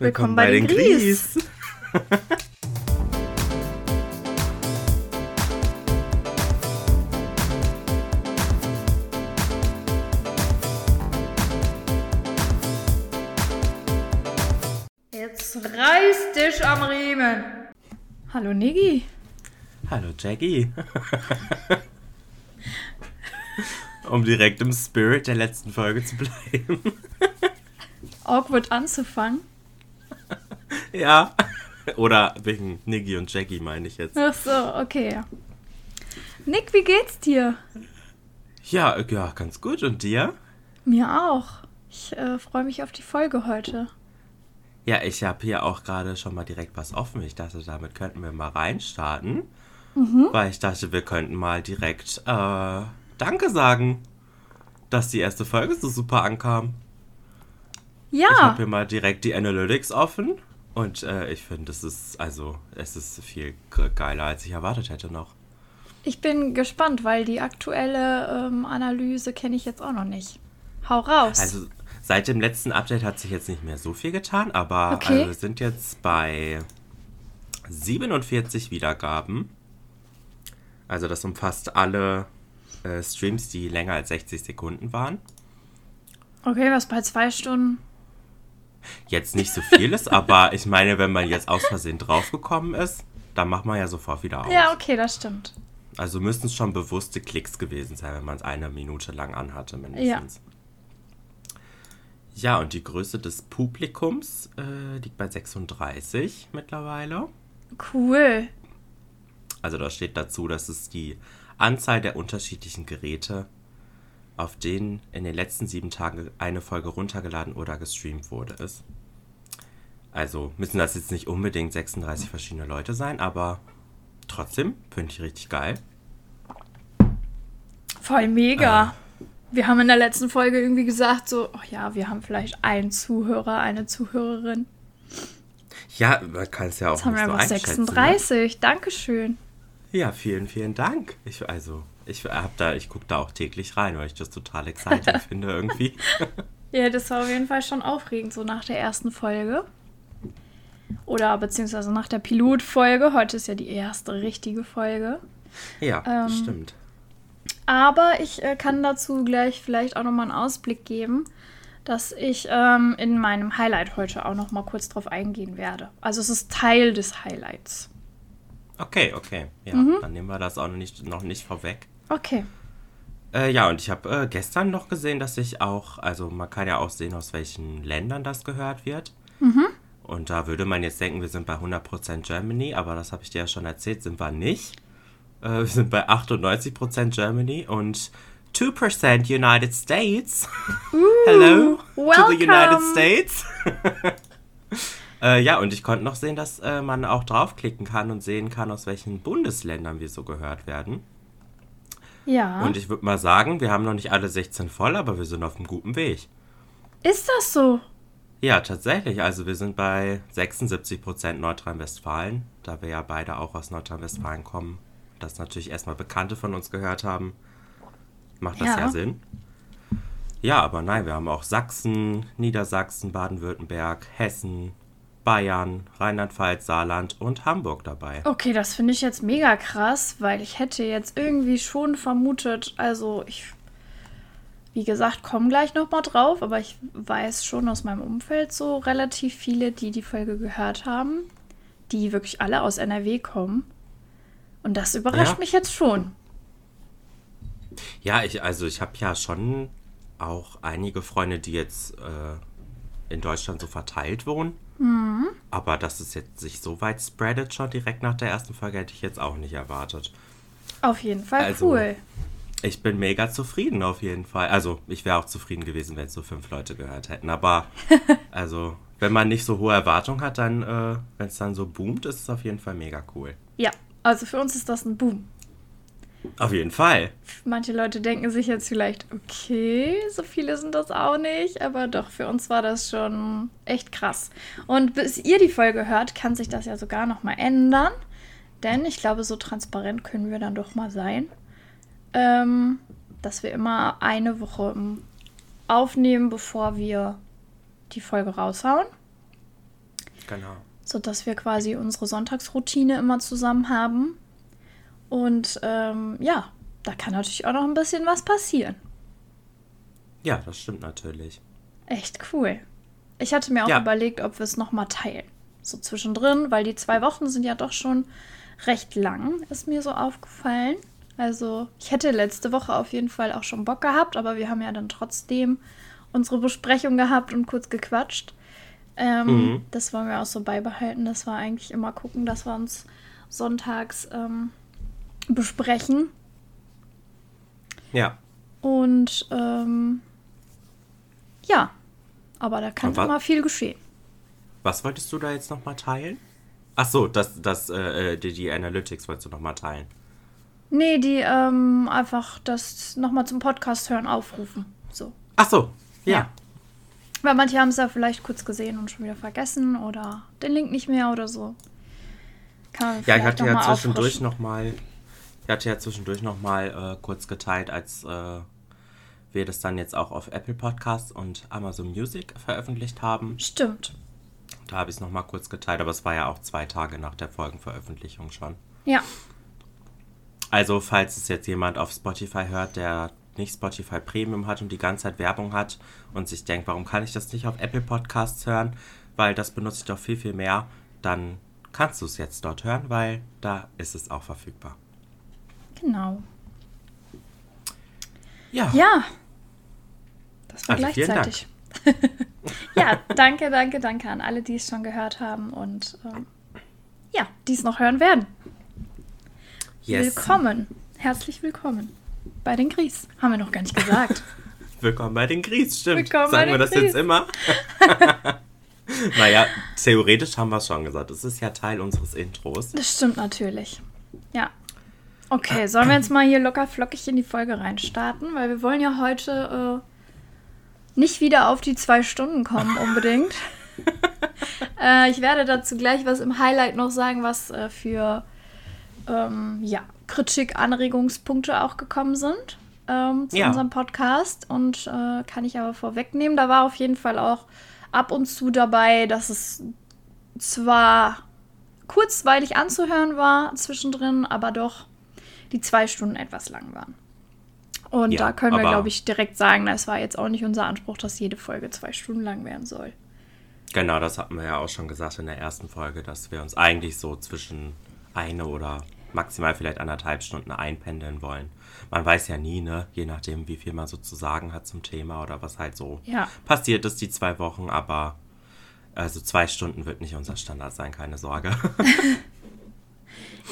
Willkommen, Willkommen bei, bei, den Gries. Gries. Jetzt reiß dich am Riemen. Hallo Niggi. Hallo Jackie. um direkt im Spirit der letzten Folge zu bleiben. Awkward anzufangen. Ja. Oder wegen Niggi und Jackie meine ich jetzt. Ach so, okay. Nick, wie geht's dir? Ja, ja, ganz gut. Und dir? Mir auch. Ich äh, freue mich auf die Folge heute. Ja, ich habe hier auch gerade schon mal direkt was offen. Ich dachte, damit könnten wir mal reinstarten. Mhm. Weil ich dachte, wir könnten mal direkt äh, Danke sagen, dass die erste Folge so super ankam. Ja. Ich habe hier mal direkt die Analytics offen. Und äh, ich finde, es ist, also, es ist viel geiler, als ich erwartet hätte noch. Ich bin gespannt, weil die aktuelle ähm, Analyse kenne ich jetzt auch noch nicht. Hau raus. Also, seit dem letzten Update hat sich jetzt nicht mehr so viel getan, aber okay. also, wir sind jetzt bei 47 Wiedergaben. Also, das umfasst alle äh, Streams, die länger als 60 Sekunden waren. Okay, was bei zwei Stunden? Jetzt nicht so viel ist, aber ich meine, wenn man jetzt aus Versehen draufgekommen ist, dann macht man ja sofort wieder aus. Ja, okay, das stimmt. Also müssten es schon bewusste Klicks gewesen sein, wenn man es eine Minute lang anhatte, mindestens. Ja. ja, und die Größe des Publikums äh, liegt bei 36 mittlerweile. Cool. Also da steht dazu, dass es die Anzahl der unterschiedlichen Geräte auf denen in den letzten sieben Tagen eine Folge runtergeladen oder gestreamt wurde, ist. Also müssen das jetzt nicht unbedingt 36 verschiedene Leute sein, aber trotzdem finde ich richtig geil. Voll mega. Äh, wir haben in der letzten Folge irgendwie gesagt, so, oh ja, wir haben vielleicht einen Zuhörer, eine Zuhörerin. Ja, man kann es ja auch Jetzt haben wir so einfach 36. Ne? Dankeschön. Ja, vielen, vielen Dank. Ich, also, ich hab da, ich gucke da auch täglich rein, weil ich das total exciting finde irgendwie. Ja, das war auf jeden Fall schon aufregend, so nach der ersten Folge. Oder beziehungsweise nach der Pilotfolge. Heute ist ja die erste richtige Folge. Ja, ähm, stimmt. Aber ich äh, kann dazu gleich vielleicht auch nochmal einen Ausblick geben, dass ich ähm, in meinem Highlight heute auch nochmal kurz drauf eingehen werde. Also es ist Teil des Highlights. Okay, okay. Ja, mhm. dann nehmen wir das auch noch nicht, noch nicht vorweg. Okay. Äh, ja, und ich habe äh, gestern noch gesehen, dass ich auch, also man kann ja auch sehen, aus welchen Ländern das gehört wird. Mhm. Und da würde man jetzt denken, wir sind bei 100% Germany, aber das habe ich dir ja schon erzählt, sind wir nicht. Äh, wir sind bei 98% Germany und 2% United States. Ooh, Hello welcome. to the United States. äh, ja, und ich konnte noch sehen, dass äh, man auch draufklicken kann und sehen kann, aus welchen Bundesländern wir so gehört werden. Ja. Und ich würde mal sagen, wir haben noch nicht alle 16 voll, aber wir sind auf einem guten Weg. Ist das so? Ja, tatsächlich. Also wir sind bei 76 Prozent Nordrhein-Westfalen, da wir ja beide auch aus Nordrhein-Westfalen kommen. Das natürlich erstmal Bekannte von uns gehört haben. Macht das ja. ja Sinn. Ja, aber nein, wir haben auch Sachsen, Niedersachsen, Baden-Württemberg, Hessen, Bayern, Rheinland-Pfalz, Saarland und Hamburg dabei. Okay, das finde ich jetzt mega krass, weil ich hätte jetzt irgendwie schon vermutet, also ich, wie gesagt, komme gleich nochmal drauf, aber ich weiß schon aus meinem Umfeld so relativ viele, die die Folge gehört haben, die wirklich alle aus NRW kommen. Und das überrascht ja. mich jetzt schon. Ja, ich, also ich habe ja schon auch einige Freunde, die jetzt äh, in Deutschland so verteilt wohnen. Mhm. Aber dass es jetzt sich so weit spreadet schon direkt nach der ersten Folge, hätte ich jetzt auch nicht erwartet. Auf jeden Fall also, cool. Ich bin mega zufrieden auf jeden Fall. Also ich wäre auch zufrieden gewesen, wenn es so fünf Leute gehört hätten. Aber also wenn man nicht so hohe Erwartungen hat, dann, äh, wenn es dann so boomt, ist es auf jeden Fall mega cool. Ja, also für uns ist das ein Boom. Auf jeden Fall. Manche Leute denken sich jetzt vielleicht, okay, so viele sind das auch nicht, aber doch, für uns war das schon echt krass. Und bis ihr die Folge hört, kann sich das ja sogar noch mal ändern, denn ich glaube, so transparent können wir dann doch mal sein, ähm, dass wir immer eine Woche aufnehmen, bevor wir die Folge raushauen. Genau. Sodass wir quasi unsere Sonntagsroutine immer zusammen haben. Und ähm, ja, da kann natürlich auch noch ein bisschen was passieren. Ja, das stimmt natürlich. Echt cool. Ich hatte mir auch Ja. überlegt, ob wir es nochmal teilen. So zwischendrin, weil die zwei Wochen sind ja doch schon recht lang, ist mir so aufgefallen. Also, ich hätte letzte Woche auf jeden Fall auch schon Bock gehabt, aber wir haben ja dann trotzdem unsere Besprechung gehabt und kurz gequatscht. Ähm, Mhm. Das wollen wir auch so beibehalten, dass wir eigentlich immer gucken, dass wir uns sonntags ähm, besprechen. Ja. Und ähm, ja, aber da kann wa- immer viel geschehen. Was wolltest du da jetzt nochmal teilen? Ach so, das, das, äh, äh, die, die Analytics wolltest du nochmal teilen. Nee, die ähm, einfach das nochmal zum Podcast hören aufrufen. So. Ach so, ja. Ja. Weil manche haben es ja vielleicht kurz gesehen und schon wieder vergessen oder den Link nicht mehr oder so. Kann man Ja, ich hatte ja zwischendurch nochmal, ich hatte ja zwischendurch nochmal äh, kurz geteilt, als äh, wir das dann jetzt auch auf Apple Podcasts und Amazon Music veröffentlicht haben. Stimmt. Da habe ich es nochmal kurz geteilt, aber es war ja auch zwei Tage nach der Folgenveröffentlichung schon. Ja. Also, falls es jetzt jemand auf Spotify hört, der nicht Spotify Premium hat und die ganze Zeit Werbung hat und sich denkt, warum kann ich das nicht auf Apple Podcasts hören, weil das benutze ich doch viel, viel mehr, dann kannst du es jetzt dort hören, weil da ist es auch verfügbar. Genau. Ja, Ja. Das war Also gleichzeitig. ja, danke, danke, danke an alle, die es schon gehört haben und ähm, ja, die es noch hören werden. yes. Willkommen. Herzlich willkommen. Bei den Gries. Haben wir noch gar nicht gesagt. Willkommen bei den Gries, stimmt. Willkommen Sagen wir das Gries. jetzt immer? naja, theoretisch haben wir es schon gesagt. Es ist ja Teil unseres Intros. Das stimmt natürlich. Okay, sollen wir jetzt mal hier locker flockig in die Folge reinstarten? Weil wir wollen ja heute äh, nicht wieder auf die zwei Stunden kommen unbedingt. äh, ich werde dazu gleich was im Highlight noch sagen, was äh, für ähm, ja, Kritik, Anregungspunkte auch gekommen sind ähm, zu Ja. unserem Podcast. Und äh, kann ich aber vorwegnehmen, da war auf jeden Fall auch ab und zu dabei, dass es zwar kurzweilig anzuhören war zwischendrin, aber doch die zwei Stunden etwas lang waren. Und Ja, da können wir, glaube ich, direkt sagen, das war jetzt auch nicht unser Anspruch, dass jede Folge zwei Stunden lang werden soll. Genau, das hatten wir ja auch schon gesagt in der ersten Folge, dass wir uns eigentlich so zwischen eine oder maximal vielleicht anderthalb Stunden einpendeln wollen. Man weiß ja nie, ne? Je nachdem, wie viel man so zu sagen hat zum Thema oder was halt so Ja. passiert ist die zwei Wochen, aber also zwei Stunden wird nicht unser Standard sein, keine Sorge.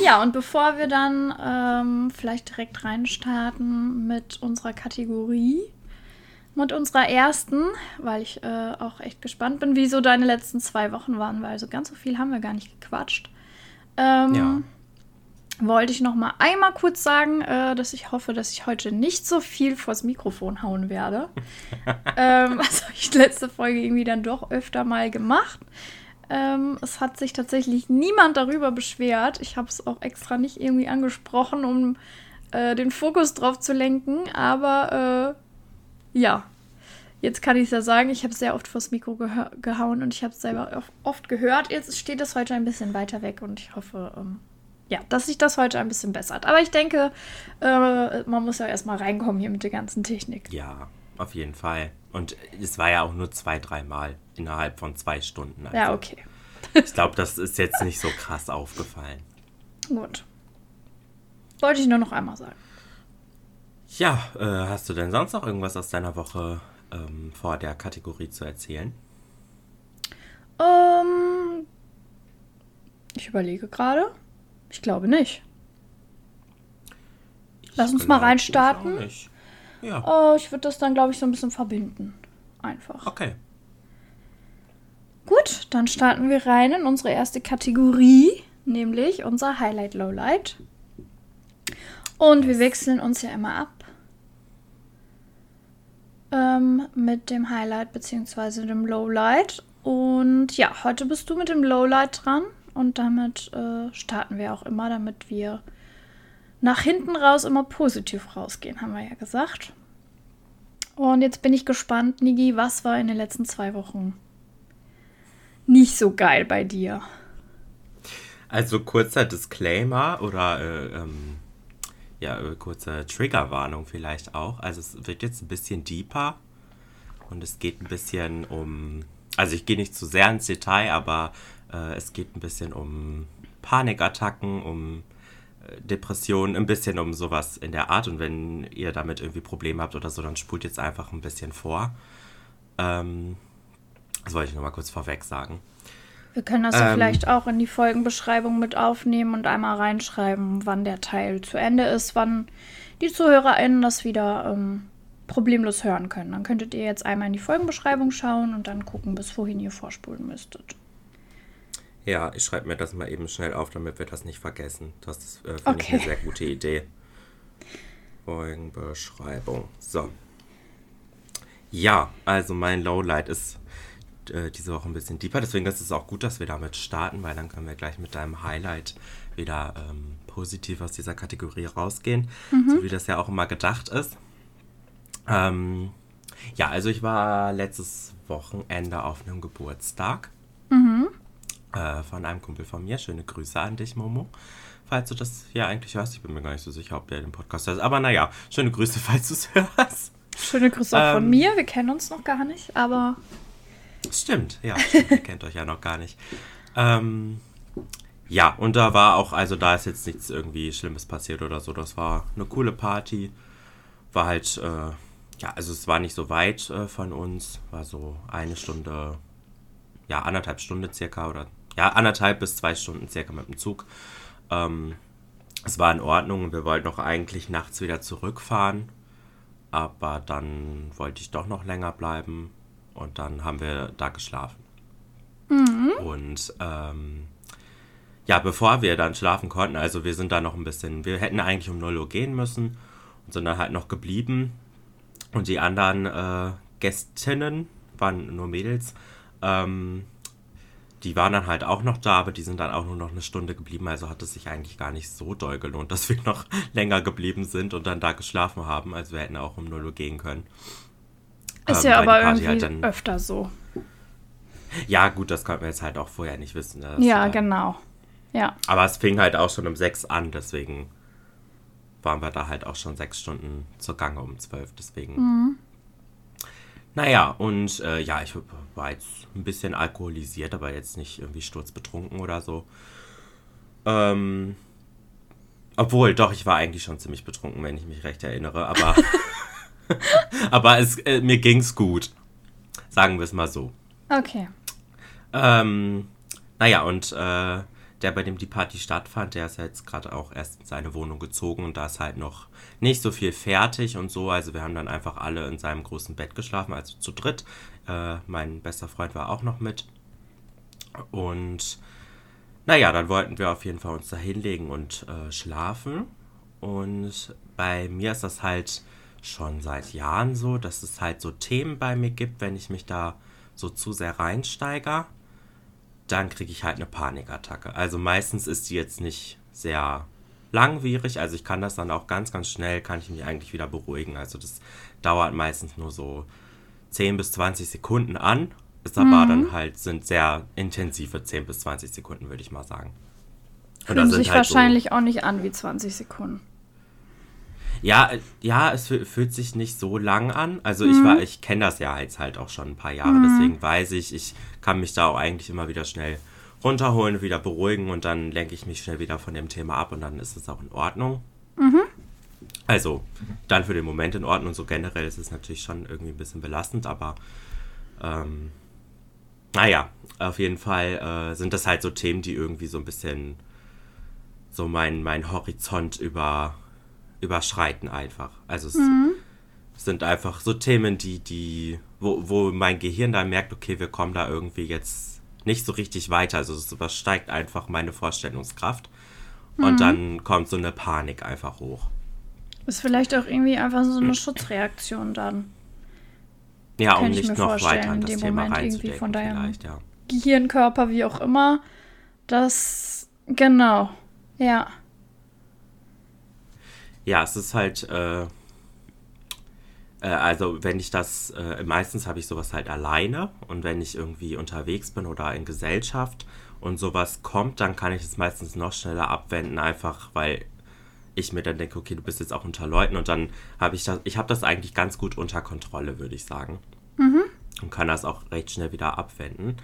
Ja, und bevor wir dann ähm, vielleicht direkt reinstarten mit unserer Kategorie, mit unserer ersten, weil ich äh, auch echt gespannt bin, wie so deine letzten zwei Wochen waren, weil so ganz so viel haben wir gar nicht gequatscht. Ähm, Ja. Wollte ich noch mal einmal kurz sagen, äh, dass ich hoffe, dass ich heute nicht so viel vors Mikrofon hauen werde. ähm, das habe ich letzte Folge irgendwie dann doch öfter mal gemacht. Ähm, es hat sich tatsächlich niemand darüber beschwert. Ich habe es auch extra nicht irgendwie angesprochen, um äh, den Fokus drauf zu lenken. Aber äh, ja, jetzt kann ich es ja sagen, ich habe sehr oft vors Mikro geha gehauen und ich habe es selber oft, gehört. Jetzt steht es heute ein bisschen weiter weg und ich hoffe, ähm, ja, dass sich das heute ein bisschen bessert. Aber ich denke, äh, man muss ja erstmal reinkommen hier mit der ganzen Technik. ja, auf jeden Fall. Und es war ja auch nur zwei, dreimal innerhalb von zwei Stunden. Also Ja, okay. Ich glaube, das ist jetzt nicht so krass aufgefallen. Gut. Wollte ich nur noch einmal sagen. Ja, äh, hast du denn sonst noch irgendwas aus deiner Woche ähm, vor der Kategorie zu erzählen? Ähm, ich überlege gerade. Ich glaube nicht. Lass uns mal reinstarten. ich. Ja, Äh, ich würde das dann, glaube ich, so ein bisschen verbinden. Einfach. okay. Gut, dann starten wir rein in unsere erste Kategorie, nämlich unser Highlight Lowlight. Und wir wechseln uns ja immer ab ähm, mit dem Highlight bzw. dem Lowlight. Und ja, heute bist du mit dem Lowlight dran und damit äh, starten wir auch immer, damit wir nach hinten raus immer positiv rausgehen, haben wir ja gesagt. Und jetzt bin ich gespannt, Nigi, was war in den letzten zwei Wochen nicht so geil bei dir? Also kurzer Disclaimer oder äh, ähm, ja, äh, kurze Triggerwarnung vielleicht auch. Also es wird jetzt ein bisschen deeper und es geht ein bisschen um, also ich gehe nicht zu sehr ins Detail, aber äh, es geht ein bisschen um Panikattacken, um Depressionen, ein bisschen um sowas in der Art. Und wenn ihr damit irgendwie Probleme habt oder so, dann spult jetzt einfach ein bisschen vor. Ähm, das wollte ich nochmal kurz vorweg sagen. Wir können das ja ähm, vielleicht auch in die Folgenbeschreibung mit aufnehmen und einmal reinschreiben, wann der Teil zu Ende ist, wann die ZuhörerInnen das wieder ähm, problemlos hören können. Dann könntet ihr jetzt einmal in die Folgenbeschreibung schauen und dann gucken, bis wohin ihr vorspulen müsstet. Ja, ich schreibe mir das mal eben schnell auf, damit wir das nicht vergessen. Das ist, äh, finde okay. ich, eine sehr gute Idee. Folgenbeschreibung. So. Ja, also mein Lowlight ist äh, diese Woche ein bisschen deeper. Deswegen ist es auch gut, dass wir damit starten, weil dann können wir gleich mit deinem Highlight wieder ähm, positiv aus dieser Kategorie rausgehen, mhm. so wie das ja auch immer gedacht ist. Ähm, ja, also ich war letztes Wochenende auf einem Geburtstag mhm. Äh, von einem Kumpel von mir. Schöne Grüße an dich, Momo. Falls du das ja eigentlich hörst, ich bin mir gar nicht so sicher, ob der den Podcast hört. Aber naja, schöne Grüße, falls du es hörst. Schöne Grüße auch ähm, von mir. Wir kennen uns noch gar nicht, aber Stimmt, ja, stimmt, ihr kennt euch ja noch gar nicht. Ähm, ja, und da war auch, also da ist jetzt nichts irgendwie Schlimmes passiert oder so. Das war eine coole Party. War halt, äh, ja, also es war nicht so weit äh, von uns. War so eine Stunde, ja, anderthalb Stunden circa oder, ja, anderthalb bis zwei Stunden circa mit dem Zug. Ähm, es war in Ordnung. Wir wollten auch eigentlich nachts wieder zurückfahren. Aber dann wollte ich doch noch länger bleiben und dann haben wir da geschlafen. Mhm. Und ähm, ja, bevor wir dann schlafen konnten, also wir sind da noch ein bisschen, wir hätten eigentlich um 0 Uhr gehen müssen und sind dann halt noch geblieben. Und die anderen äh, Gästinnen, waren nur Mädels, ähm, die waren dann halt auch noch da, aber die sind dann auch nur noch eine Stunde geblieben. Also hat es sich eigentlich gar nicht so doll gelohnt, dass wir noch länger geblieben sind und dann da geschlafen haben. Also wir hätten auch um 0 Uhr gehen können. Ist ähm, ja aber irgendwie halt dann, öfter so. Ja, gut, das konnten wir jetzt halt auch vorher nicht wissen. Ne? ja, dann, genau. Ja. Aber es fing halt auch schon um sechs an, deswegen waren wir da halt auch schon sechs Stunden zur Gange um zwölf, deswegen. Mhm. Naja, und äh, ja, ich war jetzt ein bisschen alkoholisiert, aber jetzt nicht irgendwie sturzbetrunken oder so. Ähm, obwohl, doch, ich war eigentlich schon ziemlich betrunken, wenn ich mich recht erinnere, aber Aber es, äh, mir ging's gut. Sagen wir es mal so. Okay. Ähm, naja, und äh, der, bei dem die Party stattfand, der ist jetzt gerade auch erst in seine Wohnung gezogen und da ist halt noch nicht so viel fertig und so. Also wir haben dann einfach alle in seinem großen Bett geschlafen, also zu dritt. Äh, mein bester Freund war auch noch mit. Und naja, dann wollten wir auf jeden Fall uns da hinlegen und äh, schlafen. Und bei mir ist das halt schon seit Jahren so, dass es halt so Themen bei mir gibt, wenn ich mich da so zu sehr reinsteige, dann kriege ich halt eine Panikattacke. Also meistens ist die jetzt nicht sehr langwierig, also ich kann das dann auch ganz, ganz schnell, kann ich mich eigentlich wieder beruhigen. Also das dauert meistens nur so 10 bis 20 Sekunden an, ist aber mhm. dann halt, sind sehr intensive 10 bis 20 Sekunden, würde ich mal sagen. Fühlen sich halt wahrscheinlich so, auch nicht an wie 20 Sekunden. Ja, ja, es fühlt sich nicht so lang an. Also mhm. ich war, ich kenne das ja jetzt halt auch schon ein paar Jahre, mhm. deswegen weiß ich, ich kann mich da auch eigentlich immer wieder schnell runterholen, wieder beruhigen und dann lenke ich mich schnell wieder von dem Thema ab und dann ist es auch in Ordnung. Mhm. Also, dann für den Moment in Ordnung. So generell ist es natürlich schon irgendwie ein bisschen belastend, aber ähm, naja, auf jeden Fall äh, sind das halt so Themen, die irgendwie so ein bisschen so mein, mein Horizont über überschreiten einfach. Also es mhm. sind einfach so Themen, die, die, wo, wo mein Gehirn dann merkt, okay, wir kommen da irgendwie jetzt nicht so richtig weiter. Also es übersteigt einfach meine Vorstellungskraft. Mhm. Und dann kommt so eine Panik einfach hoch. Ist vielleicht auch irgendwie einfach so eine Schutzreaktion dann. Ja, um nicht noch weiter in das Thema Moment irgendwie von deinem ja. Gehirnkörper, wie auch immer. Das, genau, ja ja, es ist halt, Äh, also wenn ich das, äh, meistens habe ich sowas halt alleine und wenn ich irgendwie unterwegs bin oder in Gesellschaft und sowas kommt, dann kann ich es meistens noch schneller abwenden, einfach weil ich mir dann denke, okay, du bist jetzt auch unter Leuten und dann habe ich das, ich habe das eigentlich ganz gut unter Kontrolle, würde ich sagen. Mhm. Und kann das auch recht schnell wieder abwenden.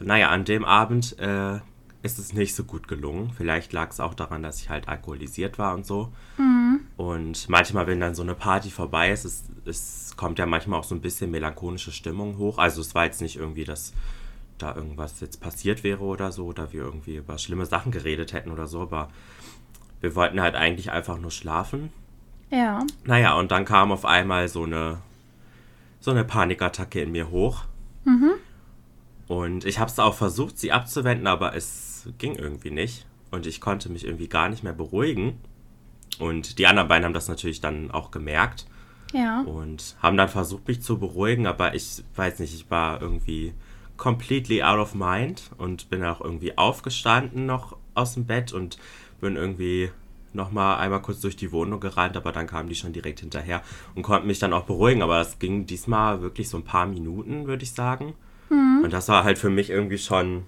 Naja, an dem Abend äh, ist es nicht so gut gelungen. Vielleicht lag es auch daran, dass ich halt alkoholisiert war und so. Mhm. Und manchmal, wenn dann so eine Party vorbei ist, es, es kommt ja manchmal auch so ein bisschen melancholische Stimmung hoch. Also es war jetzt nicht irgendwie, dass da irgendwas jetzt passiert wäre oder so, oder wir irgendwie über schlimme Sachen geredet hätten oder so, aber wir wollten halt eigentlich einfach nur schlafen. Ja. Naja, und dann kam auf einmal so eine, so eine Panikattacke in mir hoch. Mhm. Und ich habe es auch versucht, sie abzuwenden, aber es ging irgendwie nicht. Und ich konnte mich irgendwie gar nicht mehr beruhigen. Und die anderen beiden haben das natürlich dann auch gemerkt. Ja. Und haben dann versucht, mich zu beruhigen, aber ich weiß nicht, ich war irgendwie completely out of mind und bin auch irgendwie aufgestanden noch aus dem Bett und bin irgendwie nochmal einmal kurz durch die Wohnung gerannt, aber dann kamen die schon direkt hinterher und konnten mich dann auch beruhigen. Aber es ging diesmal wirklich so ein paar Minuten, würde ich sagen. Mhm. Und das war halt für mich irgendwie schon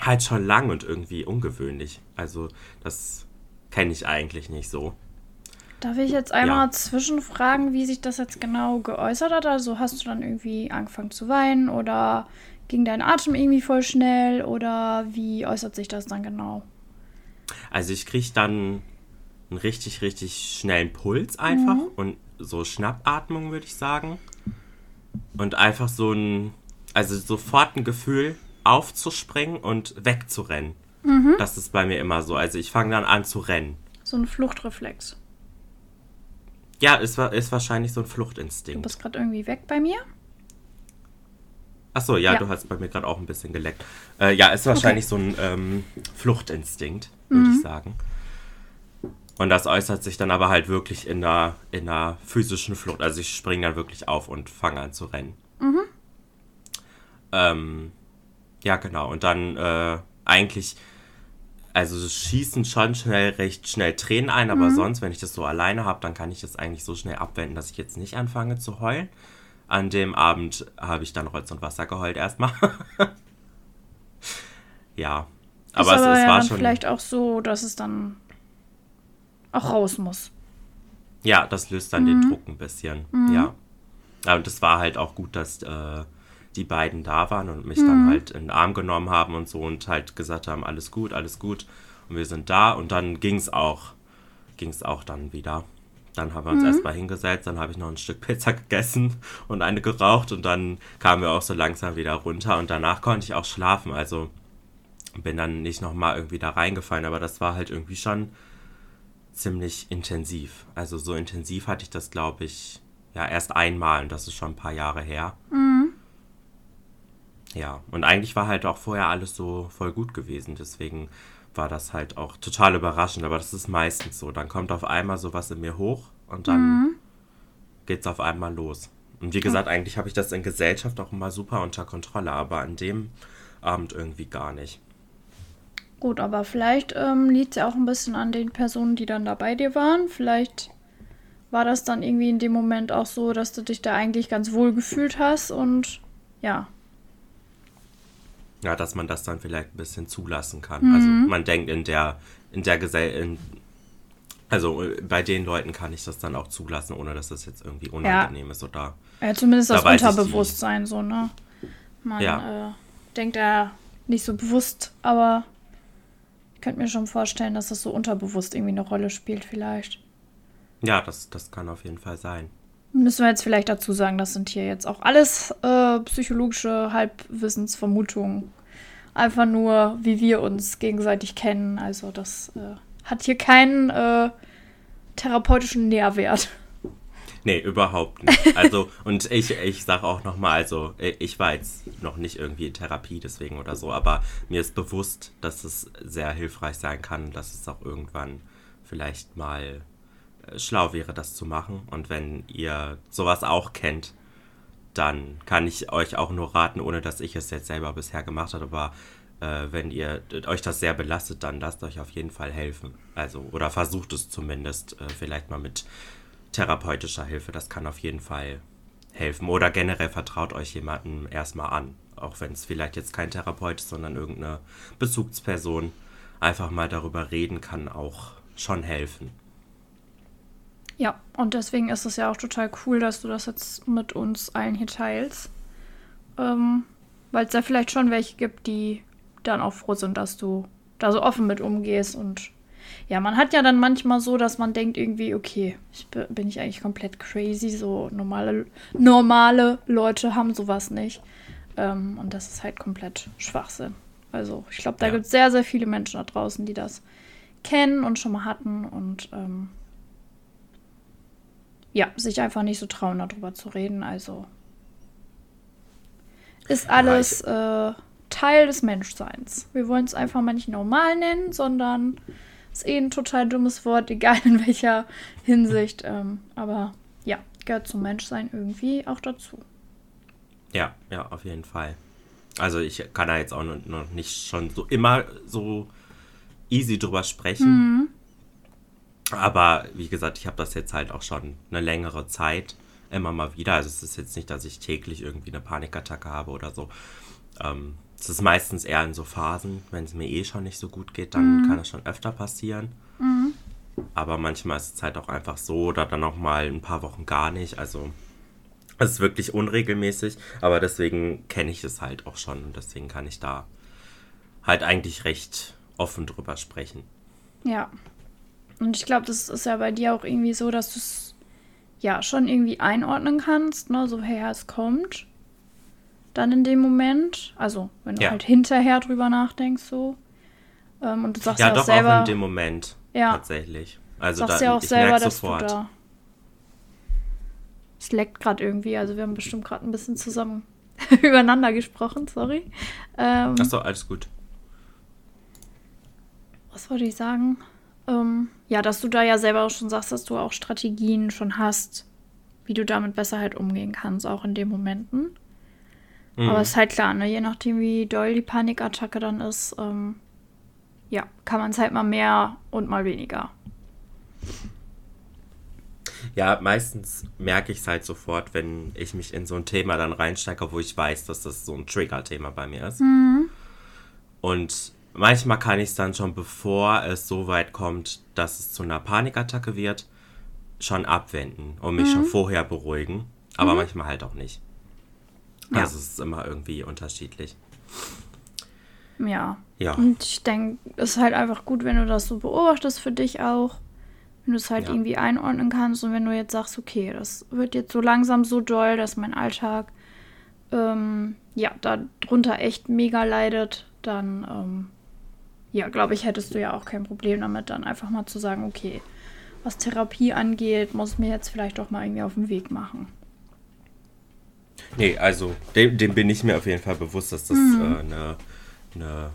halt schon lang und irgendwie ungewöhnlich. Also das kenne ich eigentlich nicht so. Darf ich jetzt einmal ja. zwischenfragen, wie sich das jetzt genau geäußert hat? Also hast du dann irgendwie angefangen zu weinen oder ging dein Atem irgendwie voll schnell oder wie äußert sich das dann genau? Also ich kriege dann einen richtig, richtig schnellen Puls einfach mhm. und so Schnappatmung, würde ich sagen. Und einfach so ein, also sofort ein Gefühl, aufzuspringen und wegzurennen. Mhm. Das ist bei mir immer so. Also ich fange dann an zu rennen. So ein Fluchtreflex. Ja, ist, ist wahrscheinlich so ein Fluchtinstinkt. Du bist gerade irgendwie weg bei mir? Achso, ja, ja, du hast bei mir gerade auch ein bisschen geleckt. Äh, ja, ist wahrscheinlich okay. so ein ähm, Fluchtinstinkt, würde mhm. ich sagen. Und das äußert sich dann aber halt wirklich in einer, in einer physischen Flucht. Also ich springe dann wirklich auf und fange an zu rennen. Mhm. Ähm, ja, genau. Und dann äh, eigentlich also schießen schon schnell recht schnell Tränen ein, aber mhm. sonst, wenn ich das so alleine habe, dann kann ich das eigentlich so schnell abwenden, dass ich jetzt nicht anfange zu heulen. An dem Abend habe ich dann Holz und Wasser geheult erstmal. ja. Aber, es, aber es ja war dann schon. Vielleicht auch so, dass es dann auch raus muss. Ja, das löst dann mhm. den Druck ein bisschen. Mhm. Ja. Aber das war halt auch gut, dass äh, die beiden da waren und mich mhm. dann halt in den Arm genommen haben und so und halt gesagt haben, alles gut, alles gut. Und wir sind da und dann ging es auch, ging es auch dann wieder. Dann haben wir uns mhm. erstmal hingesetzt, dann habe ich noch ein Stück Pizza gegessen und eine geraucht und dann kamen wir auch so langsam wieder runter und danach konnte ich auch schlafen. Also bin dann nicht nochmal irgendwie da reingefallen, aber das war halt irgendwie schon ziemlich intensiv. Also so intensiv hatte ich das, glaube ich, ja, erst einmal und das ist schon ein paar Jahre her. Mhm. Ja, und eigentlich war halt auch vorher alles so voll gut gewesen. Deswegen war das halt auch total überraschend. Aber das ist meistens so. Dann kommt auf einmal sowas in mir hoch und dann mhm. geht's auf einmal los. Und wie gesagt, eigentlich habe ich das in Gesellschaft auch immer super unter Kontrolle, aber an dem Abend irgendwie gar nicht. Gut, aber vielleicht ähm, liegt es ja auch ein bisschen an den Personen, die dann da bei dir waren. Vielleicht war das dann irgendwie in dem Moment auch so, dass du dich da eigentlich ganz wohl gefühlt hast und ja, ja, dass man das dann vielleicht ein bisschen zulassen kann. Mhm. Also man denkt in der, in der Gesellschaft, also äh, bei den Leuten kann ich das dann auch zulassen, ohne dass das jetzt irgendwie unangenehm ja. ist oder. Ja, zumindest da das Unterbewusstsein so, ne? Man ja. äh, denkt ja nicht so bewusst, aber ich könnte mir schon vorstellen, dass das so unterbewusst irgendwie eine Rolle spielt, vielleicht. Ja, das, das kann auf jeden Fall sein. Müssen wir jetzt vielleicht dazu sagen, das sind hier jetzt auch alles äh, psychologische Halbwissensvermutungen. Einfach nur, wie wir uns gegenseitig kennen. Also das äh, hat hier keinen äh, therapeutischen Nährwert. Nee, überhaupt nicht. Also, und ich, ich sage auch nochmal, also ich war jetzt noch nicht irgendwie in Therapie deswegen oder so, aber mir ist bewusst, dass es sehr hilfreich sein kann, dass es auch irgendwann vielleicht mal schlau wäre, das zu machen. Und wenn ihr sowas auch kennt, dann kann ich euch auch nur raten, ohne dass ich es jetzt selber bisher gemacht habe, aber äh, wenn ihr euch das sehr belastet, dann lasst euch auf jeden Fall helfen. Also, oder versucht es zumindest, äh, vielleicht mal mit therapeutischer Hilfe. Das kann auf jeden Fall helfen. Oder generell vertraut euch jemandem erstmal an. Auch wenn es vielleicht jetzt kein Therapeut ist, sondern irgendeine Bezugsperson. Einfach mal darüber reden kann auch schon helfen. Ja, und deswegen ist es ja auch total cool, dass du das jetzt mit uns allen hier teilst. Ähm, Weil es da vielleicht schon welche gibt, die dann auch froh sind, dass du da so offen mit umgehst. Und ja, man hat ja dann manchmal so, dass man denkt irgendwie, okay, ich bin ich eigentlich komplett crazy. So normale, normale Leute haben sowas nicht. Ähm, und das ist halt komplett Schwachsinn. Also ich glaube, da ja. gibt es sehr, sehr viele Menschen da draußen, die das kennen und schon mal hatten und ähm, ja, sich einfach nicht so trauen, darüber zu reden. Also ist alles äh, Teil des Menschseins. Wir wollen es einfach mal nicht normal nennen, sondern ist eh ein total dummes Wort, egal in welcher Hinsicht. Ähm, aber ja, gehört zum Menschsein irgendwie auch dazu. Ja, ja, auf jeden Fall. Also ich kann da jetzt auch noch nicht schon so immer so easy drüber sprechen. Mhm. Aber wie gesagt, ich habe das jetzt halt auch schon eine längere Zeit immer mal wieder. Also es ist jetzt nicht, dass ich täglich irgendwie eine Panikattacke habe oder so. Ähm, es ist meistens eher in so Phasen, wenn es mir eh schon nicht so gut geht, dann mhm. kann es schon öfter passieren. Mhm. Aber manchmal ist es halt auch einfach so oder dann auch mal ein paar Wochen gar nicht. Also es ist wirklich unregelmäßig, aber deswegen kenne ich es halt auch schon und deswegen kann ich da halt eigentlich recht offen drüber sprechen. Ja. Und ich glaube, das ist ja bei dir auch irgendwie so, dass du es ja schon irgendwie einordnen kannst, ne? So, hey, es kommt. Dann in dem Moment. Also, wenn du ja. halt hinterher drüber nachdenkst, so. Ähm, und du sagst ja, ja auch doch selber, auch in dem Moment. Ja. Tatsächlich. Also, sagst da, ja auch selber, dass sofort. du da. Es leckt gerade irgendwie. Also, wir haben bestimmt gerade ein bisschen zusammen übereinander gesprochen, sorry. Ähm, Achso, alles gut. Was wollte ich sagen? Ähm, ja, dass du da ja selber auch schon sagst, dass du auch Strategien schon hast, wie du damit besser halt umgehen kannst, auch in den Momenten. Mhm. Aber es ist halt klar, ne? je nachdem, wie doll die Panikattacke dann ist, ähm, ja, kann man es halt mal mehr und mal weniger. Ja, meistens merke ich es halt sofort, wenn ich mich in so ein Thema dann reinsteige, wo ich weiß, dass das so ein Trigger-Thema bei mir ist. Mhm. Und manchmal kann ich es dann schon, bevor es so weit kommt, dass es zu einer Panikattacke wird, schon abwenden und mich mhm. schon vorher beruhigen. Aber mhm. manchmal halt auch nicht. Ja. Also es ist immer irgendwie unterschiedlich. Ja. Ja. Und ich denke, es ist halt einfach gut, wenn du das so beobachtest für dich auch. Wenn du es halt ja. irgendwie einordnen kannst und wenn du jetzt sagst, okay, das wird jetzt so langsam so doll, dass mein Alltag ähm, ja darunter echt mega leidet, dann ähm, ja, glaube ich, hättest du ja auch kein Problem damit, dann einfach mal zu sagen, okay, was Therapie angeht, muss ich mir jetzt vielleicht doch mal irgendwie auf den Weg machen. Nee, also dem, dem bin ich mir auf jeden Fall bewusst, dass das mhm. äh, eine, eine,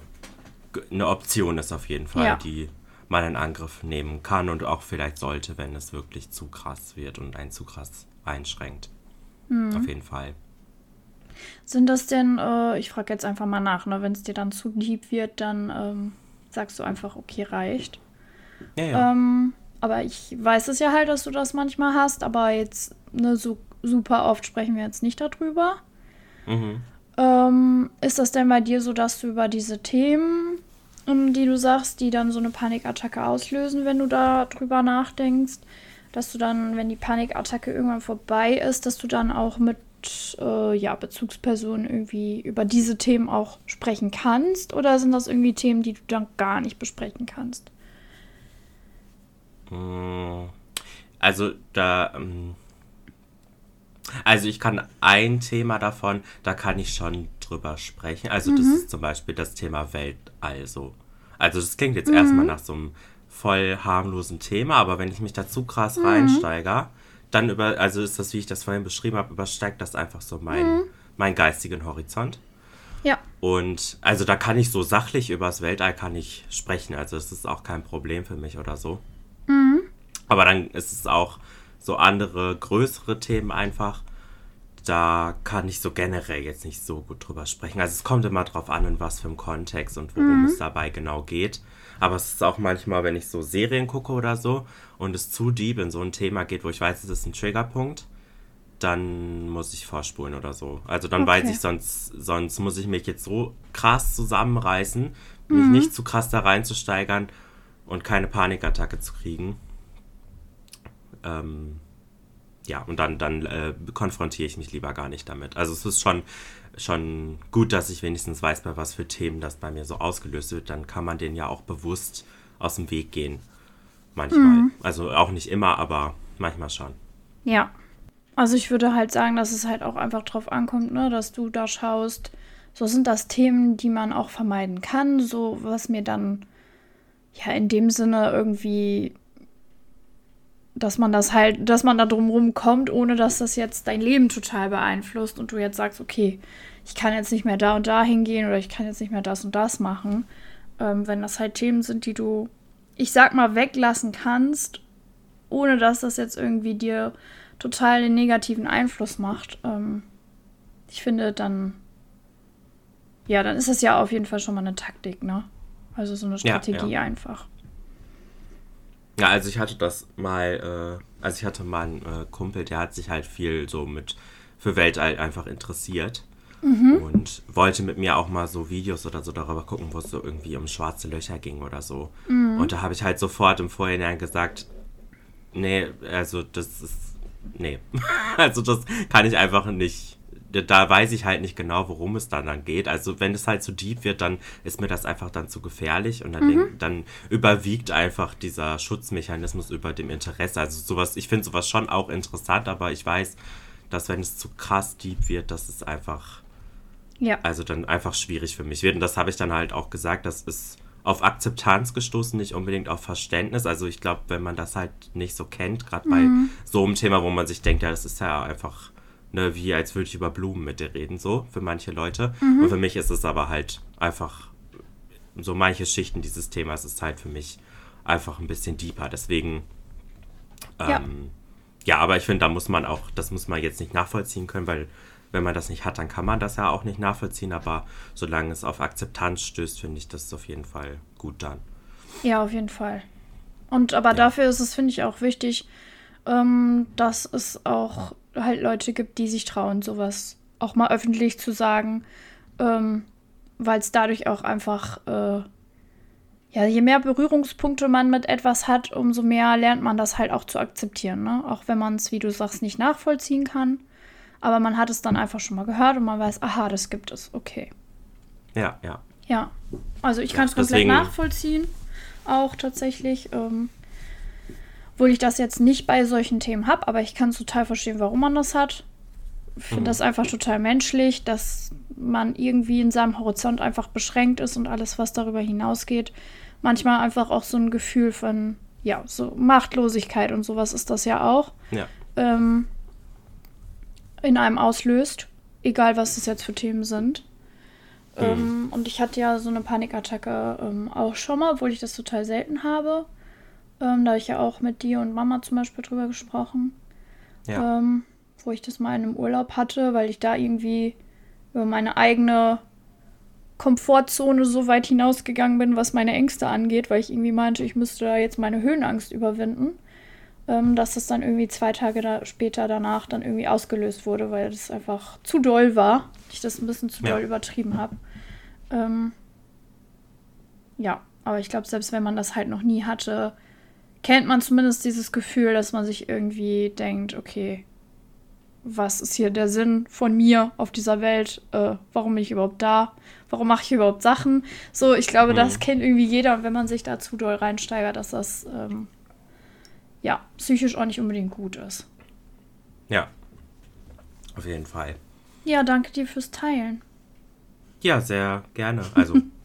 eine Option ist auf jeden Fall, ja. die man in Angriff nehmen kann und auch vielleicht sollte, wenn es wirklich zu krass wird und einen zu krass einschränkt. Mhm. Auf jeden Fall. Sind das denn, äh, ich frage jetzt einfach mal nach, ne, wenn es dir dann zu deep wird, dann ähm, sagst du einfach, okay, reicht. Ja, ja. Ähm, aber ich weiß es ja halt, dass du das manchmal hast, aber jetzt ne, so super oft sprechen wir jetzt nicht darüber. Mhm. Ähm, ist das denn bei dir so, dass du über diese Themen, um die du sagst, die dann so eine Panikattacke auslösen, wenn du da drüber nachdenkst, dass du dann, wenn die Panikattacke irgendwann vorbei ist, dass du dann auch mit äh, ja, Bezugspersonen irgendwie über diese Themen auch sprechen kannst? Oder sind das irgendwie Themen, die du dann gar nicht besprechen kannst? Hm, also da. Ähm, also ich kann ein Thema davon, da kann ich schon drüber sprechen. Also mhm. das ist zum Beispiel das Thema Weltall. So. Also das klingt jetzt mhm. erstmal nach so einem voll harmlosen Thema, aber wenn ich mich da zu krass mhm. reinsteige, dann über, also ist das, wie ich das vorhin beschrieben habe, übersteigt das einfach so mein, mhm. meinen geistigen Horizont. Ja. Und also da kann ich so sachlich über das Weltall kann ich sprechen. Also es ist auch kein Problem für mich oder so. Mhm. Aber dann ist es auch so andere größere Themen einfach. da kann ich so generell jetzt nicht so gut drüber sprechen. Also es kommt immer drauf an, in was für einem Kontext und worum mhm. es dabei genau geht. Aber es ist auch manchmal, wenn ich so Serien gucke oder so und es zu deep in so ein Thema geht, wo ich weiß, es ist ein Triggerpunkt, dann muss ich vorspulen oder so. Also dann okay. weiß ich, sonst, sonst muss ich mich jetzt so krass zusammenreißen, mich mhm. nicht zu krass da reinzusteigern und keine Panikattacke zu kriegen. Ähm, ja, und dann, dann äh, konfrontiere ich mich lieber gar nicht damit. Also es ist schon, schon gut, dass ich wenigstens weiß, bei was für Themen das bei mir so ausgelöst wird. Dann kann man den ja auch bewusst aus dem Weg gehen. Manchmal. Mhm. Also auch nicht immer, aber manchmal schon. Ja. Also ich würde halt sagen, dass es halt auch einfach drauf ankommt, ne, dass du da schaust. So sind das Themen, die man auch vermeiden kann. So was mir dann ja in dem Sinne irgendwie dass man das halt, dass man da drumherum kommt, ohne dass das jetzt dein Leben total beeinflusst und du jetzt sagst, okay, ich kann jetzt nicht mehr da und da hingehen oder ich kann jetzt nicht mehr das und das machen. Ähm, wenn das halt Themen sind, die du, ich sag mal, weglassen kannst, ohne dass das jetzt irgendwie dir total den negativen Einfluss macht. Ähm, ich finde, dann, ja, dann ist das ja auf jeden Fall schon mal eine Taktik, ne? Also so eine Strategie ja, ja. einfach. Ja, also ich hatte das mal, äh, also ich hatte mal einen äh, Kumpel, der hat sich halt viel so mit für Weltall einfach interessiert. Mhm. Und wollte mit mir auch mal so Videos oder so darüber gucken, wo es so irgendwie um schwarze Löcher ging oder so. Mhm. Und da habe ich halt sofort im Vorhinein gesagt, nee, also das ist, nee. also das kann ich einfach nicht da weiß ich halt nicht genau, worum es dann, dann geht. Also wenn es halt zu deep wird, dann ist mir das einfach dann zu gefährlich und dann, mhm. denk, dann überwiegt einfach dieser Schutzmechanismus über dem Interesse. Also sowas, ich finde sowas schon auch interessant, aber ich weiß, dass wenn es zu krass deep wird, dass es einfach, ja. also dann einfach schwierig für mich wird. Und das habe ich dann halt auch gesagt, das ist auf Akzeptanz gestoßen, nicht unbedingt auf Verständnis. Also ich glaube, wenn man das halt nicht so kennt, gerade mhm. bei so einem Thema, wo man sich denkt, ja, das ist ja einfach ne, wie als würde ich über Blumen mit dir reden, so für manche Leute. Mhm. Und für mich ist es aber halt einfach so manche Schichten dieses Themas ist halt für mich einfach ein bisschen deeper. Deswegen, ähm, ja. ja, aber ich finde, da muss man auch, das muss man jetzt nicht nachvollziehen können, weil wenn man das nicht hat, dann kann man das ja auch nicht nachvollziehen. Aber solange es auf Akzeptanz stößt, finde ich das auf jeden Fall gut dann. Ja, auf jeden Fall. Und aber ja. dafür ist es, finde ich, auch wichtig, ähm, dass es auch halt Leute gibt, die sich trauen, sowas auch mal öffentlich zu sagen, ähm, weil es dadurch auch einfach, äh, ja, je mehr Berührungspunkte man mit etwas hat, umso mehr lernt man das halt auch zu akzeptieren, ne? Auch wenn man es, wie du sagst, nicht nachvollziehen kann. Aber man hat es dann einfach schon mal gehört und man weiß, aha, das gibt es, okay. Ja, ja. Ja, also ich kann es ja, komplett nachvollziehen, auch tatsächlich. Ähm, obwohl ich das jetzt nicht bei solchen Themen habe, aber ich kann total verstehen, warum man das hat. Ich finde mhm. das einfach total menschlich, dass man irgendwie in seinem Horizont einfach beschränkt ist und alles, was darüber hinausgeht, manchmal einfach auch so ein Gefühl von, ja, so Machtlosigkeit und sowas ist das ja auch, ja. Ähm, in einem auslöst, egal was das jetzt für Themen sind. Mhm. Ähm, und ich hatte ja so eine Panikattacke ähm, auch schon mal, obwohl ich das total selten habe. Ähm, da habe ich ja auch mit dir und Mama zum Beispiel drüber gesprochen. Ja. Ähm, wo ich das mal in einem Urlaub hatte, weil ich da irgendwie über meine eigene Komfortzone so weit hinausgegangen bin, was meine Ängste angeht, weil ich irgendwie meinte, ich müsste da jetzt meine Höhenangst überwinden. Ähm, dass das dann irgendwie zwei Tage da später danach dann irgendwie ausgelöst wurde, weil das einfach zu doll war. Ich das ein bisschen zu ja. doll übertrieben habe. Ähm, ja, aber ich glaube, selbst wenn man das halt noch nie hatte, kennt man zumindest dieses Gefühl, dass man sich irgendwie denkt, okay, was ist hier der Sinn von mir auf dieser Welt? Äh, warum bin ich überhaupt da? Warum mache ich überhaupt Sachen? So, ich glaube, mhm. das kennt irgendwie jeder. Und wenn man sich da zu doll reinsteigert, dass das ähm, ja psychisch auch nicht unbedingt gut ist. Ja, auf jeden Fall. Ja, danke dir fürs Teilen. Ja, sehr gerne. Also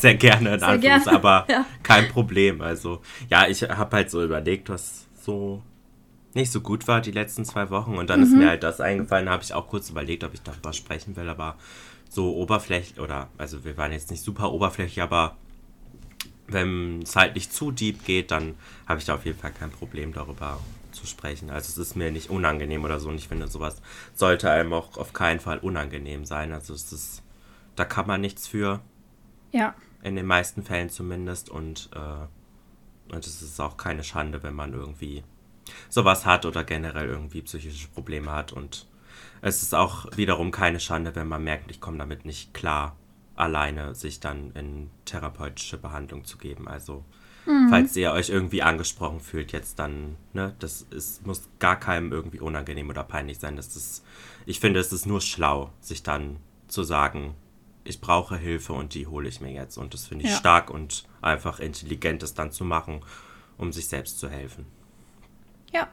sehr gerne in sehr gerne. aber ja. kein Problem. Also, ja, ich habe halt so überlegt, was so nicht so gut war die letzten zwei Wochen. Und dann mhm. ist mir halt das eingefallen, habe ich auch kurz überlegt, ob ich darüber sprechen will, aber so oberflächlich, oder, also wir waren jetzt nicht super oberflächlich, aber wenn es halt nicht zu deep geht, dann habe ich da auf jeden Fall kein Problem darüber zu sprechen. Also es ist mir nicht unangenehm oder so. Und ich finde, sowas sollte einem auch auf keinen Fall unangenehm sein. Also es ist, da kann man nichts für. Ja. In den meisten Fällen zumindest. Und, äh, und es ist auch keine Schande, wenn man irgendwie sowas hat oder generell irgendwie psychische Probleme hat. Und es ist auch wiederum keine Schande, wenn man merkt, ich komme damit nicht klar, alleine sich dann in therapeutische Behandlung zu geben. Also Mhm. Falls ihr euch irgendwie angesprochen fühlt, jetzt dann, ne, das ist, muss gar keinem irgendwie unangenehm oder peinlich sein. Das ist, ich finde, es ist nur schlau, sich dann zu sagen, ich brauche Hilfe und die hole ich mir jetzt. Und das finde ich ja. stark und einfach intelligent, das dann zu machen, um sich selbst zu helfen. Ja. ja.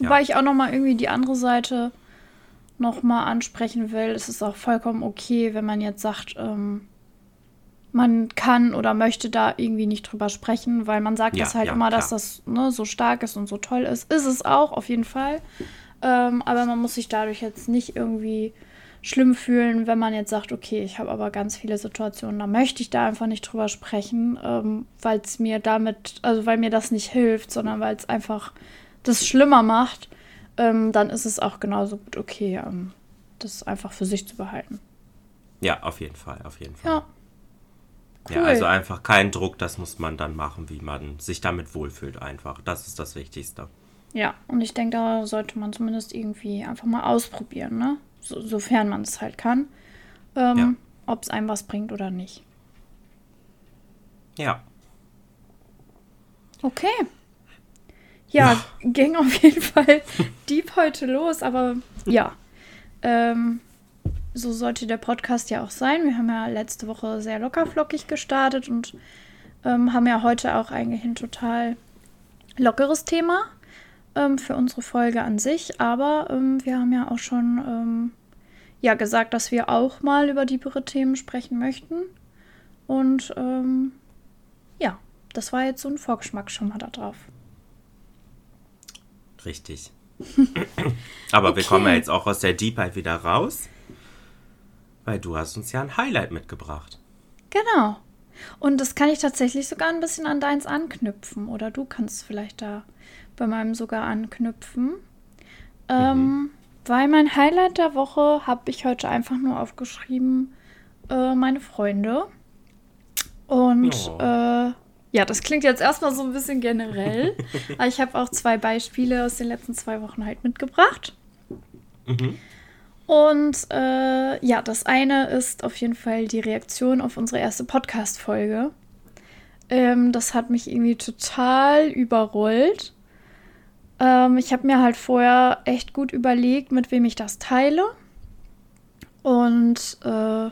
Wobei ich auch nochmal irgendwie die andere Seite nochmal ansprechen will. Es ist auch vollkommen okay, wenn man jetzt sagt, ähm, man kann oder möchte da irgendwie nicht drüber sprechen, weil man sagt ja, das halt ja, immer, klar. dass das ne, so stark ist und so toll ist. Ist es auch, auf jeden Fall. Ähm, aber man muss sich dadurch jetzt nicht irgendwie schlimm fühlen, wenn man jetzt sagt, okay, ich habe aber ganz viele Situationen, da möchte ich da einfach nicht drüber sprechen, ähm, weil es mir damit, also weil mir das nicht hilft, sondern weil es einfach das schlimmer macht, ähm, dann ist es auch genauso gut okay, ähm, das einfach für sich zu behalten. Ja, auf jeden Fall, auf jeden Fall. Ja. Cool. Ja, also einfach kein Druck, das muss man dann machen, wie man sich damit wohlfühlt einfach. Das ist das Wichtigste. Ja, und ich denke, da sollte man zumindest irgendwie einfach mal ausprobieren, ne? So, sofern man es halt kann. Ähm, ja. Ob es einem was bringt oder nicht. Ja. Okay. Ja, ja. ging auf jeden Fall deep heute los, aber ja. Ähm, so sollte der Podcast ja auch sein. Wir haben ja letzte Woche sehr lockerflockig gestartet und ähm, haben ja heute auch eigentlich ein total lockeres Thema ähm, für unsere Folge an sich. Aber ähm, wir haben ja auch schon ähm, ja, gesagt, dass wir auch mal über diepere Themen sprechen möchten. Und ähm, ja, das war jetzt so ein Vorgeschmack schon mal darauf. Richtig. Aber okay. wir kommen ja jetzt auch aus der Deepheit wieder raus. Weil du hast uns ja ein Highlight mitgebracht. Genau. Und das kann ich tatsächlich sogar ein bisschen an deins anknüpfen. Oder du kannst vielleicht da bei meinem sogar anknüpfen. Ähm, mhm. weil mein Highlight der Woche habe ich heute einfach nur aufgeschrieben, äh, meine Freunde. Und oh. äh, ja, das klingt jetzt erstmal so ein bisschen generell. aber ich habe auch zwei Beispiele aus den letzten zwei Wochen halt mitgebracht. Mhm. Und äh, ja, das eine ist auf jeden Fall die Reaktion auf unsere erste Podcast-Folge. Ähm, das hat mich irgendwie total überrollt. Ähm, ich habe mir halt vorher echt gut überlegt, mit wem ich das teile. Und äh,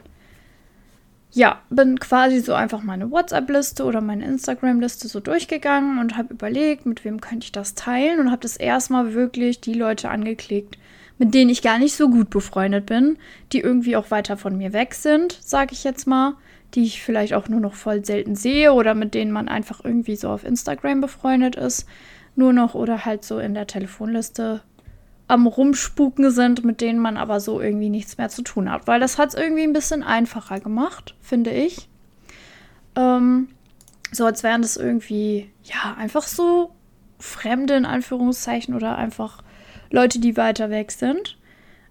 ja, bin quasi so einfach meine WhatsApp-Liste oder meine Instagram-Liste so durchgegangen und habe überlegt, mit wem könnte ich das teilen und habe das erstmal wirklich die Leute angeklickt, mit denen ich gar nicht so gut befreundet bin, die irgendwie auch weiter von mir weg sind, sage ich jetzt mal, die ich vielleicht auch nur noch voll selten sehe oder mit denen man einfach irgendwie so auf Instagram befreundet ist, nur noch oder halt so in der Telefonliste am Rumspuken sind, mit denen man aber so irgendwie nichts mehr zu tun hat. Weil das hat es irgendwie ein bisschen einfacher gemacht, finde ich. Ähm, so als wären das irgendwie, ja, einfach so Fremde in Anführungszeichen oder einfach Leute, die weiter weg sind.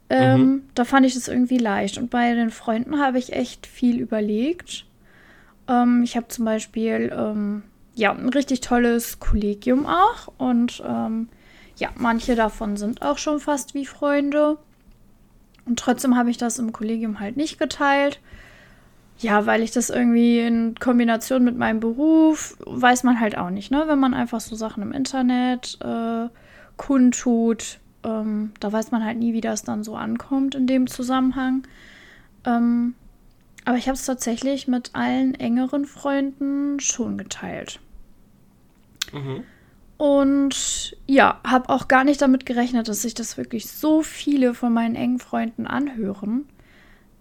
Ähm, mhm. Da fand ich das irgendwie leicht. Und bei den Freunden habe ich echt viel überlegt. Ähm, ich habe zum Beispiel ähm, ja ein richtig tolles Kollegium auch. Und ähm, ja, manche davon sind auch schon fast wie Freunde. Und trotzdem habe ich das im Kollegium halt nicht geteilt. Ja, weil ich das irgendwie in Kombination mit meinem Beruf, weiß man halt auch nicht, ne? Wenn man einfach so Sachen im Internet äh, kundtut, ähm, da weiß man halt nie, wie das dann so ankommt in dem Zusammenhang. Ähm, aber ich habe es tatsächlich mit allen engeren Freunden schon geteilt. Mhm. Und ja, habe auch gar nicht damit gerechnet, dass sich das wirklich so viele von meinen engen Freunden anhören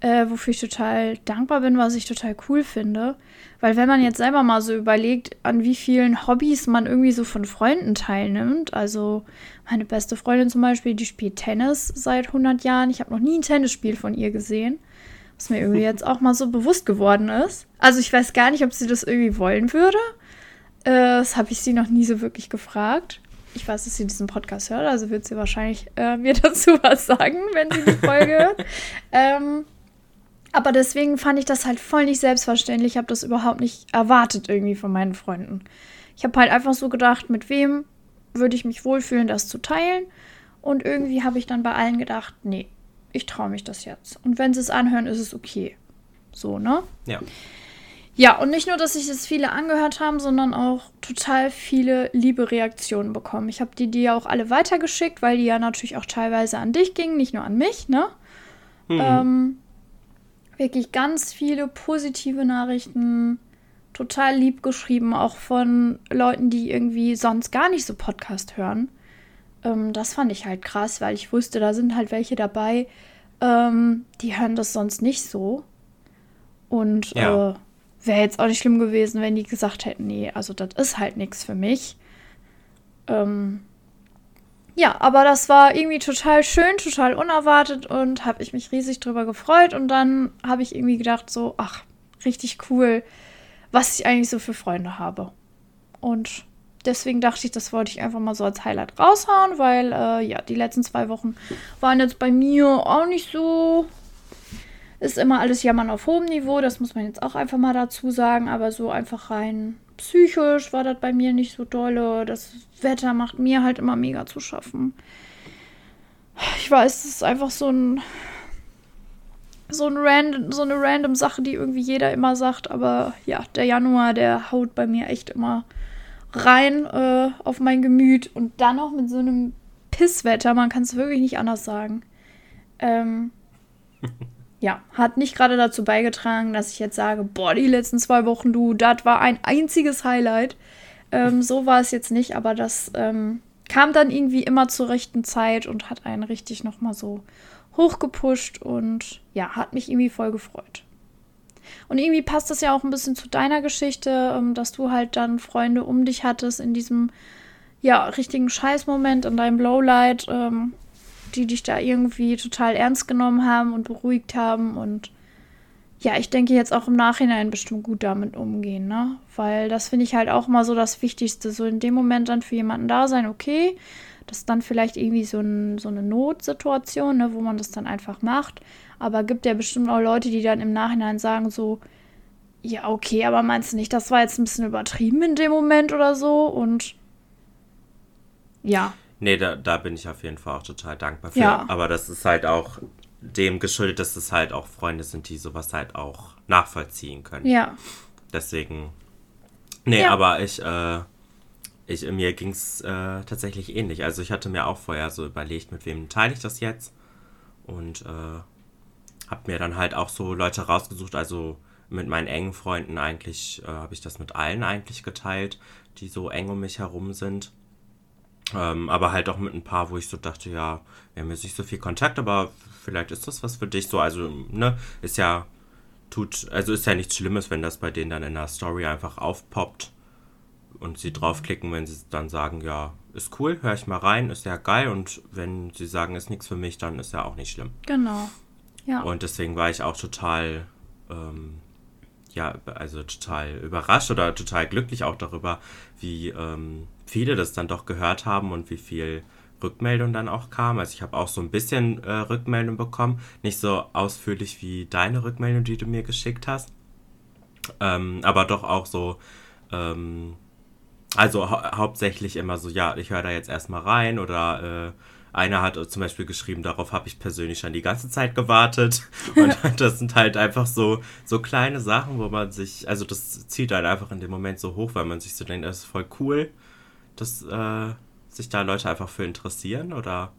äh, wofür ich total dankbar bin, was ich total cool finde. Weil wenn man jetzt selber mal so überlegt, an wie vielen Hobbys man irgendwie so von Freunden teilnimmt, also meine beste Freundin zum Beispiel, die spielt Tennis seit 100 Jahren. Ich habe noch nie ein Tennisspiel von ihr gesehen, was mir irgendwie jetzt auch mal so bewusst geworden ist. Also ich weiß gar nicht, ob sie das irgendwie wollen würde. Äh, das habe ich sie noch nie so wirklich gefragt. ich weiß, dass sie diesen Podcast hört, also wird sie wahrscheinlich äh, mir dazu was sagen, wenn sie die Folge hört. Ähm, aber deswegen fand ich das halt voll nicht selbstverständlich. Ich habe das überhaupt nicht erwartet irgendwie von meinen Freunden. Ich habe halt einfach so gedacht, mit wem würde ich mich wohlfühlen, das zu teilen. Und irgendwie habe ich dann bei allen gedacht, nee, ich traue mich das jetzt. Und wenn sie es anhören, ist es okay. So, ne? Ja. Ja, und nicht nur, dass sich das viele angehört haben, sondern auch total viele liebe Reaktionen bekommen. Ich habe die dir auch alle weitergeschickt, weil die ja natürlich auch teilweise an dich gingen, nicht nur an mich, ne? Mhm. Ähm, wirklich ganz viele positive Nachrichten, total lieb geschrieben, auch von Leuten, die irgendwie sonst gar nicht so Podcast hören. Ähm, das fand ich halt krass, weil ich wusste, da sind halt welche dabei, ähm, die hören das sonst nicht so. Und ja. äh, wäre jetzt auch nicht schlimm gewesen, wenn die gesagt hätten, nee, also das ist halt nichts für mich. Ähm, ja, aber das war irgendwie total schön, total unerwartet und habe ich mich riesig drüber gefreut. Und dann habe ich irgendwie gedacht, so, ach, richtig cool, was ich eigentlich so für Freunde habe. Und deswegen dachte ich, das wollte ich einfach mal so als Highlight raushauen, weil äh, ja, die letzten zwei Wochen waren jetzt bei mir auch nicht so ist immer alles Jammern auf hohem Niveau, das muss man jetzt auch einfach mal dazu sagen, aber so einfach rein psychisch war das bei mir nicht so dolle. Das Wetter macht mir halt immer mega zu schaffen. Ich weiß, es ist einfach so ein so, ein random, so eine random Sache, die irgendwie jeder immer sagt, aber ja, der Januar, der haut bei mir echt immer rein äh, auf mein Gemüt und dann noch mit so einem Pisswetter, man kann es wirklich nicht anders sagen. Ähm, ja, hat nicht gerade dazu beigetragen, dass ich jetzt sage, boah, die letzten zwei Wochen, du, das war ein einziges Highlight. Ähm, so war es jetzt nicht, aber das ähm, kam dann irgendwie immer zur rechten Zeit und hat einen richtig nochmal so hochgepusht und ja, hat mich irgendwie voll gefreut. Und irgendwie passt das ja auch ein bisschen zu deiner Geschichte, ähm, dass du halt dann Freunde um dich hattest in diesem ja, richtigen Scheißmoment, in deinem Lowlight. Ähm, die dich da irgendwie total ernst genommen haben und beruhigt haben. Und ja, ich denke jetzt auch im Nachhinein bestimmt gut damit umgehen, ne? Weil das finde ich halt auch mal so das Wichtigste. So in dem Moment dann für jemanden da sein, okay. Das ist dann vielleicht irgendwie so, ein, so eine Notsituation, ne, wo man das dann einfach macht. Aber gibt ja bestimmt auch Leute, die dann im Nachhinein sagen, so, ja, okay, aber meinst du nicht, das war jetzt ein bisschen übertrieben in dem Moment oder so? Und ja, Nee, da, da bin ich auf jeden Fall auch total dankbar für. Ja. Aber das ist halt auch dem geschuldet, dass es halt auch Freunde sind, die sowas halt auch nachvollziehen können. Ja. Deswegen. Nee, ja. aber ich, äh, ich, mir ging es äh, tatsächlich ähnlich. Also ich hatte mir auch vorher so überlegt, mit wem teile ich das jetzt. Und äh, habe mir dann halt auch so Leute rausgesucht, also mit meinen engen Freunden eigentlich, äh, habe ich das mit allen eigentlich geteilt, die so eng um mich herum sind. Ähm, aber halt auch mit ein paar, wo ich so dachte, ja, wir haben jetzt nicht so viel Kontakt, aber vielleicht ist das was für dich. So, also, ne, ist ja, tut, also ist ja nichts Schlimmes, wenn das bei denen dann in der Story einfach aufpoppt und sie draufklicken, wenn sie dann sagen, ja, ist cool, höre ich mal rein, ist ja geil. Und wenn sie sagen, ist nichts für mich, dann ist ja auch nicht schlimm. Genau. Ja. Und deswegen war ich auch total, ähm, ja, also total überrascht oder total glücklich auch darüber, wie, ähm, viele das dann doch gehört haben und wie viel Rückmeldung dann auch kam. Also ich habe auch so ein bisschen äh, Rückmeldung bekommen. Nicht so ausführlich wie deine Rückmeldung, die du mir geschickt hast. Ähm, aber doch auch so, ähm, also hau hauptsächlich immer so, ja, ich höre da jetzt erstmal rein oder äh, einer hat zum Beispiel geschrieben, darauf habe ich persönlich schon die ganze Zeit gewartet. Und das sind halt einfach so, so kleine Sachen, wo man sich, also das zieht halt einfach in dem Moment so hoch, weil man sich so denkt, das ist voll cool dass äh, sich da Leute einfach für interessieren oder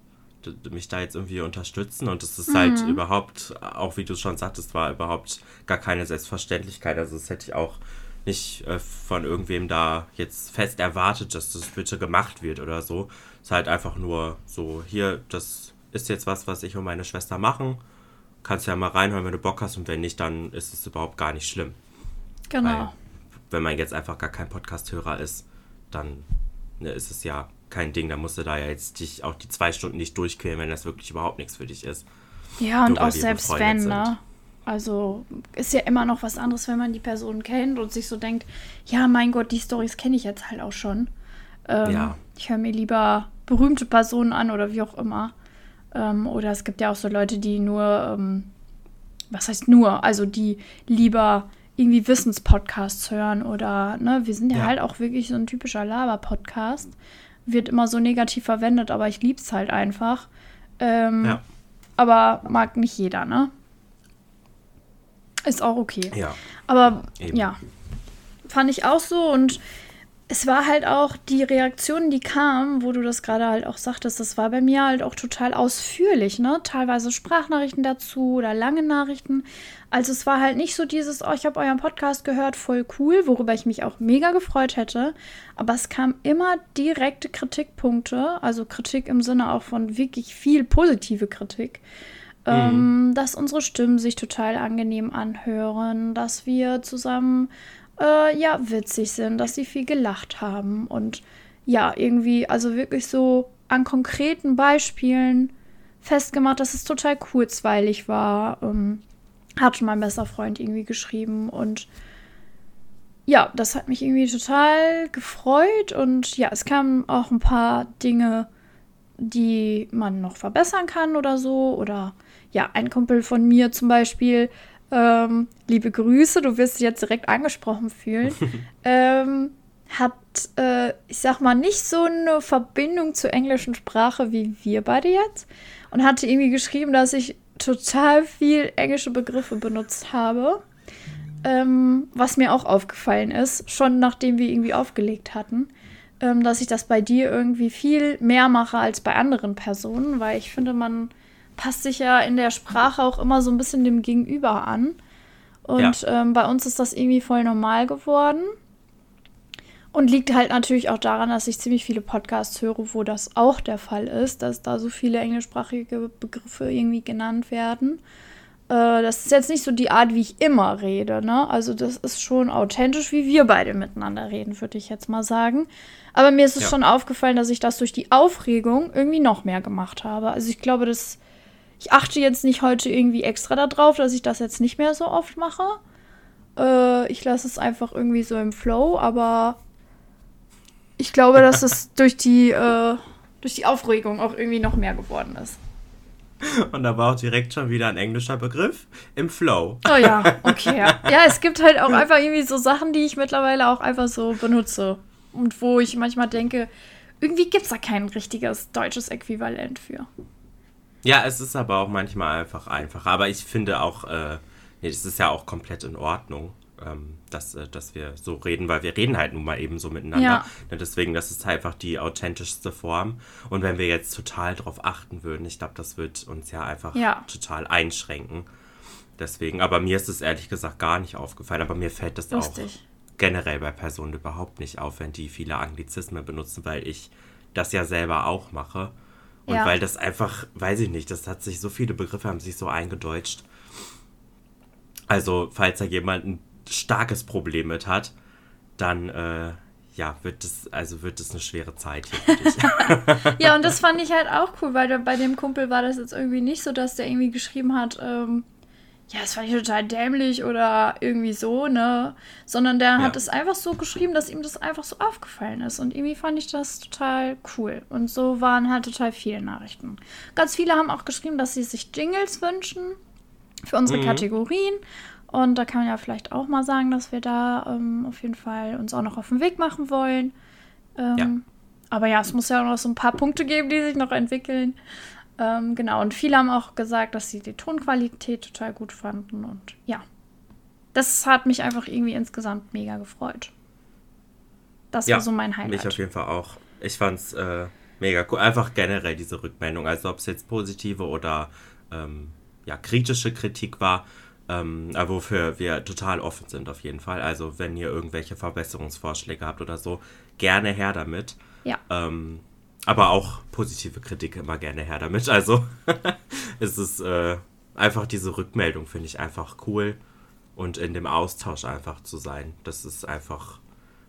mich da jetzt irgendwie unterstützen und es ist halt mhm. halt überhaupt, auch wie du schon sagtest, war überhaupt gar keine Selbstverständlichkeit. Also das hätte ich auch nicht äh, von irgendwem da jetzt fest erwartet, dass das bitte gemacht wird oder so. Es ist halt einfach nur so, hier, das ist jetzt was, was ich und meine Schwester machen. Kannst ja mal reinhören, wenn du Bock hast und wenn nicht, dann ist es überhaupt gar nicht schlimm. Genau. Weil, wenn man jetzt einfach gar kein Podcast-Hörer ist, dann ist es ja kein Ding. Da musst du da ja jetzt dich auch die zwei Stunden nicht durchquälen, wenn das wirklich überhaupt nichts für dich ist. Ja, und auch selbst wenn, sind. ne? Also ist ja immer noch was anderes, wenn man die Person kennt und sich so denkt, ja, mein Gott, die Stories kenne ich jetzt halt auch schon. Ähm, ja. Ich höre mir lieber berühmte Personen an oder wie auch immer. Ähm, oder es gibt ja auch so Leute, die nur, ähm, was heißt nur, also die lieber irgendwie Wissenspodcasts hören oder, ne, wir sind ja, ja. halt auch wirklich so ein typischer Laber-Podcast. Wird immer so negativ verwendet, aber ich lieb's halt einfach. Ähm, ja. Aber mag nicht jeder, ne? Ist auch okay. Ja. Aber Eben. ja, fand ich auch so und es war halt auch die Reaktionen, die kamen, wo du das gerade halt auch sagtest, das war bei mir halt auch total ausführlich, ne? Teilweise Sprachnachrichten dazu oder lange Nachrichten. Also es war halt nicht so dieses, oh, ich habe euren Podcast gehört, voll cool, worüber ich mich auch mega gefreut hätte. Aber es kam immer direkte Kritikpunkte, also Kritik im Sinne auch von wirklich viel positive Kritik. Mhm. Ähm, dass unsere Stimmen sich total angenehm anhören, dass wir zusammen äh, ja, witzig sind, dass sie viel gelacht haben und ja, irgendwie, also wirklich so an konkreten Beispielen festgemacht, dass es total kurzweilig war. Ähm, hat mein bester Freund irgendwie geschrieben und ja, das hat mich irgendwie total gefreut und ja, es kamen auch ein paar Dinge, die man noch verbessern kann oder so. Oder ja, ein Kumpel von mir zum Beispiel ähm, liebe Grüße, du wirst dich jetzt direkt angesprochen fühlen, ähm, hat, äh, ich sag mal, nicht so eine Verbindung zur englischen Sprache wie wir beide jetzt und hatte irgendwie geschrieben, dass ich total viel englische Begriffe benutzt habe. Ähm, was mir auch aufgefallen ist, schon nachdem wir irgendwie aufgelegt hatten, ähm, dass ich das bei dir irgendwie viel mehr mache als bei anderen Personen, weil ich finde, man passt sich ja in der Sprache auch immer so ein bisschen dem Gegenüber an. Und ja. ähm, bei uns ist das irgendwie voll normal geworden. Und liegt halt natürlich auch daran, dass ich ziemlich viele Podcasts höre, wo das auch der Fall ist, dass da so viele englischsprachige Begriffe irgendwie genannt werden. Äh, das ist jetzt nicht so die Art, wie ich immer rede, ne? Also das ist schon authentisch, wie wir beide miteinander reden, würde ich jetzt mal sagen. Aber mir ist es ja. schon aufgefallen, dass ich das durch die Aufregung irgendwie noch mehr gemacht habe. Also ich glaube, das ich achte jetzt nicht heute irgendwie extra darauf, dass ich das jetzt nicht mehr so oft mache. Äh, ich lasse es einfach irgendwie so im Flow, aber ich glaube, dass es durch die, äh, durch die Aufregung auch irgendwie noch mehr geworden ist. Und da war auch direkt schon wieder ein englischer Begriff im Flow. Oh ja, okay. Ja. ja, es gibt halt auch einfach irgendwie so Sachen, die ich mittlerweile auch einfach so benutze. Und wo ich manchmal denke, irgendwie gibt es da kein richtiges deutsches Äquivalent für. Ja, es ist aber auch manchmal einfach einfacher. Aber ich finde auch, äh, nee, das ist ja auch komplett in Ordnung, ähm, dass, äh, dass wir so reden, weil wir reden halt nun mal eben so miteinander. Ja. Ne, deswegen, das ist einfach die authentischste Form. Und wenn wir jetzt total drauf achten würden, ich glaube, das wird uns ja einfach ja. total einschränken. Deswegen, aber mir ist es ehrlich gesagt gar nicht aufgefallen, aber mir fällt das Lustig. auch generell bei Personen überhaupt nicht auf, wenn die viele Anglizismen benutzen, weil ich das ja selber auch mache. Und ja. weil das einfach, weiß ich nicht, das hat sich so viele Begriffe haben sich so eingedeutscht. Also, falls da jemand ein starkes Problem mit hat, dann äh, ja, wird das, also wird das eine schwere Zeit hier für dich. ja, und das fand ich halt auch cool, weil bei dem Kumpel war das jetzt irgendwie nicht so, dass der irgendwie geschrieben hat, ähm, ja, das fand ich total dämlich oder irgendwie so, ne? Sondern der ja. hat es einfach so geschrieben, dass ihm das einfach so aufgefallen ist. Und irgendwie fand ich das total cool. Und so waren halt total viele Nachrichten. Ganz viele haben auch geschrieben, dass sie sich Jingles wünschen für unsere mhm. Kategorien. Und da kann man ja vielleicht auch mal sagen, dass wir da ähm, auf jeden Fall uns auch noch auf den Weg machen wollen. Ähm, ja. Aber ja, es muss ja auch noch so ein paar Punkte geben, die sich noch entwickeln. Ähm, genau, und viele haben auch gesagt, dass sie die Tonqualität total gut fanden. Und ja, das hat mich einfach irgendwie insgesamt mega gefreut. Das ja, war so mein Highlight. Mich auf jeden Fall auch. Ich fand's äh, mega cool. Einfach generell diese Rückmeldung. Also ob es jetzt positive oder ähm, ja, kritische Kritik war, ähm, wofür wir total offen sind auf jeden Fall. Also wenn ihr irgendwelche Verbesserungsvorschläge habt oder so, gerne her damit. Ja. Ähm, aber auch positive Kritik immer gerne her damit. Also es ist äh, einfach diese Rückmeldung, finde ich einfach cool. Und in dem Austausch einfach zu sein. Das ist einfach,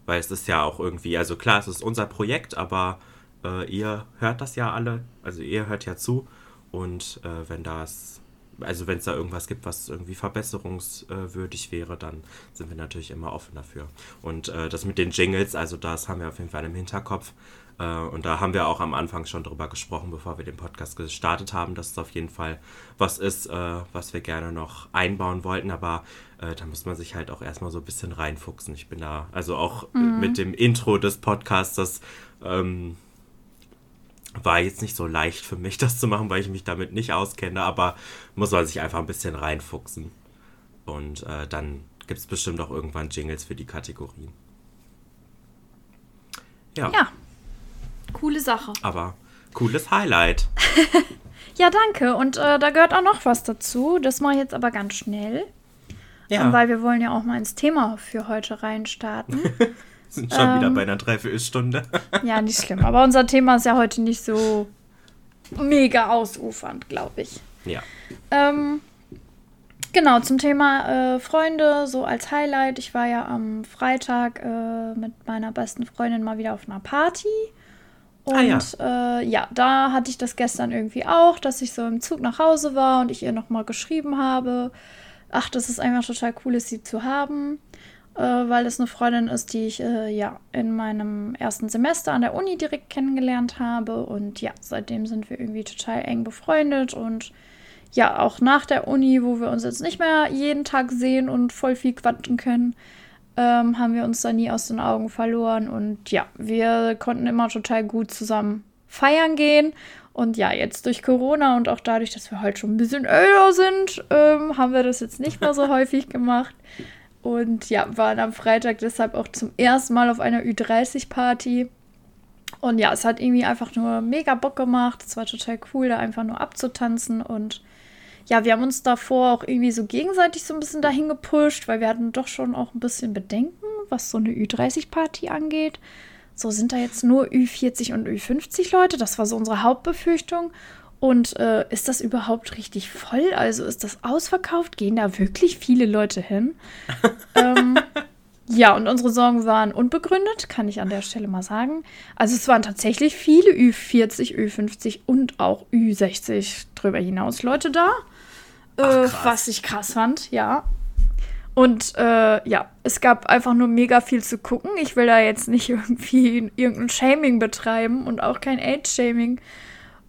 weil es ist ja auch irgendwie, also klar, es ist unser Projekt, aber äh, ihr hört das ja alle, also ihr hört ja zu. Und äh, wenn das also wenn es da irgendwas gibt, was irgendwie verbesserungswürdig wäre, dann sind wir natürlich immer offen dafür. Und äh, das mit den Jingles, also das haben wir auf jeden Fall im Hinterkopf. Äh, und da haben wir auch am Anfang schon drüber gesprochen, bevor wir den Podcast gestartet haben, dass es auf jeden Fall was ist, äh, was wir gerne noch einbauen wollten. Aber äh, da muss man sich halt auch erstmal so ein bisschen reinfuchsen. Ich bin da, also auch mhm. mit dem Intro des Podcasts, das ähm, war jetzt nicht so leicht für mich, das zu machen, weil ich mich damit nicht auskenne, aber muss man sich einfach ein bisschen reinfuchsen. Und äh, dann gibt es bestimmt auch irgendwann Jingles für die Kategorien. Ja. Ja. Coole Sache. Aber cooles Highlight. ja, danke. Und äh, da gehört auch noch was dazu. Das mache ich jetzt aber ganz schnell. Ja. Ähm, weil wir wollen ja auch mal ins Thema für heute reinstarten. Sind schon ähm, wieder bei einer Dreiviertelstunde. ja, nicht schlimm. Aber unser Thema ist ja heute nicht so mega ausufernd, glaube ich. Ja. Ähm, genau, zum Thema äh, Freunde, so als Highlight. Ich war ja am Freitag äh, mit meiner besten Freundin mal wieder auf einer Party. Und ah, ja. Äh, ja, da hatte ich das gestern irgendwie auch, dass ich so im Zug nach Hause war und ich ihr nochmal geschrieben habe. Ach, das ist einfach total cool, sie zu haben äh, weil es eine Freundin ist, die ich äh, ja in meinem ersten Semester an der Uni direkt kennengelernt habe. Und ja, seitdem sind wir irgendwie total eng befreundet und ja, auch nach der Uni, wo wir uns jetzt nicht mehr jeden Tag sehen und voll viel quatschen können, ähm, haben wir uns da nie aus den Augen verloren. Und ja, wir konnten immer total gut zusammen feiern gehen. Und ja, jetzt durch Corona und auch dadurch, dass wir halt schon ein bisschen älter sind, ähm, haben wir das jetzt nicht mehr so häufig gemacht. Und ja, waren am Freitag deshalb auch zum ersten Mal auf einer Ü30-Party. Und ja, es hat irgendwie einfach nur mega Bock gemacht. Es war total cool, da einfach nur abzutanzen. Und ja, wir haben uns davor auch irgendwie so gegenseitig so ein bisschen dahin gepusht, weil wir hatten doch schon auch ein bisschen Bedenken, was so eine Ü30-Party angeht. So sind da jetzt nur Ü40 und Ü50 Leute. Das war so unsere Hauptbefürchtung. Und äh, ist das überhaupt richtig voll? Also ist das ausverkauft? Gehen da wirklich viele Leute hin? ähm, ja, und unsere Sorgen waren unbegründet, kann ich an der Stelle mal sagen. Also es waren tatsächlich viele Ü40, Ü50 und auch Ü60 drüber hinaus Leute da. Äh, was ich krass fand, ja. Und äh, ja, es gab einfach nur mega viel zu gucken. Ich will da jetzt nicht irgendwie irgendein Shaming betreiben und auch kein Age-Shaming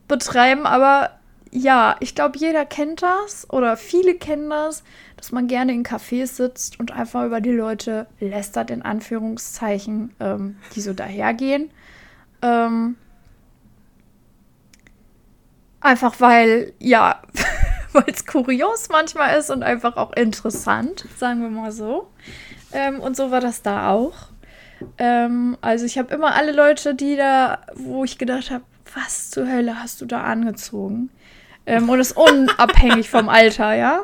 betreiben, aber ja, ich glaube, jeder kennt das oder viele kennen das, dass man gerne in Cafés sitzt und einfach über die Leute lästert, in Anführungszeichen, ähm, die so dahergehen. Ähm, einfach weil, ja, weil es kurios manchmal ist und einfach auch interessant, sagen wir mal so. Ähm, und so war das da auch. Ähm, also ich habe immer alle Leute, die da, wo ich gedacht habe, was zur Hölle hast du da angezogen? Ähm, und ist unabhängig vom Alter, ja.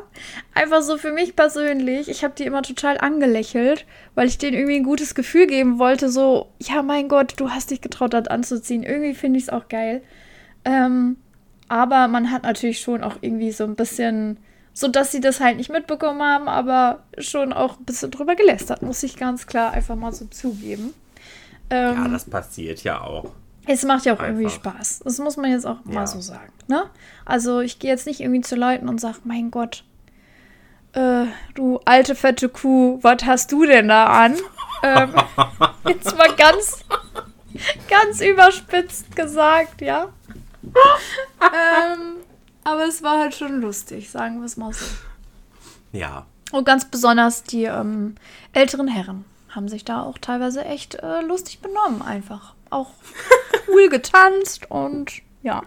Einfach so für mich persönlich, ich habe die immer total angelächelt, weil ich denen irgendwie ein gutes Gefühl geben wollte, so, ja, mein Gott, du hast dich getraut, das anzuziehen. Irgendwie finde ich es auch geil. Ähm, aber man hat natürlich schon auch irgendwie so ein bisschen, so dass sie das halt nicht mitbekommen haben, aber schon auch ein bisschen drüber gelästert, muss ich ganz klar einfach mal so zugeben. Ähm, ja, das passiert ja auch. Es macht ja auch Einfach. irgendwie Spaß. Das muss man jetzt auch ja. mal so sagen. Ne? Also ich gehe jetzt nicht irgendwie zu Leuten und sage, mein Gott, äh, du alte fette Kuh, was hast du denn da an? ähm, jetzt mal ganz, ganz überspitzt gesagt, ja. ähm, aber es war halt schon lustig, sagen wir es mal so. Ja. Und ganz besonders die ähm, älteren Herren haben sich da auch teilweise echt äh, lustig benommen, einfach auch cool getanzt und ja.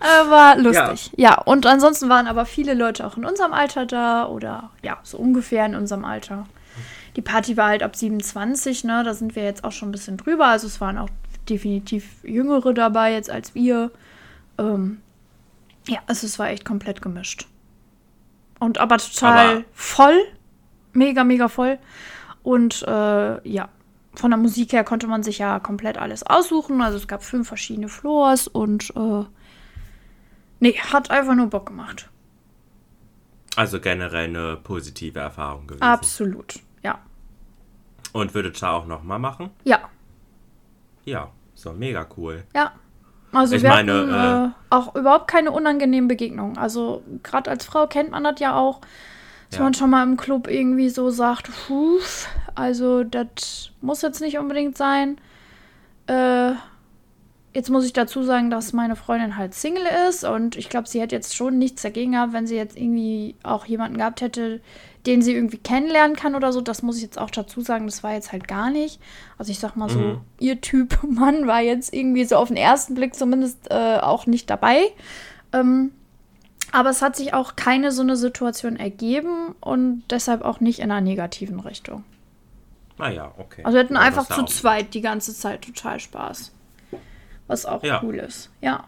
Äh, war lustig. Ja. ja, und ansonsten waren aber viele Leute auch in unserem Alter da oder ja, so ungefähr in unserem Alter. Die Party war halt ab 27, ne? Da sind wir jetzt auch schon ein bisschen drüber. Also es waren auch definitiv Jüngere dabei jetzt als wir. Ähm, ja, also es war echt komplett gemischt. Und aber total aber voll. Mega, mega voll. Und äh, ja, von der Musik her konnte man sich ja komplett alles aussuchen. Also es gab fünf verschiedene Floors und äh, nee, hat einfach nur Bock gemacht. Also generell eine positive Erfahrung gewesen. Absolut, ja. Und würdet ihr auch nochmal machen? Ja. Ja, so mega cool. Ja. Also Ich wir meine, hatten äh, äh, auch überhaupt keine unangenehmen Begegnungen. Also gerade als Frau kennt man das ja auch, dass Ja. man schon mal im Club irgendwie so sagt, puh, also das muss jetzt nicht unbedingt sein. Äh, jetzt muss ich dazu sagen, dass meine Freundin halt Single ist und ich glaube, sie hätte jetzt schon nichts dagegen gehabt, wenn sie jetzt irgendwie auch jemanden gehabt hätte, den sie irgendwie kennenlernen kann oder so. Das muss ich jetzt auch dazu sagen, das war jetzt halt gar nicht. Also ich sag mal so, Mhm. ihr Typ Mann war jetzt irgendwie so auf den ersten Blick zumindest äh, auch nicht dabei. Ähm, aber es hat sich auch keine so eine Situation ergeben und deshalb auch nicht in einer negativen Richtung. Naja, okay. Also wir hatten Ja, einfach das zu zweit die ganze Zeit total Spaß. Was auch Ja. cool ist. Ja.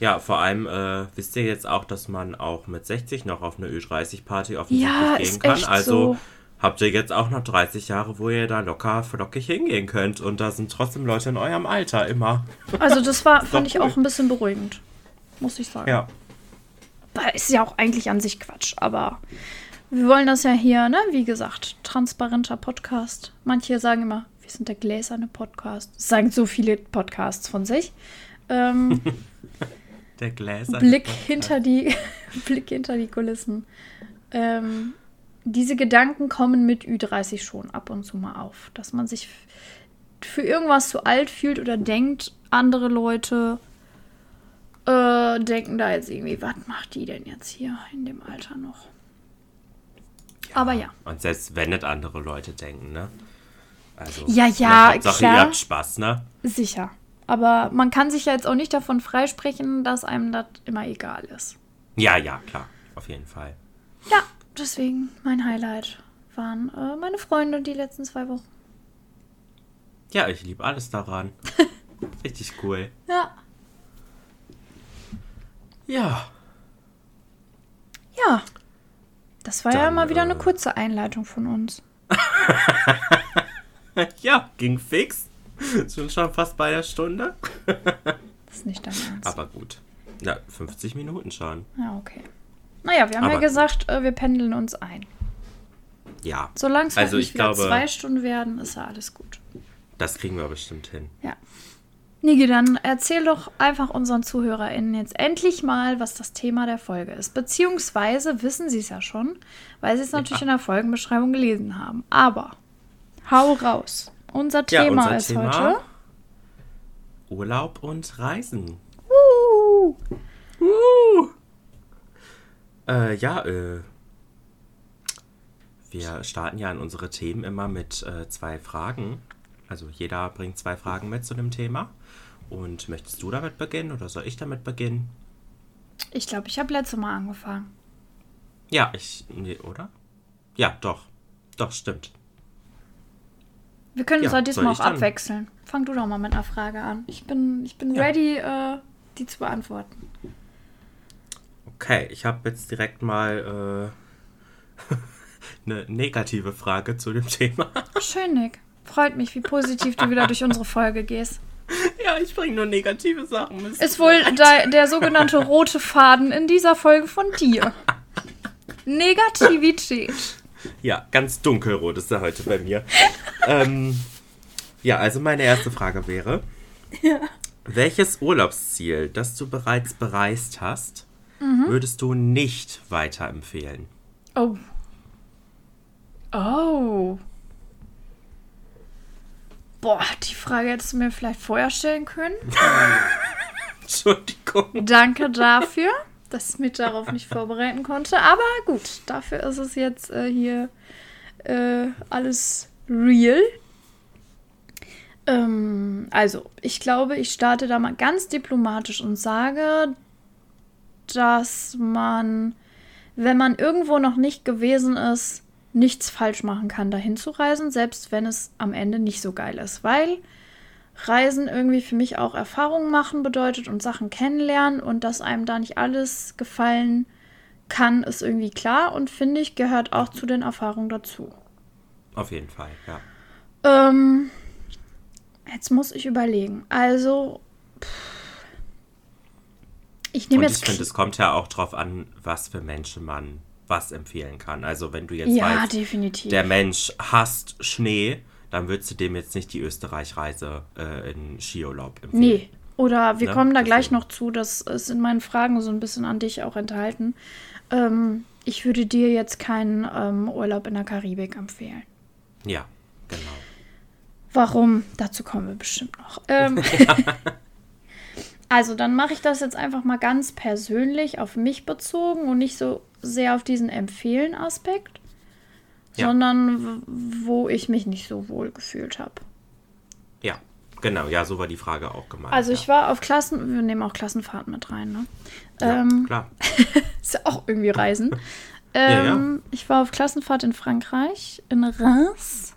Ja, vor allem äh, wisst ihr jetzt auch, dass man auch mit 60 noch auf eine Ü30-Party offensichtlich Ja, gehen kann. also so. habt ihr jetzt auch noch 30 Jahre, wo ihr da locker flockig hingehen könnt. Und da sind trotzdem Leute in eurem Alter immer. Also das war, doch fand ich cool. auch ein bisschen beruhigend. Muss ich sagen. Ja. Ist ja auch eigentlich an sich Quatsch, aber wir wollen das ja hier, ne? Wie gesagt, transparenter Podcast. Manche sagen immer, wir sind der gläserne Podcast. Das sagen so viele Podcasts von sich. Ähm, Der Gläser. Blick hinter die Blick hinter die Kulissen. Ähm, diese Gedanken kommen mit Ü30 schon ab und zu mal auf, dass man sich für irgendwas zu alt fühlt oder denkt, andere Leute äh, denken da jetzt irgendwie, was macht die denn jetzt hier in dem Alter noch? Aber ja. Und selbst wenn nicht andere Leute denken, ne? Also, Ja, ja, Hauptsache, klar. ihr habt Spaß, ne? Sicher. Aber man kann sich ja jetzt auch nicht davon freisprechen, dass einem das immer egal ist. Ja, ja, klar. Auf jeden Fall. Ja, deswegen mein Highlight waren äh, meine Freunde die letzten zwei Wochen. Ja, ich liebe alles daran. Richtig cool. Ja. Ja. Ja. Das war ja Dann, mal wieder eine äh, kurze Einleitung von uns. Ja, ging fix. Sind schon fast bei der Stunde. Das ist nicht dein Ernst. Aber gut. Ja, 50 Minuten schon. Ja, okay. Naja, wir haben ja Aber gesagt, äh, wir pendeln uns ein. Ja. Solange es halt Also nicht ich glaube- zwei Stunden werden, ist ja alles gut. Das kriegen wir bestimmt hin. Ja. Niki, dann erzähl doch einfach unseren ZuhörerInnen jetzt endlich mal, was das Thema der Folge ist. Beziehungsweise wissen sie es ja schon, weil sie es natürlich in der Folgenbeschreibung gelesen haben. Aber hau raus. Unser Ja, Thema unser ist Thema- heute. Urlaub und Reisen. Uh, Uh. Äh, ja, äh. Wir starten ja in unsere Themen immer mit äh, zwei Fragen. Also jeder bringt zwei Fragen mit zu dem Thema. Und möchtest du damit beginnen oder soll ich damit beginnen? ich glaube, ich habe letztes Mal angefangen. Ja, ich. Nee, oder? Ja, doch. Doch, stimmt. Wir können uns Ja, ja diesmal auch abwechseln. Fang du doch mal mit einer Frage an. Ich bin, ich bin Ja. ready, äh, die zu beantworten. Okay, ich habe jetzt direkt mal äh, eine negative Frage zu dem Thema. Schön, Nick. Freut mich, wie positiv du wieder durch unsere Folge gehst. ja, ich bringe nur negative Sachen mit. Ist wohl der, der sogenannte rote Faden in dieser Folge von dir. Negativität. Ja, ganz dunkelrot ist er heute bei mir. ähm, ja, also meine erste Frage wäre: Welches Urlaubsziel, das du bereits bereist hast, würdest du nicht weiterempfehlen? Oh. Oh. Boah, die Frage hättest du mir vielleicht vorher stellen können. Entschuldigung. Danke dafür, dass ich mich darauf nicht vorbereiten konnte. Aber gut, dafür ist es jetzt äh, hier äh, alles real. Ähm, also, ich glaube, ich starte da mal ganz diplomatisch und sage, dass man, wenn man irgendwo noch nicht gewesen ist, nichts falsch machen kann, dahin zu reisen, selbst wenn es am Ende nicht so geil ist. Weil Reisen irgendwie für mich auch Erfahrungen machen bedeutet und Sachen kennenlernen und dass einem da nicht alles gefallen kann, ist irgendwie klar und finde ich, gehört auch zu den Erfahrungen dazu. Auf jeden Fall, ja. Ähm, jetzt muss ich überlegen. Also, pff, ich nehme Und jetzt. ich finde, es kommt ja auch drauf an, was für Menschen man was empfehlen kann. Also wenn du jetzt ja, weißt, definitiv. der Mensch hasst Schnee, dann würdest du dem jetzt nicht die Österreich-Reise äh, in Skiurlaub empfehlen. Nee, Oder wir Ja, kommen da gleich noch zu, das ist in meinen Fragen so ein bisschen an dich auch enthalten. Ähm, ich würde dir jetzt keinen ähm, Urlaub in der Karibik empfehlen. Ja, genau. Warum? Dazu kommen wir bestimmt noch. Ähm, also dann mache ich das jetzt einfach mal ganz persönlich auf mich bezogen und nicht so sehr auf diesen Empfehlen-Aspekt, Ja. sondern wo ich mich nicht so wohl gefühlt habe. Ja, genau. Ja, so war die Frage auch gemeint. Also ja. ich war auf Klassen, wir nehmen auch Klassenfahrten mit rein, ne? Ja, ähm, klar. Ist ja auch irgendwie Reisen. Ja, ja. ähm, Ich war auf Klassenfahrt in Frankreich, in Reims,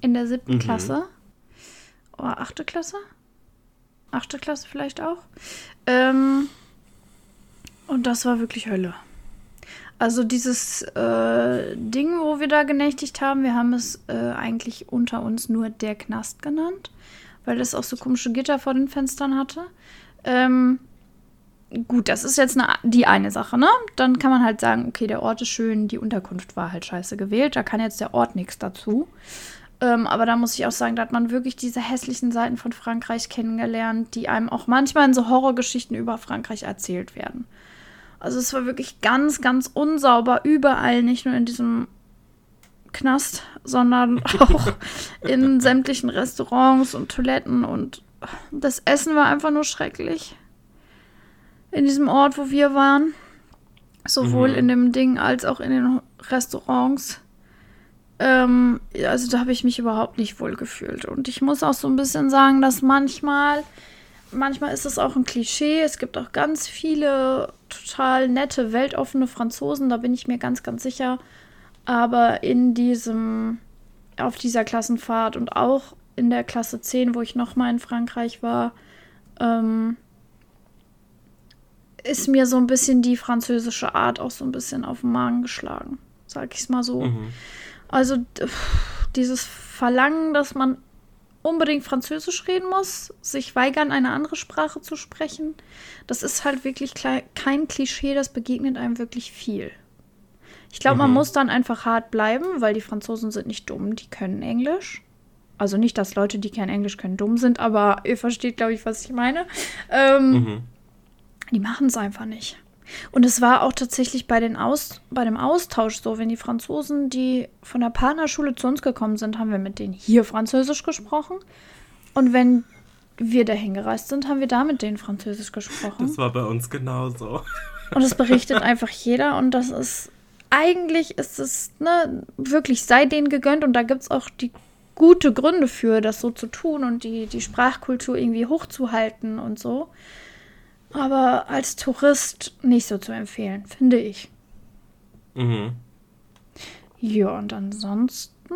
in der siebten Mhm. Klasse. Oder achte Klasse? Achte Klasse vielleicht auch. Ähm, und das war wirklich Hölle. Also dieses äh, Ding, wo wir da genächtigt haben, wir haben es äh, eigentlich unter uns nur der Knast genannt, weil das auch so komische Gitter vor den Fenstern hatte. Ähm, gut, das ist jetzt eine, die eine Sache, ne? Dann kann man halt sagen, okay, der Ort ist schön, die Unterkunft war halt scheiße gewählt, da kann jetzt der Ort nichts dazu. Ähm, aber da muss ich auch sagen, da hat man wirklich diese hässlichen Seiten von Frankreich kennengelernt, die einem auch manchmal in so Horrorgeschichten über Frankreich erzählt werden. Also es war wirklich ganz, ganz unsauber überall, nicht nur in diesem Knast, sondern auch in sämtlichen Restaurants und Toiletten und das Essen war einfach nur schrecklich. In diesem Ort, wo wir waren. Sowohl Mhm. in dem Ding als auch in den Restaurants. Ähm, also da habe ich mich überhaupt nicht wohl gefühlt. Und ich muss auch so ein bisschen sagen, dass manchmal, manchmal ist es auch ein Klischee. Es gibt auch ganz viele total nette, weltoffene Franzosen, da bin ich mir ganz, ganz sicher. Aber in diesem, auf dieser Klassenfahrt und auch in der Klasse 10, wo ich nochmal in Frankreich war, ähm, ist mir so ein bisschen die französische Art auch so ein bisschen auf den Magen geschlagen. Sag ich es mal so. Mhm. Also dieses Verlangen, dass man unbedingt Französisch reden muss, sich weigern, eine andere Sprache zu sprechen, das ist halt wirklich kein Klischee, das begegnet einem wirklich viel. Ich glaube, man Mhm. muss dann einfach hart bleiben, weil die Franzosen sind nicht dumm, die können Englisch. Also nicht, dass Leute, die kein Englisch können, dumm sind, aber ihr versteht, glaube ich, was ich meine. Ähm, Mhm. die machen es einfach nicht. Und es war auch tatsächlich bei, den Aus, bei dem Austausch so, wenn die Franzosen, die von der Partnerschule zu uns gekommen sind, haben wir mit denen hier Französisch gesprochen. Und wenn wir dahin gereist sind, haben wir da mit denen Französisch gesprochen. Das war bei uns genauso. Und das berichtet einfach jeder. Und das ist, eigentlich ist es, ne, wirklich sei denen gegönnt. Und da gibt es auch die gute Gründe für, das so zu tun und die, die Sprachkultur irgendwie hochzuhalten und so. Aber als Tourist nicht so zu empfehlen, finde ich. Mhm. Ja, und ansonsten.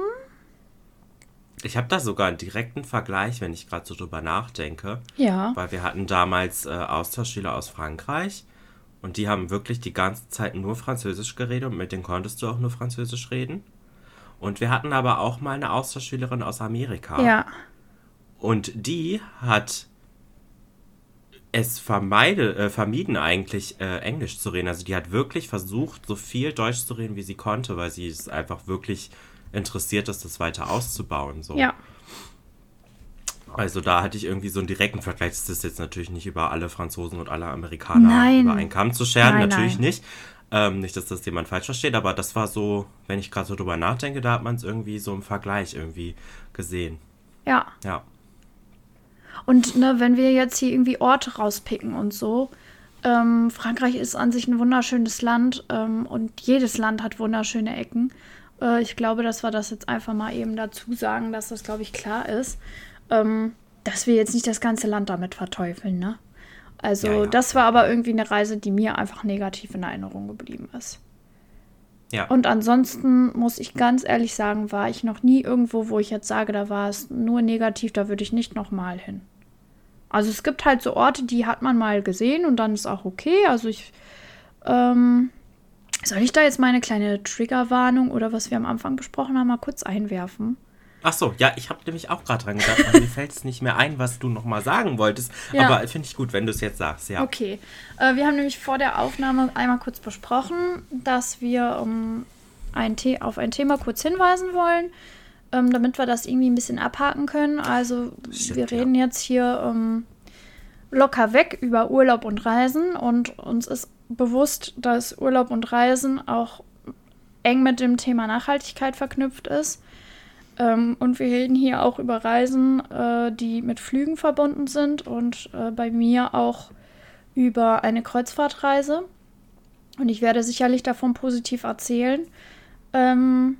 Ich habe da sogar einen direkten Vergleich, wenn ich gerade so drüber nachdenke. Ja. Weil wir hatten damals äh, Austauschschüler aus Frankreich und die haben wirklich die ganze Zeit nur Französisch geredet und mit denen konntest du auch nur Französisch reden. Und wir hatten aber auch mal eine Austauschschülerin aus Amerika. Ja. Und die hat es vermeide, äh, vermieden, eigentlich äh, Englisch zu reden. Also die hat wirklich versucht, so viel Deutsch zu reden, wie sie konnte, weil sie es einfach wirklich interessiert ist, das weiter auszubauen. So. Ja. Also da hatte ich irgendwie so einen direkten Vergleich. Das ist jetzt natürlich nicht über alle Franzosen und alle Amerikaner Nein. über einen Kamm zu scheren, Nein, natürlich nein. nicht. Ähm, nicht, dass das jemand falsch versteht, aber das war so, wenn ich gerade so drüber nachdenke, da hat man es irgendwie so im Vergleich irgendwie gesehen. Ja. Ja. Und ne, wenn wir jetzt hier irgendwie Orte rauspicken und so, ähm, Frankreich ist an sich ein wunderschönes Land ähm, und jedes Land hat wunderschöne Ecken. Äh, ich glaube, dass wir das jetzt einfach mal eben dazu sagen, dass das, glaube ich, klar ist, ähm, dass wir jetzt nicht das ganze Land damit verteufeln, ne? Also, Ja, ja. das war aber irgendwie eine Reise, die mir einfach negativ in Erinnerung geblieben ist. Ja. Und ansonsten muss ich ganz ehrlich sagen, war ich noch nie irgendwo, wo ich jetzt sage, da war es nur negativ, da würde ich nicht nochmal hin. Also es gibt halt so Orte, die hat man mal gesehen und dann ist auch okay. Also ich, ähm, soll ich da jetzt meine kleine Triggerwarnung oder was wir am Anfang besprochen haben, mal kurz einwerfen? Ach so, ja, ich habe nämlich auch gerade dran gedacht, mir fällt es nicht mehr ein, was du nochmal sagen wolltest. Ja. Aber finde ich gut, wenn du es jetzt sagst, ja. Okay. Äh, wir haben nämlich vor der Aufnahme einmal kurz besprochen, dass wir um ein The auf ein Thema kurz hinweisen wollen, ähm, damit wir das irgendwie ein bisschen abhaken können. Also Stimmt, wir ja. reden jetzt hier ähm, locker weg über Urlaub und Reisen und uns ist bewusst, dass Urlaub und Reisen auch eng mit dem Thema Nachhaltigkeit verknüpft ist. Ähm, und wir reden hier auch über Reisen, äh, die mit Flügen verbunden sind und äh, bei mir auch über eine Kreuzfahrtreise. Und ich werde sicherlich davon positiv erzählen. Ähm,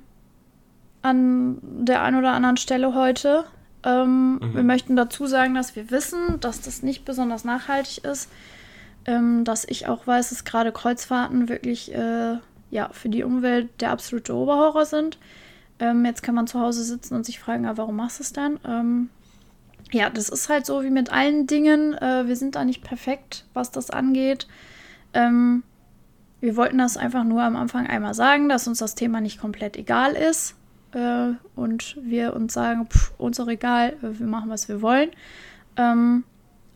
an der einen oder anderen Stelle heute. Ähm, mhm. Wir möchten dazu sagen, dass wir wissen, dass das nicht besonders nachhaltig ist. Ähm, dass ich auch weiß, dass gerade Kreuzfahrten wirklich äh, ja, für die Umwelt der absolute Oberhorror sind. Ähm, jetzt kann man zu Hause sitzen und sich fragen, ja, warum machst du es dann? Ähm, ja, das ist halt so wie mit allen Dingen. Äh, wir sind da nicht perfekt, was das angeht. Ähm, wir wollten das einfach nur am Anfang einmal sagen, dass uns das Thema nicht komplett egal ist. Äh, und wir uns sagen, pff, uns auch egal, äh, wir machen, was wir wollen. Ähm,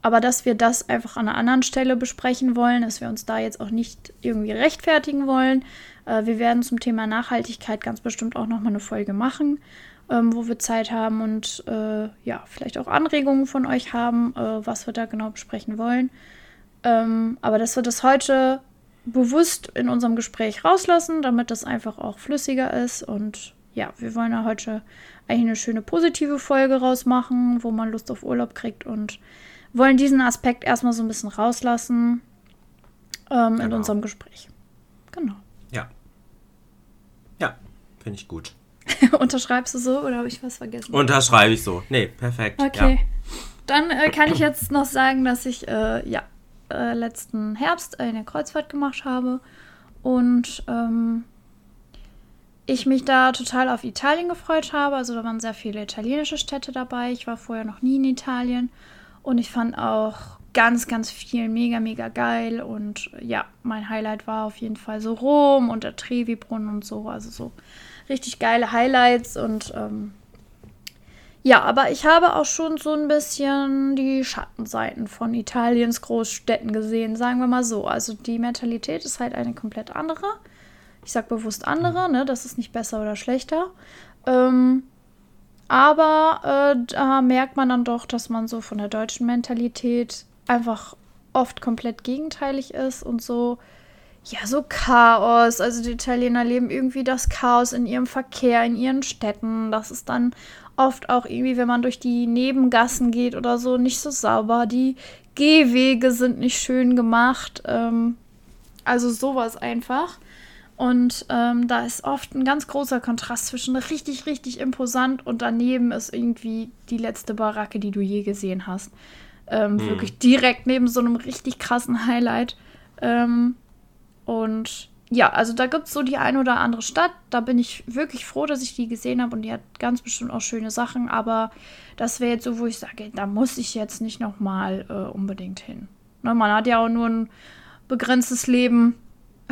aber dass wir das einfach an einer anderen Stelle besprechen wollen, dass wir uns da jetzt auch nicht irgendwie rechtfertigen wollen. Äh, wir werden zum Thema Nachhaltigkeit ganz bestimmt auch nochmal eine Folge machen, ähm, wo wir Zeit haben und äh, ja, vielleicht auch Anregungen von euch haben, äh, was wir da genau besprechen wollen. Ähm, aber dass wir das heute bewusst in unserem Gespräch rauslassen, damit das einfach auch flüssiger ist. Und ja, wir wollen ja heute eigentlich eine schöne positive Folge rausmachen, wo man Lust auf Urlaub kriegt und wollen diesen Aspekt erstmal so ein bisschen rauslassen ähm, genau. in unserem Gespräch. Genau. Ja. Ja, finde ich gut. Unterschreibst du so oder habe ich was vergessen? Unterschreibe ich so. Nee, perfekt. Okay. Ja. Dann äh, kann ich jetzt noch sagen, dass ich äh, ja, äh, letzten Herbst eine Kreuzfahrt gemacht habe und ähm, ich mich da total auf Italien gefreut habe. Also da waren sehr viele italienische Städte dabei. Ich war vorher noch nie in Italien und ich fand auch ganz, ganz viel mega, mega geil. Und ja, mein Highlight war auf jeden Fall so Rom und der Trevi-Brunnen und so. Also so richtig geile Highlights. Und ähm, ja, aber ich habe auch schon so ein bisschen die Schattenseiten von Italiens Großstädten gesehen, sagen wir mal so. Also die Mentalität ist halt eine komplett andere. Ich sage bewusst andere, ne? Das ist nicht besser oder schlechter. Ähm, aber äh, da merkt man dann doch, dass man so von der deutschen Mentalität einfach oft komplett gegenteilig ist und so, ja, so Chaos. Also die Italiener leben irgendwie das Chaos in ihrem Verkehr, in ihren Städten. Das ist dann oft auch irgendwie, wenn man durch die Nebengassen geht oder so, nicht so sauber. Die Gehwege sind nicht schön gemacht. Ähm, also sowas einfach. Und ähm, da ist oft ein ganz großer Kontrast zwischen richtig, richtig imposant und daneben ist irgendwie die letzte Baracke, die du je gesehen hast. Ähm, hm. Wirklich direkt neben so einem richtig krassen Highlight. Ähm, und ja, also da gibt es so die ein oder andere Stadt. Da bin ich wirklich froh, dass ich die gesehen habe und die hat ganz bestimmt auch schöne Sachen. Aber das wäre jetzt so, wo ich sage, da muss ich jetzt nicht nochmal äh, unbedingt hin. Ne, man hat ja auch nur ein begrenztes Leben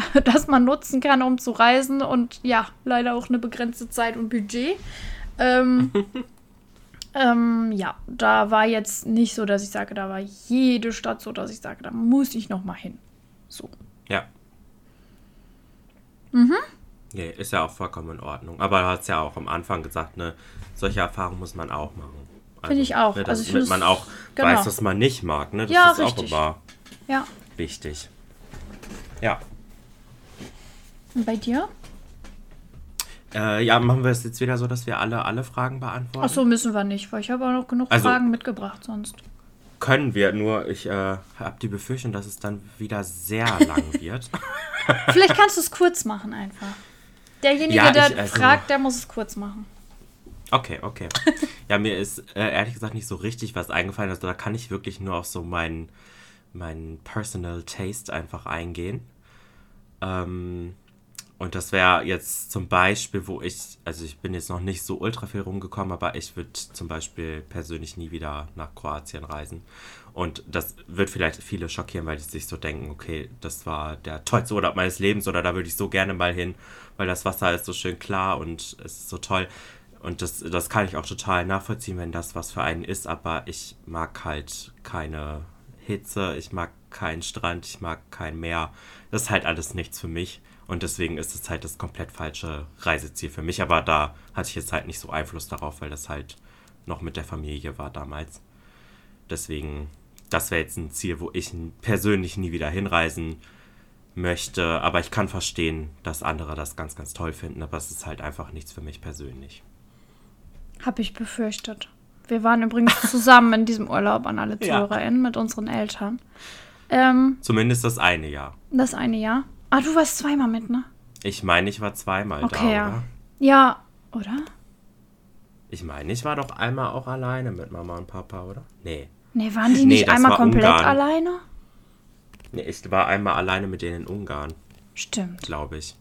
das man nutzen kann, um zu reisen und ja, leider auch eine begrenzte Zeit und Budget. Ähm, ähm, ja, da war jetzt nicht so, dass ich sage, da war jede Stadt so, dass ich sage, da muss ich noch mal hin. So. Ja. Mhm. Nee, ist ja auch vollkommen in Ordnung. Aber du hast ja auch am Anfang gesagt, ne, solche Erfahrungen muss man auch machen. Also, Finde ich auch. Ne, also ich damit man auch genau. weiß, was man nicht mag. Ne? Das ja, ist richtig. auch immer ja. wichtig. Ja. Und bei dir? Äh, ja, machen wir es jetzt wieder so, dass wir alle, alle Fragen beantworten? Ach so, müssen wir nicht, weil ich habe auch noch genug also, Fragen mitgebracht sonst. Können wir, nur ich äh, habe die Befürchtung, dass es dann wieder sehr lang wird. Vielleicht kannst du es kurz machen einfach. Derjenige, ja, der also, fragt, der muss es kurz machen. Okay, okay. ja, mir ist äh, ehrlich gesagt nicht so richtig was eingefallen. Also da kann ich wirklich nur auf so meinen mein Personal Taste einfach eingehen. Ähm, und das wäre jetzt zum Beispiel, wo ich, also ich bin jetzt noch nicht so ultra viel rumgekommen, aber ich würde zum Beispiel persönlich nie wieder nach Kroatien reisen. Und das wird vielleicht viele schockieren, weil die sich so denken, okay, das war der tollste Urlaub meines Lebens oder da würde ich so gerne mal hin, weil das Wasser ist so schön klar und es ist so toll. Und das, das kann ich auch total nachvollziehen, wenn das was für einen ist, aber ich mag halt keine Hitze, ich mag keinen Strand, ich mag kein Meer. Das ist halt alles nichts für mich. Und deswegen ist es halt das komplett falsche Reiseziel für mich. Aber da hatte ich jetzt halt nicht so Einfluss darauf, weil das halt noch mit der Familie war damals. Deswegen, das wäre jetzt ein Ziel, wo ich persönlich nie wieder hinreisen möchte. Aber ich kann verstehen, dass andere das ganz, ganz toll finden. Aber es ist halt einfach nichts für mich persönlich. Hab ich befürchtet. Wir waren übrigens zusammen in diesem Urlaub an alle Ja. ZuhörerInnen mit unseren Eltern. Ähm, Zumindest das eine Jahr. das eine Jahr. Ah, du warst zweimal mit, ne? Ich meine, ich war zweimal Okay, da, ja. oder? Ja, oder? Ich meine, ich war doch einmal auch alleine mit Mama und Papa, oder? Nee. Nee, waren die Nee, nicht das einmal war komplett Ungarn. alleine? Nee, ich war einmal alleine mit denen in Ungarn, Stimmt. glaube ich.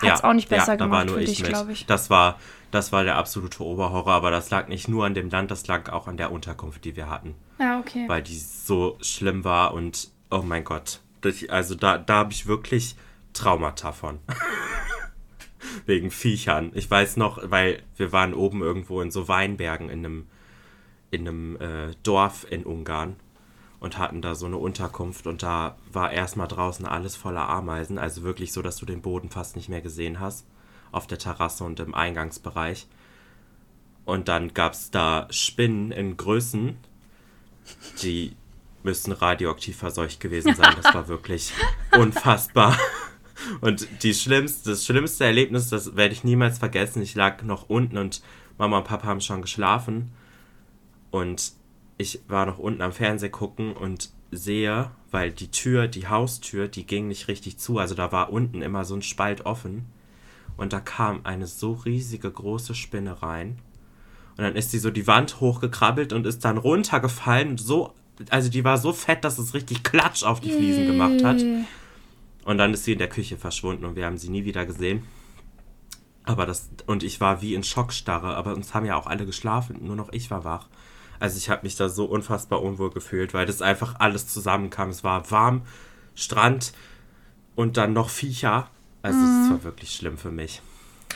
Hat's auch nicht besser da war gemacht nur für ich dich, mit. glaub ich. Das war, das war der absolute Oberhorror, aber das lag nicht nur an dem Land, das lag auch an der Unterkunft, die wir hatten. Ja, okay. weil die so schlimm war und oh mein Gott. Das, also da, da habe ich wirklich Traumata von. Wegen Viechern. Ich weiß noch, weil wir waren oben irgendwo in so Weinbergen in einem, in einem äh, Dorf in Ungarn und hatten da so eine Unterkunft und da war erstmal draußen alles voller Ameisen, also wirklich so, dass du den Boden fast nicht mehr gesehen hast. Auf der Terrasse und im Eingangsbereich. Und dann gab es da Spinnen in Größen, die müssen radioaktiv verseucht gewesen sein. Das war wirklich unfassbar. Und die schlimmste, das schlimmste Erlebnis, das werde ich niemals vergessen. Ich lag noch unten und Mama und Papa haben schon geschlafen. Und ich war noch unten am Fernseh gucken und sehe, weil die Tür, die Haustür, die ging nicht richtig zu. Also da war unten immer so ein Spalt offen. Und da kam eine so riesige große Spinne rein. Und dann ist sie so die Wand hochgekrabbelt und ist dann runtergefallen. So, also die war so fett, dass es richtig Klatsch auf die Fliesen gemacht hat. Und dann ist sie in der Küche verschwunden und wir haben sie nie wieder gesehen. Aber das, und ich war wie in Schockstarre, aber uns haben ja auch alle geschlafen, nur noch ich war wach. Also ich habe mich da so unfassbar unwohl gefühlt, weil das einfach alles zusammenkam. Es war warm, Strand und dann noch Viecher. Also es war wirklich schlimm für mich.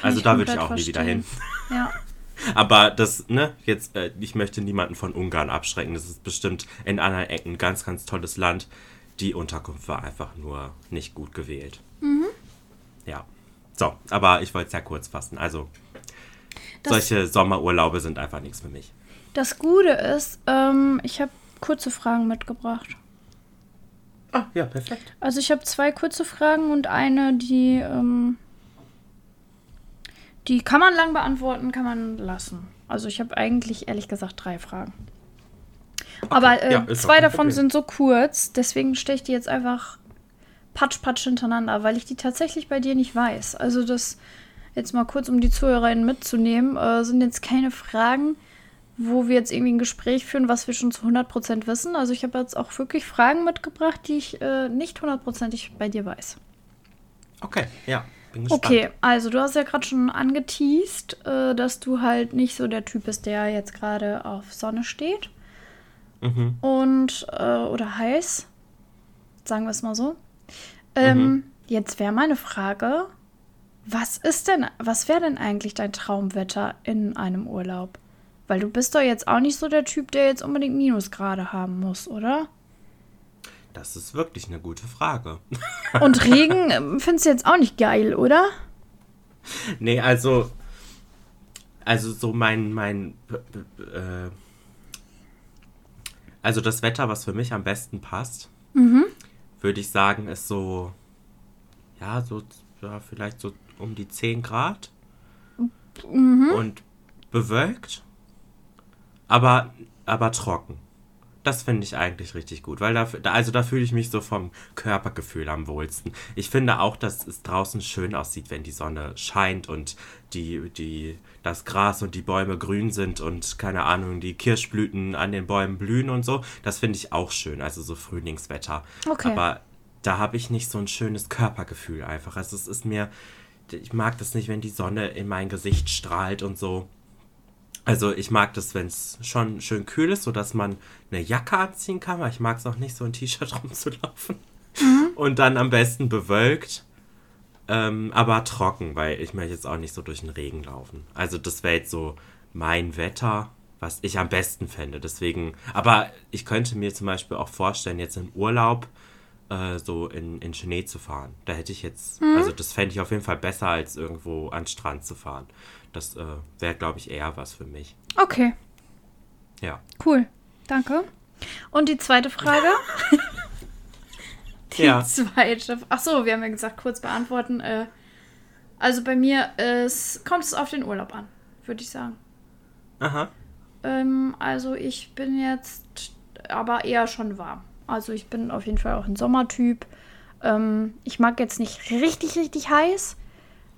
also ich da würde ich auch nie wieder hin. verstehen. Ja. Aber das, ne, jetzt, äh, ich möchte niemanden von Ungarn abschrecken. Das ist bestimmt in anderen Ecken ein ganz, ganz tolles Land. Die Unterkunft war einfach nur nicht gut gewählt. Ja. So, aber ich wollte es ja kurz fassen. Also, Das- solche Sommerurlaube sind einfach nichts für mich. Das Gute ist, ähm, ich habe kurze Fragen mitgebracht. Ah, ja, perfekt. Also ich habe zwei kurze Fragen und eine, die, ähm, die kann man lang beantworten, kann man lassen. Also ich habe eigentlich ehrlich gesagt drei Fragen. Aber äh, ja, ist zwei davon sind so kurz, deswegen stelle ich die jetzt einfach patsch patsch hintereinander, weil ich die tatsächlich bei dir nicht weiß. Also das jetzt mal kurz, um die ZuhörerInnen mitzunehmen, äh, sind jetzt keine Fragen, wo wir jetzt irgendwie ein Gespräch führen, was wir schon zu 100% wissen. Also ich habe jetzt auch wirklich Fragen mitgebracht, die ich äh, nicht hundertprozentig bei dir weiß. Okay, ja, bin gespannt. Okay, also du hast ja gerade schon angeteased, äh, dass du halt nicht so der Typ bist, der jetzt gerade auf Sonne steht. Mhm. Und, äh, oder heiß, sagen wir es mal so. Ähm, Mhm. Jetzt wäre meine Frage, was ist denn, was wäre denn eigentlich dein Traumwetter in einem Urlaub? Weil du bist doch jetzt auch nicht so der Typ, der jetzt unbedingt Minusgrade haben muss, oder? Das ist wirklich eine gute Frage. Und Regen ähm, findest du jetzt auch nicht geil, oder? Nee, also. Also so mein, mein äh, also das Wetter, was für mich am besten passt, würde ich sagen, ist so, ja, so, ja, vielleicht so um die 10 Grad und bewölkt, aber, aber trocken. Das finde ich eigentlich richtig gut, weil da, da also da fühle ich mich so vom Körpergefühl am wohlsten. Ich finde auch, dass es draußen schön aussieht, wenn die Sonne scheint und die, die, das Gras und die Bäume grün sind und keine Ahnung, die Kirschblüten an den Bäumen blühen und so. Das finde ich auch schön, also so Frühlingswetter. Okay. Aber da habe ich nicht so ein schönes Körpergefühl einfach. Also es ist mir, ich mag das nicht, wenn die Sonne in mein Gesicht strahlt und so. Also ich mag das, wenn es schon schön kühl ist, sodass man eine Jacke anziehen kann, weil ich mag es auch nicht, so ein T-Shirt rumzulaufen. Und dann am besten bewölkt, ähm, aber trocken, weil ich möchte jetzt auch nicht so durch den Regen laufen. Also das wäre jetzt so mein Wetter, was ich am besten fände. Deswegen, aber ich könnte mir zum Beispiel auch vorstellen, jetzt im Urlaub äh, so in, in Schnee zu fahren. Da hätte ich jetzt, also das fände ich auf jeden Fall besser, als irgendwo an den Strand zu fahren. Das äh, wäre, glaube ich, eher was für mich. Okay, Ja. cool. Danke. Und die zweite Frage? die Ja. zweite. Ach so, wir haben ja gesagt, kurz beantworten. Äh, also bei mir ist, kommt es auf den Urlaub an, würde ich sagen. Aha. Ähm, also ich bin jetzt aber eher schon warm. Also ich bin auf jeden Fall auch ein Sommertyp. Ähm, ich mag jetzt nicht richtig, richtig heiß.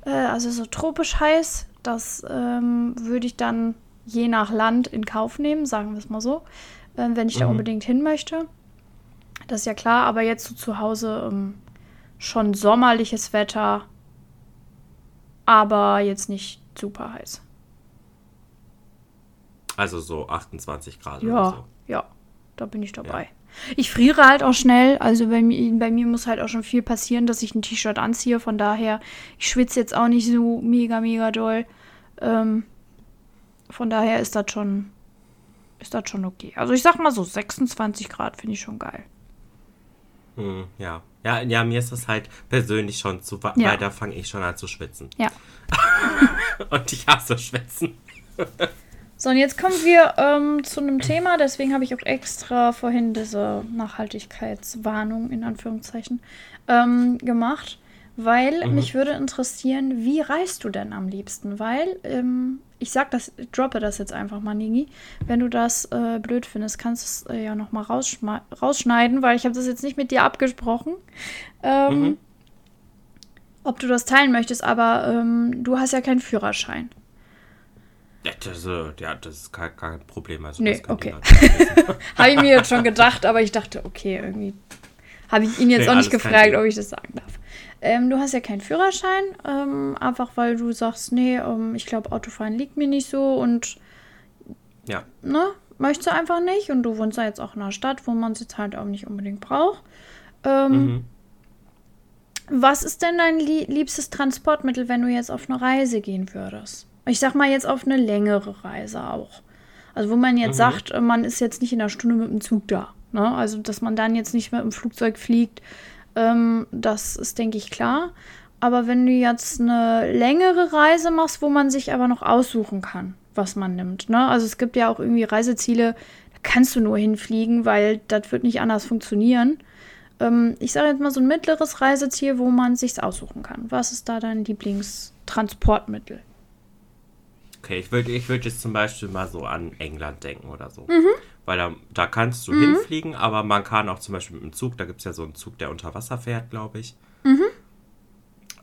Äh, also so tropisch heiß. Das ähm, würde ich dann je nach Land in Kauf nehmen, sagen wir es mal so. Ähm, wenn ich da Mhm. unbedingt hin möchte. Das ist ja klar, aber jetzt so zu Hause ähm, schon sommerliches Wetter, aber jetzt nicht super heiß. Also so 28 Grad oder Ja, so. ja, da bin ich dabei. Ich friere halt auch schnell, also bei mir, bei mir muss halt auch schon viel passieren, dass ich ein T-Shirt anziehe. Von daher, ich schwitze jetzt auch nicht so mega, mega doll. Ähm, von daher ist das schon, ist das schon okay. Also ich sag mal so, 26 Grad finde ich schon geil. Hm, ja. ja. Ja, mir ist das halt persönlich schon zu warm, Ja. da fange ich schon an zu schwitzen. Ja. Und ich hasse Schwitzen. So, und jetzt kommen wir ähm, zu einem Thema, deswegen habe ich auch extra vorhin diese Nachhaltigkeitswarnung in Anführungszeichen ähm, gemacht, weil Mhm. mich würde interessieren, wie reist du denn am liebsten? Weil, ähm, ich sag das, ich droppe das jetzt einfach mal, Nigi. Wenn du das äh, blöd findest, kannst du es äh, ja nochmal rausschneiden, weil ich habe das jetzt nicht mit dir abgesprochen. Ähm, Mhm. Ob du das teilen möchtest, aber ähm, du hast ja keinen Führerschein. Ja, das, äh, ja, das ist kein, kein Problem. Also Nee, okay. Habe ich mir jetzt schon gedacht, aber ich dachte, okay, irgendwie habe ich ihn jetzt Nee, auch nicht gefragt, ob ich das sagen darf. Ähm, du hast ja keinen Führerschein, ähm, einfach weil du sagst, nee, ähm, ich glaube, Autofahren liegt mir nicht so und Ja. ne, möchtest du einfach nicht. Und du wohnst ja jetzt auch in einer Stadt, wo man es jetzt halt auch nicht unbedingt braucht. Ähm, Mhm. Was ist denn dein lie liebstes Transportmittel, wenn du jetzt auf eine Reise gehen würdest? Ich sag mal jetzt auf eine längere Reise auch. Also wo man jetzt Mhm. sagt, man ist jetzt nicht in einer Stunde mit dem Zug da. Ne? Also dass man dann jetzt nicht mit dem Flugzeug fliegt, ähm, das ist, denke ich, klar. Aber wenn du jetzt eine längere Reise machst, wo man sich aber noch aussuchen kann, was man nimmt. Ne? Also es gibt ja auch irgendwie Reiseziele, da kannst du nur hinfliegen, weil das wird nicht anders funktionieren. Ähm, ich sage jetzt mal so ein mittleres Reiseziel, wo man sich aussuchen kann. Was ist da dein Lieblingstransportmittel? Okay, ich würde ich würd jetzt zum Beispiel mal so an England denken oder so. Mhm. Weil da, da kannst du hinfliegen, aber man kann auch zum Beispiel mit dem Zug, da gibt es ja so einen Zug, der unter Wasser fährt, glaube ich. Mhm.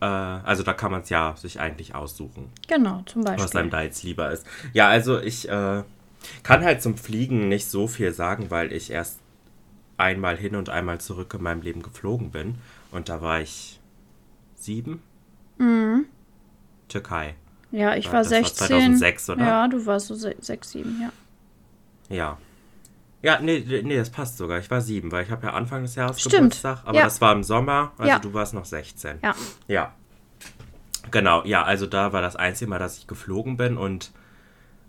Äh, also da kann man es ja sich eigentlich aussuchen, Genau, zum was einem Beispiel. da jetzt lieber ist. Ja, also ich äh, kann halt zum Fliegen nicht so viel sagen, weil ich erst einmal hin und einmal zurück in meinem Leben geflogen bin. Und da war ich sieben. Türkei. Ja, ich war das war 16. 2006, oder? Ja, du warst so 6, 7, ja. Ja. Ja, nee, nee, das passt sogar. Ich war sieben, weil ich habe ja Anfang des Jahres Stimmt. Geburtstag, aber Ja. das war im Sommer, also Ja. du warst noch 16. Ja. Ja. Genau, ja, also da war das einzige Mal, dass ich geflogen bin und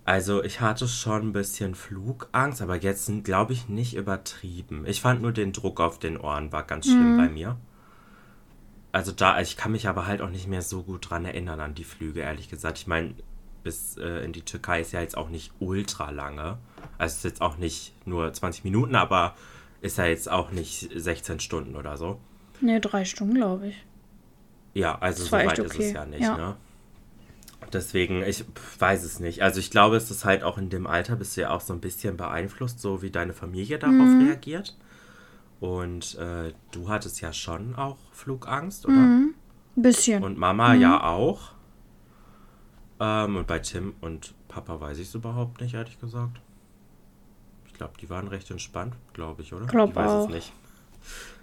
also ich hatte schon ein bisschen Flugangst, aber jetzt glaube ich nicht übertrieben. Ich fand nur den Druck auf den Ohren war ganz schlimm Mhm. bei mir. Also da, ich kann mich aber halt auch nicht mehr so gut dran erinnern an die Flüge, ehrlich gesagt. Ich meine, bis äh, in die Türkei ist ja jetzt auch nicht ultra lange. Also ist jetzt auch nicht nur 20 Minuten, aber ist ja jetzt auch nicht 16 Stunden oder so. Ne, drei Stunden, glaube ich. Ja, also so weit echt ist okay. es ja nicht, Ja. ne? Deswegen, ich weiß es nicht. Also ich glaube, es ist halt auch in dem Alter bist du ja auch so ein bisschen beeinflusst, so wie deine Familie darauf Mhm. reagiert. Und äh, du hattest ja schon auch Flugangst, oder? Mhm. Ein bisschen. Und Mama ja auch. Ähm, und bei Tim und Papa weiß ich es überhaupt nicht, ehrlich gesagt. Ich glaube, die waren recht entspannt, glaube ich, oder? Glaub ich weiß auch. es nicht.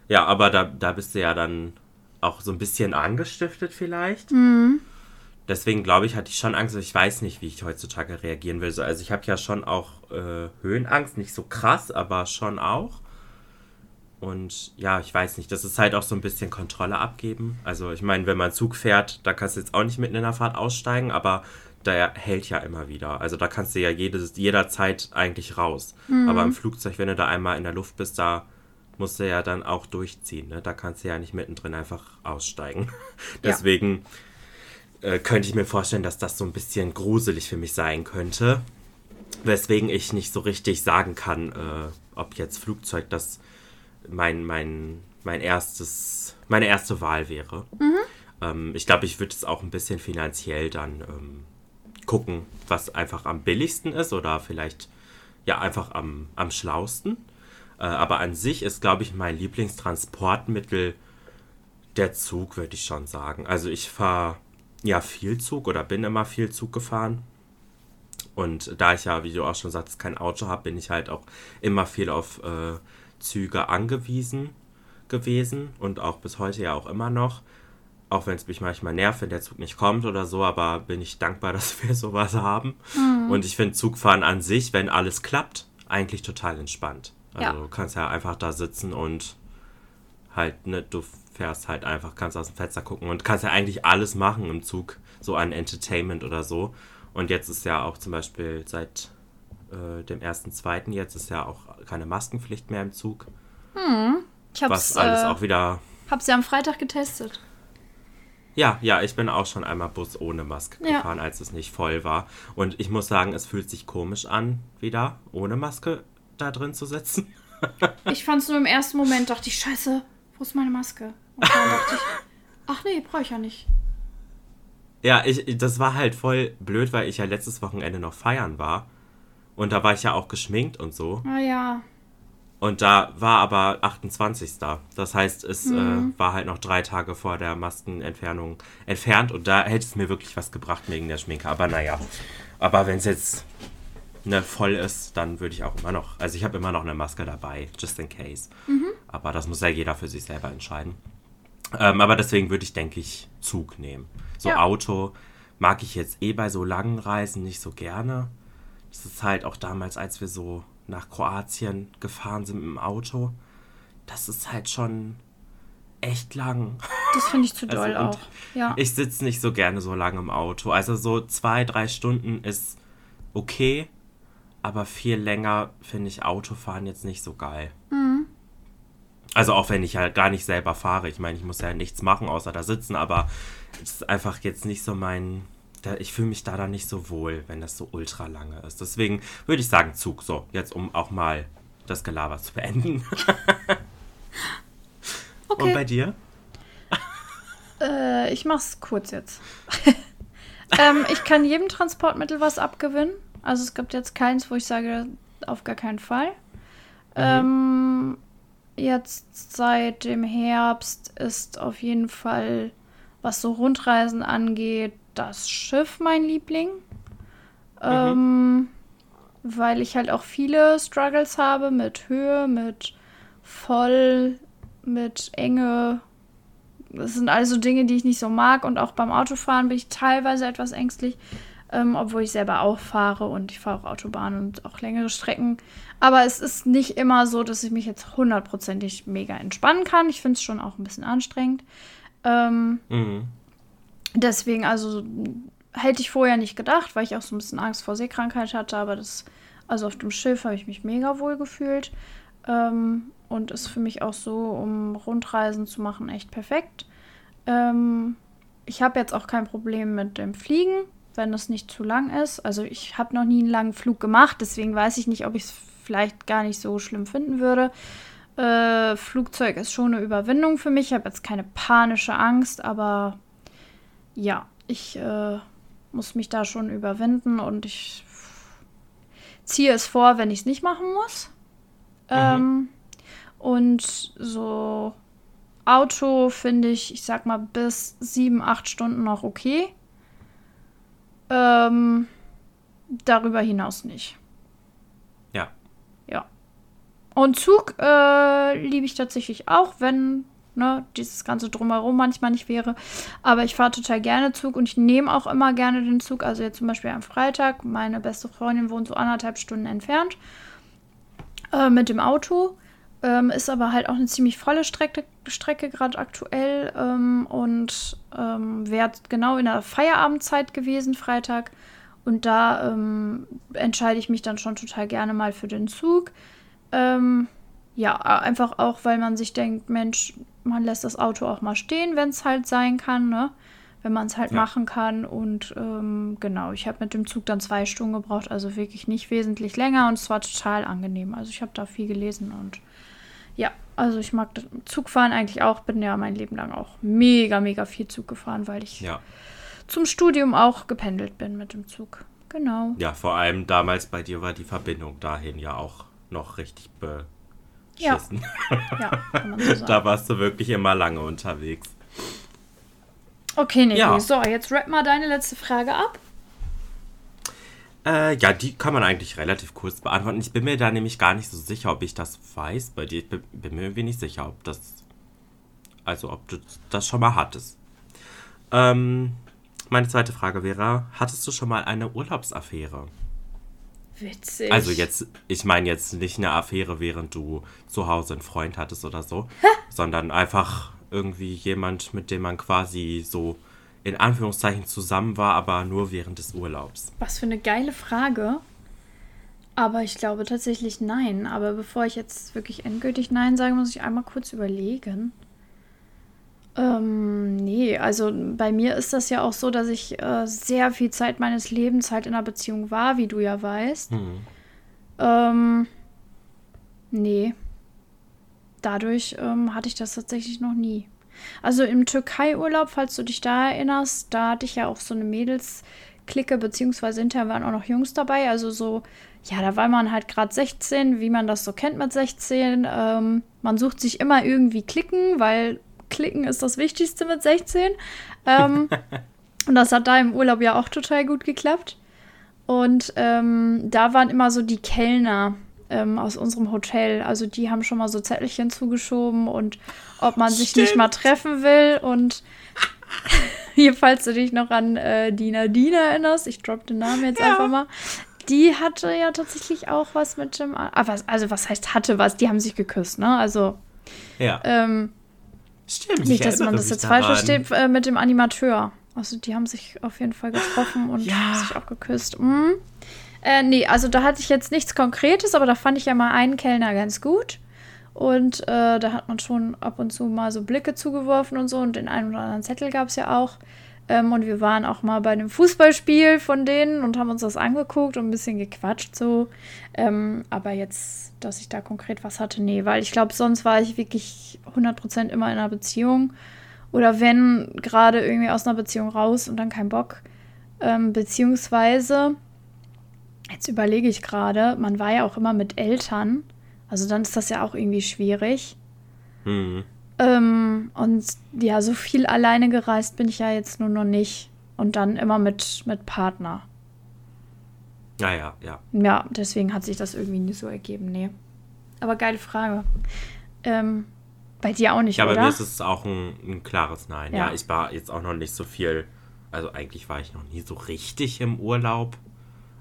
Ja, aber da, da bist du ja dann auch so ein bisschen angestiftet vielleicht. Mhm. Deswegen glaube ich, hatte ich schon Angst. Ich weiß nicht, wie ich heutzutage reagieren will. So, Also ich habe ja schon auch äh, Höhenangst, nicht so krass, aber schon auch. Und ja, ich weiß nicht, das ist halt auch so ein bisschen Kontrolle abgeben. Also ich meine, wenn man Zug fährt, da kannst du jetzt auch nicht mitten in der Fahrt aussteigen, aber der hält ja immer wieder. Also da kannst du ja jedes, jederzeit eigentlich raus. Aber im Flugzeug, wenn du da einmal in der Luft bist, da musst du ja dann auch durchziehen. Ne? Da kannst du ja nicht mittendrin einfach aussteigen. Ja. Deswegen äh, könnte ich mir vorstellen, dass das so ein bisschen gruselig für mich sein könnte. Weswegen ich nicht so richtig sagen kann, äh, ob jetzt Flugzeug das mein, mein, mein erstes, meine erste Wahl wäre. Mhm. Ähm, ich glaube, ich würde es auch ein bisschen finanziell dann ähm, gucken, was einfach am billigsten ist oder vielleicht ja einfach am, am schlausten. Äh, aber an sich ist, glaube ich, mein Lieblingstransportmittel der Zug, würde ich schon sagen. Also ich fahre ja viel Zug oder bin immer viel Zug gefahren. Und da ich ja, wie du auch schon sagst, kein Auto habe, bin ich halt auch immer viel auf äh, Züge angewiesen gewesen und auch bis heute ja auch immer noch. Auch wenn es mich manchmal nervt, wenn der Zug nicht kommt oder so, aber bin ich dankbar, dass wir sowas haben. Mhm. Und ich finde Zugfahren an sich, wenn alles klappt, eigentlich total entspannt. Also ja. du kannst ja einfach da sitzen und halt, ne, du fährst halt einfach, kannst aus dem Fenster gucken und kannst ja eigentlich alles machen im Zug, so an Entertainment oder so. Und jetzt ist ja auch zum Beispiel seit äh, dem 1.2. jetzt ist ja auch keine Maskenpflicht mehr im Zug. Hm. Ich hab's, was alles äh, auch wieder. Hab sie am Freitag getestet. Ja, ja, ich bin auch schon einmal Bus ohne Maske ja. gefahren, als es nicht voll war. Und ich muss sagen, es fühlt sich komisch an, wieder ohne Maske da drin zu sitzen. ich fand es nur im ersten Moment, dachte ich, scheiße, wo ist meine Maske? Und dann dachte ich, ach nee, brauche ich ja nicht. Ja, ich, das war halt voll blöd, weil ich ja letztes Wochenende noch feiern war. Und da war ich ja auch geschminkt und so. Ah ja. Und da war aber 28. Das heißt, es mhm. äh, war halt noch drei Tage vor der Maskenentfernung entfernt und da hätte es mir wirklich was gebracht wegen der Schminke. Aber naja. Aber wenn es jetzt ne, voll ist, dann würde ich auch immer noch. Also ich habe immer noch eine Maske dabei, just in case. Mhm. Aber das muss ja jeder für sich selber entscheiden. Ähm, aber deswegen würde ich, denke ich, Zug nehmen. So ja. Auto mag ich jetzt eh bei so langen Reisen nicht so gerne. Das ist halt auch damals, als wir so nach Kroatien gefahren sind mit dem Auto. Das ist halt schon echt lang. Das finde ich zu also doll also, auch. Ja. Ich sitze nicht so gerne so lange im Auto. Also so zwei, drei Stunden ist okay, aber viel länger finde ich Autofahren jetzt nicht so geil. Mhm. Also auch wenn ich halt gar nicht selber fahre. Ich meine, ich muss ja nichts machen, außer da sitzen, aber es ist einfach jetzt nicht so mein da, ich fühle mich da dann nicht so wohl, wenn das so ultra lange ist. Deswegen würde ich sagen Zug. So, jetzt um auch mal das Gelaber zu beenden. okay. Und bei dir? Äh, ich mach's kurz jetzt. ähm, ich kann jedem Transportmittel was abgewinnen. Also es gibt jetzt keins, wo ich sage, auf gar keinen Fall. Mhm. Ähm, jetzt seit dem Herbst ist auf jeden Fall, was so Rundreisen angeht, das Schiff mein Liebling. Mhm. Ähm, weil ich halt auch viele Struggles habe mit Höhe, mit voll, mit Enge. Das sind also Dinge, die ich nicht so mag. Und auch beim Autofahren bin ich teilweise etwas ängstlich, ähm, obwohl ich selber auch fahre und ich fahre auch Autobahn und auch längere Strecken. Aber es ist nicht immer so, dass ich mich jetzt hundertprozentig mega entspannen kann. Ich finde es schon auch ein bisschen anstrengend. Ähm, mhm. Deswegen, also hätte ich vorher nicht gedacht, weil ich auch so ein bisschen Angst vor Seekrankheit hatte, aber das, also auf dem Schiff habe ich mich mega wohl gefühlt. Ähm, und ist für mich auch so, um Rundreisen zu machen, echt perfekt. Ähm, ich habe jetzt auch kein Problem mit dem Fliegen, wenn es nicht zu lang ist. Also ich habe noch nie einen langen Flug gemacht, deswegen weiß ich nicht, ob ich es vielleicht gar nicht so schlimm finden würde. Äh, Flugzeug ist schon eine Überwindung für mich. Ich habe jetzt keine panische Angst, aber ja, ich äh, muss mich da schon überwinden und ich ziehe es vor, wenn ich es nicht machen muss. Mhm. Ähm, und so Auto finde ich, ich sag mal, bis sieben, acht Stunden noch okay. Ähm, darüber hinaus nicht. Ja. Ja. Und Zug äh, liebe ich tatsächlich auch, wenn ne, dieses ganze Drumherum manchmal nicht wäre. Aber ich fahre total gerne Zug und ich nehme auch immer gerne den Zug. Also jetzt zum Beispiel am Freitag, meine beste Freundin wohnt so anderthalb Stunden entfernt äh, mit dem Auto. Ähm, ist aber halt auch eine ziemlich volle Strecke, Strecke gerade aktuell ähm, und ähm, wäre genau in der Feierabendzeit gewesen, Freitag. Und da ähm, entscheide ich mich dann schon total gerne mal für den Zug. Ähm, ja, einfach auch, weil man sich denkt, Mensch, man lässt das Auto auch mal stehen, wenn es halt sein kann, ne? wenn man es halt Ja. machen kann. Und ähm, genau, ich habe mit dem Zug dann zwei Stunden gebraucht, also wirklich nicht wesentlich länger und es war total angenehm. Also ich habe da viel gelesen und ja, also ich mag das Zugfahren eigentlich auch, bin ja mein Leben lang auch mega, mega viel Zug gefahren, weil ich Ja. zum Studium auch gependelt bin mit dem Zug. Genau. Ja, vor allem damals bei dir war die Verbindung dahin ja auch noch richtig Ja. Ja, so. Da warst du wirklich immer lange unterwegs. Okay, Niki, Ja. so, jetzt rap mal deine letzte Frage ab. Äh, ja, die kann man eigentlich relativ kurz beantworten. Ich bin mir da nämlich gar nicht so sicher, ob ich das weiß bei dir. Ich bin, bin mir irgendwie nicht sicher, ob das. Also, ob du das schon mal hattest. Ähm, meine zweite Frage wäre: Hattest du schon mal eine Urlaubsaffäre? Witzig. Also, jetzt, ich meine jetzt nicht eine Affäre, während du zu Hause einen Freund hattest oder so, sondern einfach irgendwie jemand, mit dem man quasi so in Anführungszeichen zusammen war, aber nur während des Urlaubs. Was für eine geile Frage. Aber ich glaube tatsächlich nein. Aber bevor ich jetzt wirklich endgültig nein sage, muss ich einmal kurz überlegen. Ähm, nee, also bei mir ist das ja auch so, dass ich äh, sehr viel Zeit meines Lebens halt in einer Beziehung war, wie du ja weißt. Hm. Ähm, nee. Dadurch ähm, hatte ich das tatsächlich noch nie. Also im Türkei-Urlaub, falls du dich da erinnerst, da hatte ich ja auch so eine Mädels-Clique, beziehungsweise hinterher waren auch noch Jungs dabei. Also so, ja, da war man halt gerade 16, wie man das so kennt mit 16. Ähm, man sucht sich immer irgendwie Klicken, weil Klicken ist das Wichtigste mit 16. Ähm, und das hat da im Urlaub ja auch total gut geklappt. Und ähm, da waren immer so die Kellner ähm, aus unserem Hotel. Also die haben schon mal so Zettelchen zugeschoben und ob man sich nicht mal treffen will. Und hier, falls du dich noch an äh, Dina Dina erinnerst, ich droppe den Namen jetzt einfach mal. Die hatte ja tatsächlich auch was mit dem. Ah, was, also, was heißt hatte was? Die haben sich geküsst, ne? Also, Ja, ähm, stimmt. ich nicht, dass man das jetzt falsch versteht, äh, mit dem Animateur. Also die haben sich auf jeden Fall getroffen und Ja. sich auch geküsst. Mhm. Äh, nee, also da hatte ich jetzt nichts Konkretes, aber da fand ich ja mal einen Kellner ganz gut. Und äh, da hat man schon ab und zu mal so Blicke zugeworfen und so. Und den einen oder anderen Zettel gab es ja auch. Ähm, und wir waren auch mal bei einem Fußballspiel von denen und haben uns das angeguckt und ein bisschen gequatscht so. Ähm, aber jetzt, dass ich da konkret was hatte, nee, weil ich glaube, sonst war ich wirklich 100% immer in einer Beziehung. Oder wenn gerade irgendwie aus einer Beziehung raus und dann kein Bock. Ähm, beziehungsweise, jetzt überlege ich gerade, man war ja auch immer mit Eltern. Also dann ist das ja auch irgendwie schwierig. Hm. Ähm, und ja, so viel alleine gereist bin ich ja jetzt nur noch nicht. Und dann immer mit, mit Partner. Ja, ja, ja. Ja, deswegen hat sich das irgendwie nicht so ergeben, nee. Aber geile Frage. Ähm, bei dir auch nicht, Ja, bei oder? mir ist es auch ein, ein klares Nein. Ja. Ja. ich war jetzt auch noch nicht so viel. Also eigentlich war ich noch nie so richtig im Urlaub.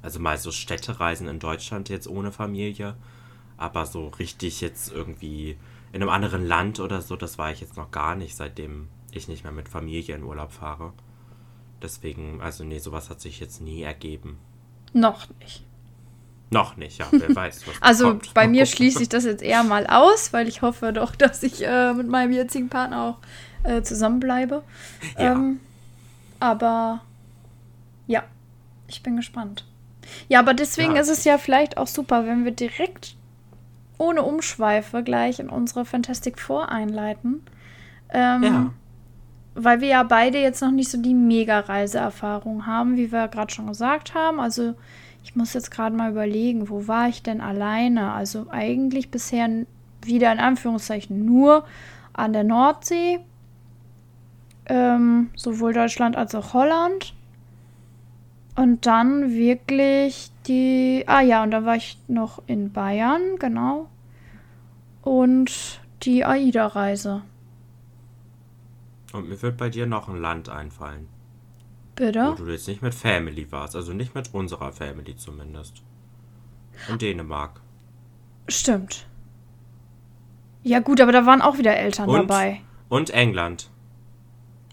Also mal so Städtereisen in Deutschland jetzt ohne Familie. Aber so richtig jetzt irgendwie in einem anderen Land oder so, das war ich jetzt noch gar nicht, seitdem ich nicht mehr mit Familie in Urlaub fahre. Deswegen, also nee, sowas hat sich jetzt nie ergeben. Noch nicht. Noch nicht, ja, wer weiß. Was Also kommt. bei mir schließe ich das jetzt eher mal aus, weil ich hoffe doch, dass ich äh, mit meinem jetzigen Partner auch äh, zusammenbleibe. Ja. Ähm, aber ja, ich bin gespannt. Ja, aber deswegen Ja. ist es ja vielleicht auch super, wenn wir direkt ohne Umschweife gleich in unsere Fantastic Four einleiten. Ähm, Ja. Weil wir ja beide jetzt noch nicht so die Mega-Reiseerfahrung haben, wie wir gerade schon gesagt haben. Also ich muss jetzt gerade mal überlegen, wo war ich denn alleine? Also eigentlich bisher wieder in Anführungszeichen nur an der Nordsee. Ähm, sowohl Deutschland als auch Holland. Und dann wirklich die. Ah ja, und dann war ich noch in Bayern, genau. Und die AIDA-Reise. Und mir wird bei dir noch ein Land einfallen. Bitte? Wo du jetzt nicht mit Family warst, also nicht mit unserer Family zumindest. In Dänemark. Stimmt. Ja, gut, aber da waren auch wieder Eltern Und? dabei. Und England.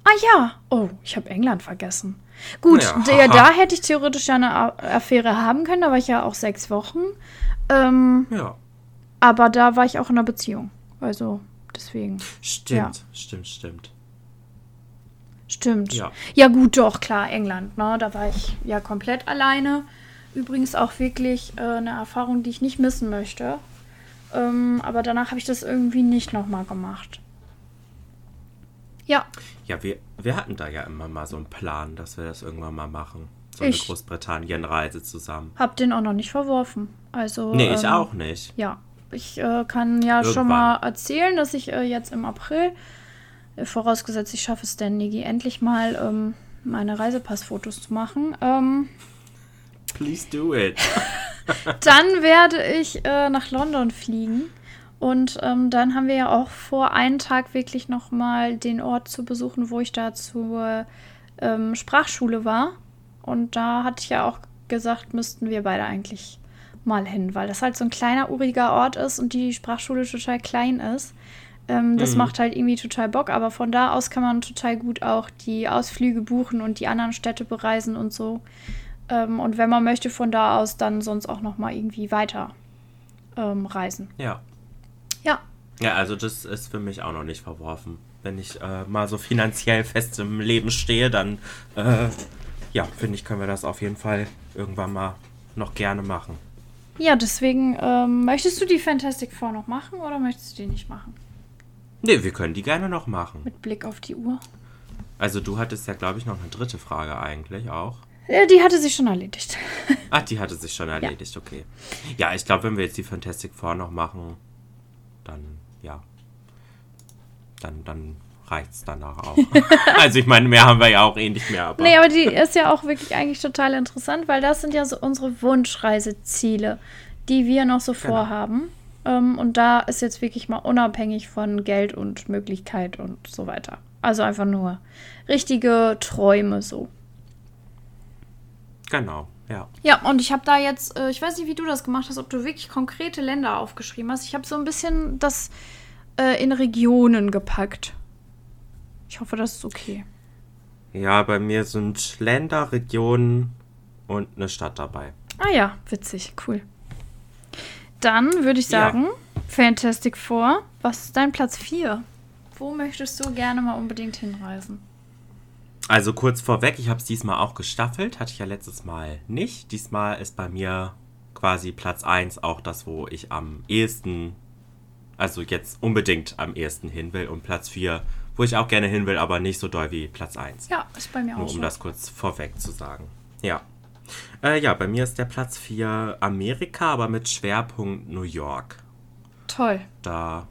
Ah ja. Oh, ich habe England vergessen. Gut, Ja. der, da hätte ich theoretisch ja eine Affäre haben können. Da war ich ja auch sechs Wochen. Ähm, Ja. aber da war ich auch in einer Beziehung. Also, deswegen. Stimmt, Ja. stimmt, stimmt. Stimmt. Ja. ja, gut, doch, klar, England, ne? Da war ich ja komplett alleine. Übrigens auch wirklich äh, eine Erfahrung, die ich nicht missen möchte. Ähm, aber danach habe ich das irgendwie nicht nochmal gemacht. Ja, Ja, wir, wir hatten da ja immer mal so einen Plan, dass wir das irgendwann mal machen. So Ich- eine Großbritannien-Reise zusammen. hab den auch noch nicht verworfen. Also. Nee, ich ähm, auch nicht. Ja, ich äh, kann ja schon Irgendwann. mal erzählen, dass ich äh, jetzt im April, äh, vorausgesetzt ich schaffe es denn, Nigi, endlich mal ähm, meine Reisepassfotos zu machen. Ähm, Please do it. dann werde ich äh, nach London fliegen. Und ähm, dann haben wir ja auch vor, einen Tag wirklich nochmal den Ort zu besuchen, wo ich da zur ähm, Sprachschule war. Und da hatte ich ja auch gesagt, müssten wir beide eigentlich mal hin, weil das halt so ein kleiner, uriger Ort ist und die Sprachschule total klein ist. Ähm, das Mhm. macht halt irgendwie total Bock, aber von da aus kann man total gut auch die Ausflüge buchen und die anderen Städte bereisen und so. Ähm, und wenn man möchte, von da aus dann sonst auch noch mal irgendwie weiter ähm, reisen. Ja. Ja, Ja, also das ist für mich auch noch nicht verworfen. Wenn ich äh, mal so finanziell fest im Leben stehe, dann äh, ja, finde ich, können wir das auf jeden Fall irgendwann mal noch gerne machen. ja, deswegen ähm, möchtest du die Fantastic Four noch machen oder möchtest du die nicht machen? Nee, wir können die gerne noch machen. Mit Blick auf die Uhr. Also du hattest ja, glaube ich, noch eine dritte Frage eigentlich auch. Äh, die hatte sich schon erledigt. Ach, die hatte sich schon erledigt, okay. Ja, ich glaube, wenn wir jetzt die Fantastic Four noch machen, dann, ja. Dann, dann reicht's danach auch. also ich meine, mehr haben wir ja auch eh nicht mehr, aber. Nee, aber die ist ja auch wirklich eigentlich total interessant, weil das sind ja so unsere Wunschreiseziele, die wir noch so vorhaben. Ähm, und da ist jetzt wirklich mal unabhängig von Geld und Möglichkeit und so weiter. Also einfach nur richtige Träume so. Genau, ja. Ja, und ich habe da jetzt, äh, ich weiß nicht, wie du das gemacht hast, ob du wirklich konkrete Länder aufgeschrieben hast. Ich habe so ein bisschen das äh, in Regionen gepackt. Ich hoffe, das ist okay. Ja, bei mir sind Länder, Regionen und eine Stadt dabei. Ah ja, witzig, cool. Dann würde ich Ja. sagen, Fantastic Four, was ist dein Platz 4? Wo möchtest du gerne mal unbedingt hinreisen? Also kurz vorweg, ich habe es diesmal auch gestaffelt, hatte ich ja letztes Mal nicht. Diesmal ist bei mir quasi Platz 1 auch das, wo ich am ehesten, also jetzt unbedingt am ehesten hin will. Und Platz 4, wo ich auch gerne hin will, aber nicht so doll wie Platz 1. Ja, ist bei mir Nur auch um so. das kurz vorweg zu sagen. Ja. Äh, ja, bei mir ist der Platz 4 Amerika, aber mit Schwerpunkt New York. Toll. Da.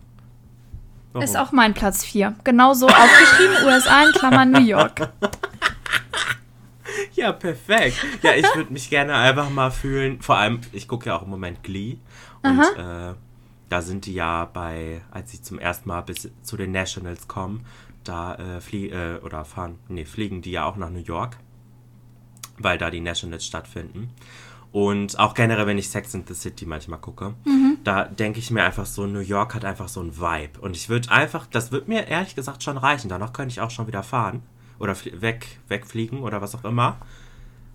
Ist Warum? auch mein Platz 4. Genauso aufgeschrieben, USA in Klammern New York. Ja, perfekt. Ja, ich würde mich gerne einfach mal fühlen. Vor allem, ich gucke ja auch im Moment Glee. Und äh, da sind die ja bei, als sie zum ersten Mal bis zu den Nationals kommen, da äh, flie äh, oder fahren, nee, fliegen die ja auch nach New York, weil da die Nationals stattfinden. Und auch generell, wenn ich Sex in the City manchmal gucke, da denke ich mir einfach so, New York hat einfach so einen Vibe. Und ich würde einfach, das wird mir ehrlich gesagt schon reichen. Danach könnte ich auch schon wieder fahren. Oder weg, wegfliegen oder was auch immer.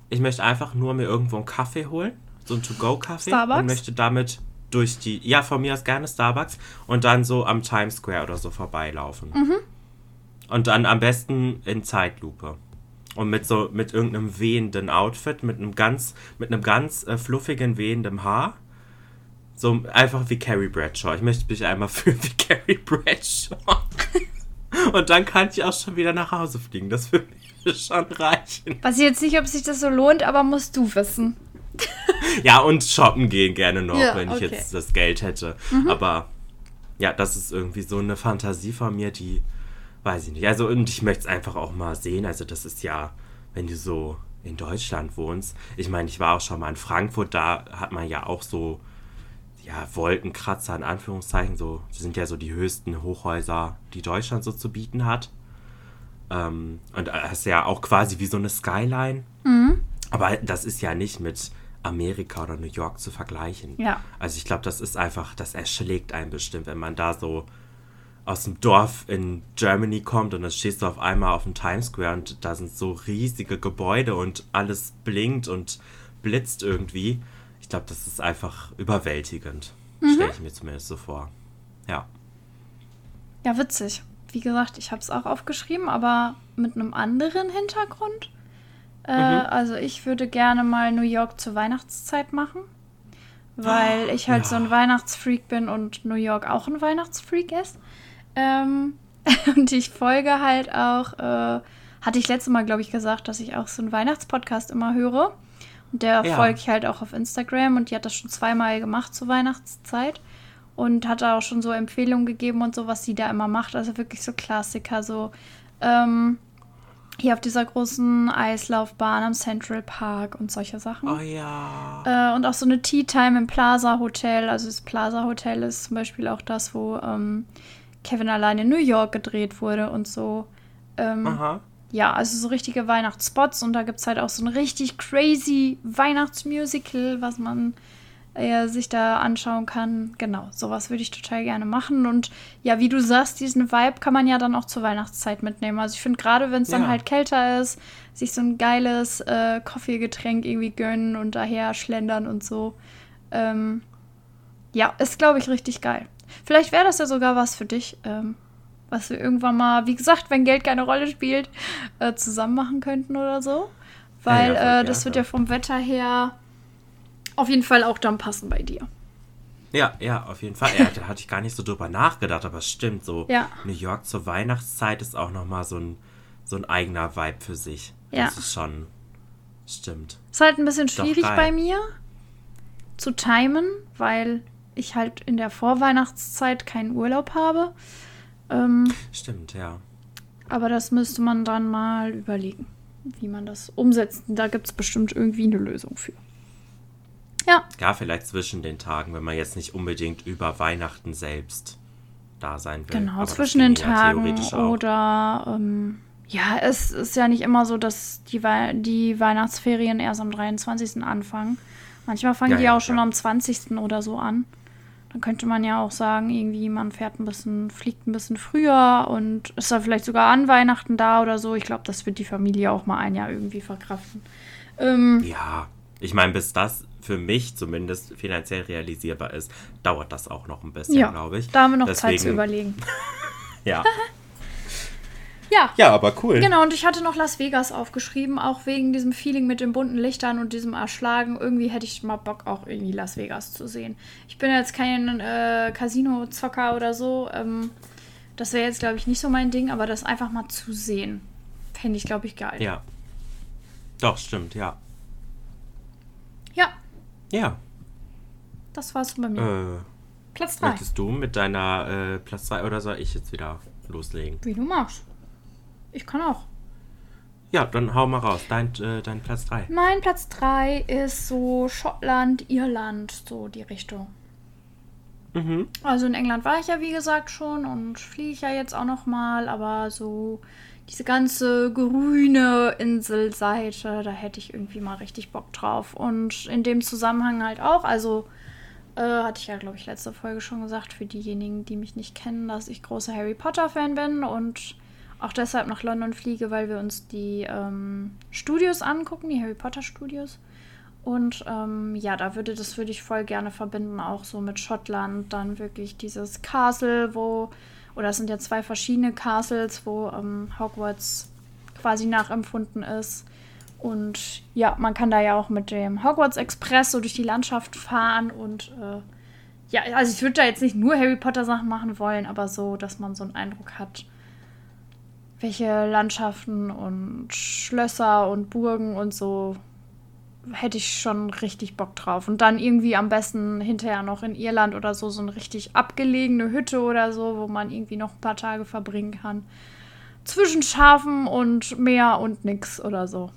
Ich möchte einfach nur mir irgendwo einen Kaffee holen. So einen To-Go-Kaffee. Starbucks? Und möchte damit durch die, ja, von mir aus gerne Starbucks. Und dann so am Times Square oder so vorbeilaufen. Und dann am besten in Zeitlupe. Und mit so, mit irgendeinem wehenden Outfit, mit einem ganz, mit einem ganz äh, fluffigen, wehenden Haar. So einfach wie Carrie Bradshaw. Ich möchte mich einmal fühlen wie Carrie Bradshaw. Und dann kann ich auch schon wieder nach Hause fliegen. Das würde mir schon reichen. Weiß ich jetzt nicht, ob sich das so lohnt, aber musst du wissen. Ja, und shoppen gehen gerne noch, Ja, wenn ich okay. jetzt das Geld hätte. Aber ja, das ist irgendwie so eine Fantasie von mir, die weiß ich nicht. Also, und ich möchte es einfach auch mal sehen. Also, das ist ja, wenn du so in Deutschland wohnst. Ich meine, ich war auch schon mal in Frankfurt, da hat man ja auch so, ja, Wolkenkratzer in Anführungszeichen. So, das sind ja so die höchsten Hochhäuser, die Deutschland so zu bieten hat. Ähm, und das ist ja auch quasi wie so eine Skyline. Aber das ist ja nicht mit Amerika oder New York zu vergleichen. Ja. Also ich glaube, das ist einfach, das erschlägt einen bestimmt, wenn man da so aus dem Dorf in Germany kommt und dann stehst du auf einmal auf dem Times Square und da sind so riesige Gebäude und alles blinkt und blitzt irgendwie. Ich glaube, das ist einfach überwältigend. Stelle ich mir zumindest so vor. Ja. Ja, witzig. wie gesagt, ich habe es auch aufgeschrieben, aber mit einem anderen Hintergrund. Äh, Mhm. Also ich würde gerne mal New York zur Weihnachtszeit machen, weil ich halt ja. so ein Weihnachtsfreak bin und New York auch ein Weihnachtsfreak ist. Ähm, und ich folge halt auch, äh, hatte ich letztes Mal, glaube ich, gesagt, dass ich auch so einen Weihnachtspodcast immer höre. Und der Ja. folge ich halt auch auf Instagram und die hat das schon zweimal gemacht zur Weihnachtszeit. Und hat da auch schon so Empfehlungen gegeben und so, was sie da immer macht. Also wirklich so Klassiker, so ähm, hier auf dieser großen Eislaufbahn am Central Park und solche Sachen. Oh ja. Äh, und auch so eine Tea Time im Plaza Hotel. Also das Plaza Hotel ist zum Beispiel auch das, wo ähm, Kevin allein in New York gedreht wurde und so. Ähm, Aha. ja, also so richtige Weihnachtsspots und da gibt es halt auch so ein richtig crazy Weihnachtsmusical, was man äh, sich da anschauen kann. Genau, sowas würde ich total gerne machen. Und ja, wie du sagst, diesen Vibe kann man ja dann auch zur Weihnachtszeit mitnehmen. Also ich finde gerade, wenn es dann Ja. halt kälter ist, sich so ein geiles äh, Kaffeegetränk irgendwie gönnen und daher schlendern und so. Ähm, ja, ist, glaube ich, richtig geil. Vielleicht wäre das ja sogar was für dich, ähm, was wir irgendwann mal, wie gesagt, wenn Geld keine Rolle spielt, äh, zusammen machen könnten oder so. Weil Ja, ja, äh, das wird ja vom Wetter her auf jeden Fall auch dann passen bei dir. Ja, ja, auf jeden Fall. Ja, da hatte ich gar nicht so drüber nachgedacht, aber es stimmt so. Ja. New York zur Weihnachtszeit ist auch nochmal so ein, so ein eigener Vibe für sich. Ja. Das ist schon. Stimmt. Ist halt ein bisschen schwierig bei mir zu timen, weil ich halt in der Vorweihnachtszeit keinen Urlaub habe. Ähm, Stimmt, ja. aber das müsste man dann mal überlegen, wie man das umsetzt. Da gibt es bestimmt irgendwie eine Lösung für. Ja, Ja, vielleicht zwischen den Tagen, wenn man jetzt nicht unbedingt über Weihnachten selbst da sein will. Genau, Aber zwischen den ja Tagen auch. oder ähm, ja, es ist ja nicht immer so, dass die, Wei die Weihnachtsferien erst am 23. anfangen. Manchmal fangen Ja, die ja, auch schon ja. am 20. oder so an. Dann könnte man ja auch sagen, irgendwie man fährt ein bisschen, fliegt ein bisschen früher und ist dann vielleicht sogar an Weihnachten da oder so. Ich glaube, das wird die Familie auch mal ein Jahr irgendwie verkraften. Ähm, Ja, ich meine, bis das für mich zumindest finanziell realisierbar ist, dauert das auch noch ein bisschen, ja, glaube ich. da haben wir noch Zeit zu Deswegen- überlegen. Ja. Ja, ja, aber cool. Genau, und ich hatte noch Las Vegas aufgeschrieben, auch wegen diesem Feeling mit den bunten Lichtern und diesem Erschlagen. Irgendwie hätte ich mal Bock, auch irgendwie Las Vegas zu sehen. Ich bin jetzt kein äh, Casino-Zocker oder so. Ähm, das wäre jetzt, glaube ich, nicht so mein Ding, aber das einfach mal zu sehen, fände ich, glaube ich, geil. Ja. Doch, stimmt, ja. Ja, Ja. das war's bei mir. Äh, Platz 3. möchtest du mit deiner äh, Platz 2 oder soll ich jetzt wieder loslegen? Wie du magst. Ich kann auch. Ja, dann hau mal raus. Dein, äh, dein Platz 3. Mein Platz 3 ist so Schottland, Irland, so die Richtung. Mhm. Also in England war ich ja wie gesagt schon und fliege ich ja jetzt auch noch mal, aber so diese ganze grüne Inselseite, da hätte ich irgendwie mal richtig Bock drauf. Und in dem Zusammenhang halt auch, also äh, hatte ich ja, glaube ich, letzte Folge schon gesagt, für diejenigen, die mich nicht kennen, dass ich großer Harry Potter-Fan bin und auch deshalb nach London fliege, weil wir uns die ähm, Studios angucken, die Harry Potter-Studios. Und ähm, ja, da würde das würde ich voll gerne verbinden, auch so mit Schottland, dann wirklich dieses Castle, wo, oder es sind ja zwei verschiedene Castles, wo ähm, Hogwarts quasi nachempfunden ist. Und ja, man kann da ja auch mit dem Hogwarts Express so durch die Landschaft fahren und äh, ja, also ich würde da jetzt nicht nur Harry Potter Sachen machen wollen, aber so, dass man so einen Eindruck hat, welche Landschaften und Schlösser und Burgen und so hätte ich schon richtig Bock drauf. Und dann irgendwie am besten hinterher noch in Irland oder so, so eine richtig abgelegene Hütte oder so, wo man irgendwie noch ein paar Tage verbringen kann. Zwischen Schafen und Meer und nix oder so.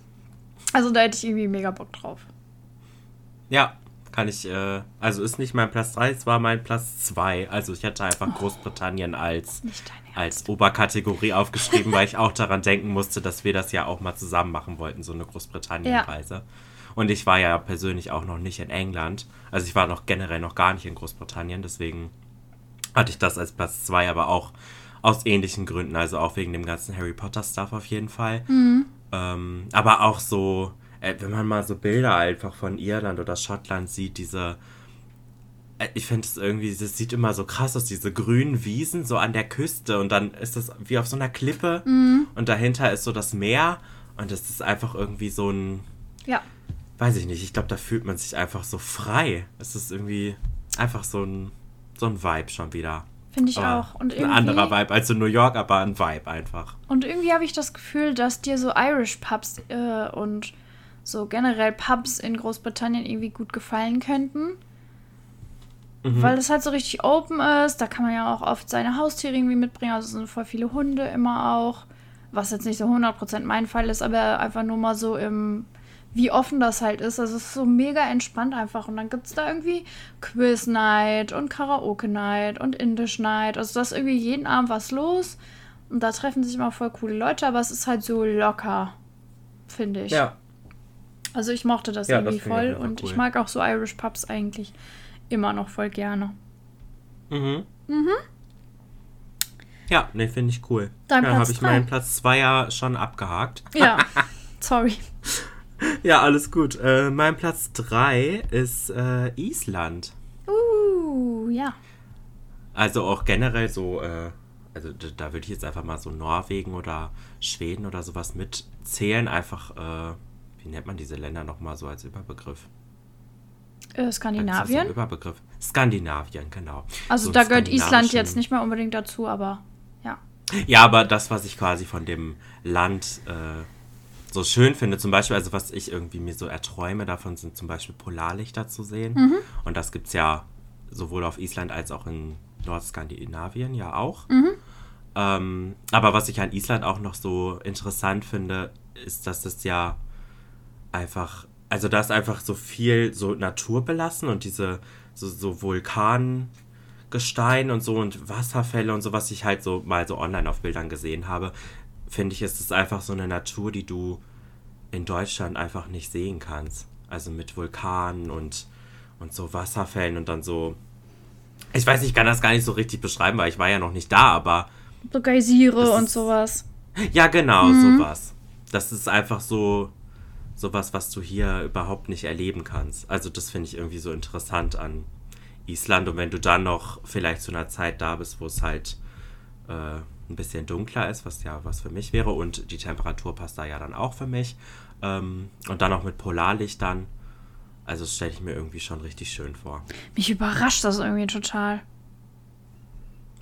Also da hätte ich irgendwie mega Bock drauf. Ja, kann ich, äh, also ist nicht mein Platz 3, es war mein Platz 2. Also ich hatte einfach Großbritannien als, als Oberkategorie aufgeschrieben, weil ich auch daran denken musste, dass wir das ja auch mal zusammen machen wollten, so eine Großbritannien-Reise. Und ich war ja persönlich auch noch nicht in England. Also ich war noch generell noch gar nicht in Großbritannien, deswegen hatte ich das als Platz 2, aber auch aus ähnlichen Gründen, also auch wegen dem ganzen Harry Potter-Stuff auf jeden Fall. Ähm, aber auch so, äh, wenn man mal so Bilder einfach von Irland oder Schottland sieht, diese, äh, ich finde es irgendwie, das sieht immer so krass aus, diese grünen Wiesen so an der Küste und dann ist das wie auf so einer Klippe Mhm. und dahinter ist so das Meer und das ist einfach irgendwie so ein, Ja. weiß ich nicht, ich glaube, da fühlt man sich einfach so frei. Es ist irgendwie einfach so ein, so ein Vibe schon wieder. Finde ich Aber auch. Und ein anderer Vibe als in New York, aber ein Vibe einfach. Und irgendwie habe ich das Gefühl, dass dir so Irish Pubs äh, und so generell Pubs in Großbritannien irgendwie gut gefallen könnten. Mhm. Weil das halt so richtig open ist. Da kann man ja auch oft seine Haustiere irgendwie mitbringen. Also es sind voll viele Hunde immer auch. Was jetzt nicht so 100% mein Fall ist, aber einfach nur mal so im, wie offen das halt ist. Also es ist so mega entspannt einfach. Und dann gibt es da irgendwie Quiz Night und Karaoke Night und Indisch Night. Also da ist irgendwie jeden Abend was los. Und da treffen sich immer voll coole Leute, aber es ist halt so locker, finde ich. Ja. Also ich mochte das Ja, irgendwie das voll und cool. ich mag auch so Irish Pubs eigentlich immer noch voll gerne. Mhm. Ja, ne, finde ich cool. Dein ja, Platz habe ich meinen Platz 2 ja schon abgehakt. Ja, sorry. Ja, alles gut. Äh, mein Platz 3 ist äh, Island. Uh, ja. Also auch generell so, äh, also da, da würde ich jetzt einfach mal so Norwegen oder Schweden oder sowas mitzählen. Einfach, äh, wie nennt man diese Länder nochmal so als Überbegriff? Äh, Skandinavien. Überbegriff. Skandinavien, genau. Also So da gehört Island jetzt nicht mehr unbedingt dazu, aber ja. Ja, aber das, was ich quasi von dem Land äh, so schön finde, zum Beispiel, also was ich irgendwie mir so erträume davon, sind zum Beispiel Polarlichter zu sehen. Und das gibt es ja sowohl auf Island als auch in Nordskandinavien ja auch. Ähm, aber was ich an Island auch noch so interessant finde, ist, dass es ja einfach, also da ist einfach so viel so naturbelassen und diese so, so Vulkangestein und so und Wasserfälle und so, was ich halt so mal so online auf Bildern gesehen habe, finde ich, ist es einfach so eine Natur, die du in Deutschland einfach nicht sehen kannst. Also mit Vulkanen und, und so Wasserfällen und dann so. Ich weiß, ich kann das gar nicht so richtig beschreiben, weil ich war ja noch nicht da, aber So Geysire und ist- sowas. ja, genau, sowas. Das ist einfach so sowas, was du hier überhaupt nicht erleben kannst. Also das finde ich irgendwie so interessant an Island. Und wenn du dann noch vielleicht zu einer Zeit da bist, wo es halt äh, ein bisschen dunkler ist, was ja was für mich wäre, und die Temperatur passt da ja dann auch für mich. Ähm, und dann noch mit Polarlichtern. Also das stelle ich mir irgendwie schon richtig schön vor. Mich überrascht das irgendwie total.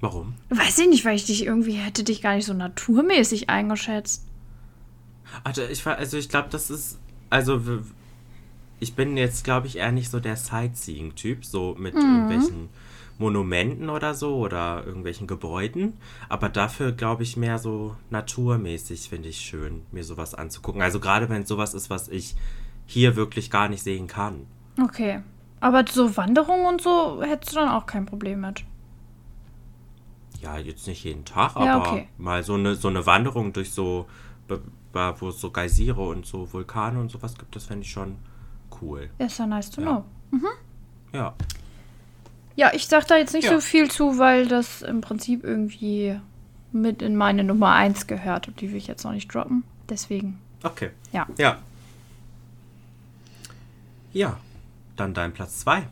Warum? Weiß ich nicht, weil ich dich irgendwie hätte dich gar nicht so naturmäßig eingeschätzt. Also ich also ich glaube, das ist, also ich bin jetzt, glaube ich, eher nicht so der Sightseeing-Typ, so mit irgendwelchen Monumenten oder so oder irgendwelchen Gebäuden. Aber dafür, glaube ich, mehr so naturmäßig finde ich schön, mir sowas anzugucken. Also gerade wenn es sowas ist, was ich hier wirklich gar nicht sehen kann. Okay. Aber so Wanderungen und so hättest du dann auch kein Problem mit. Ja, jetzt nicht jeden Tag, Ja, aber okay. mal so eine, so eine Wanderung durch so, be- wo es so Geysire und so Vulkane und sowas gibt, das fände ich schon cool. Ist ja nice to Ja. know. Ja. Ja, ich sag da jetzt nicht Ja. so viel zu, weil das im Prinzip irgendwie mit in meine Nummer 1 gehört und die will ich jetzt noch nicht droppen. Deswegen, Okay. ja. Ja. Ja, dann dein Platz 2.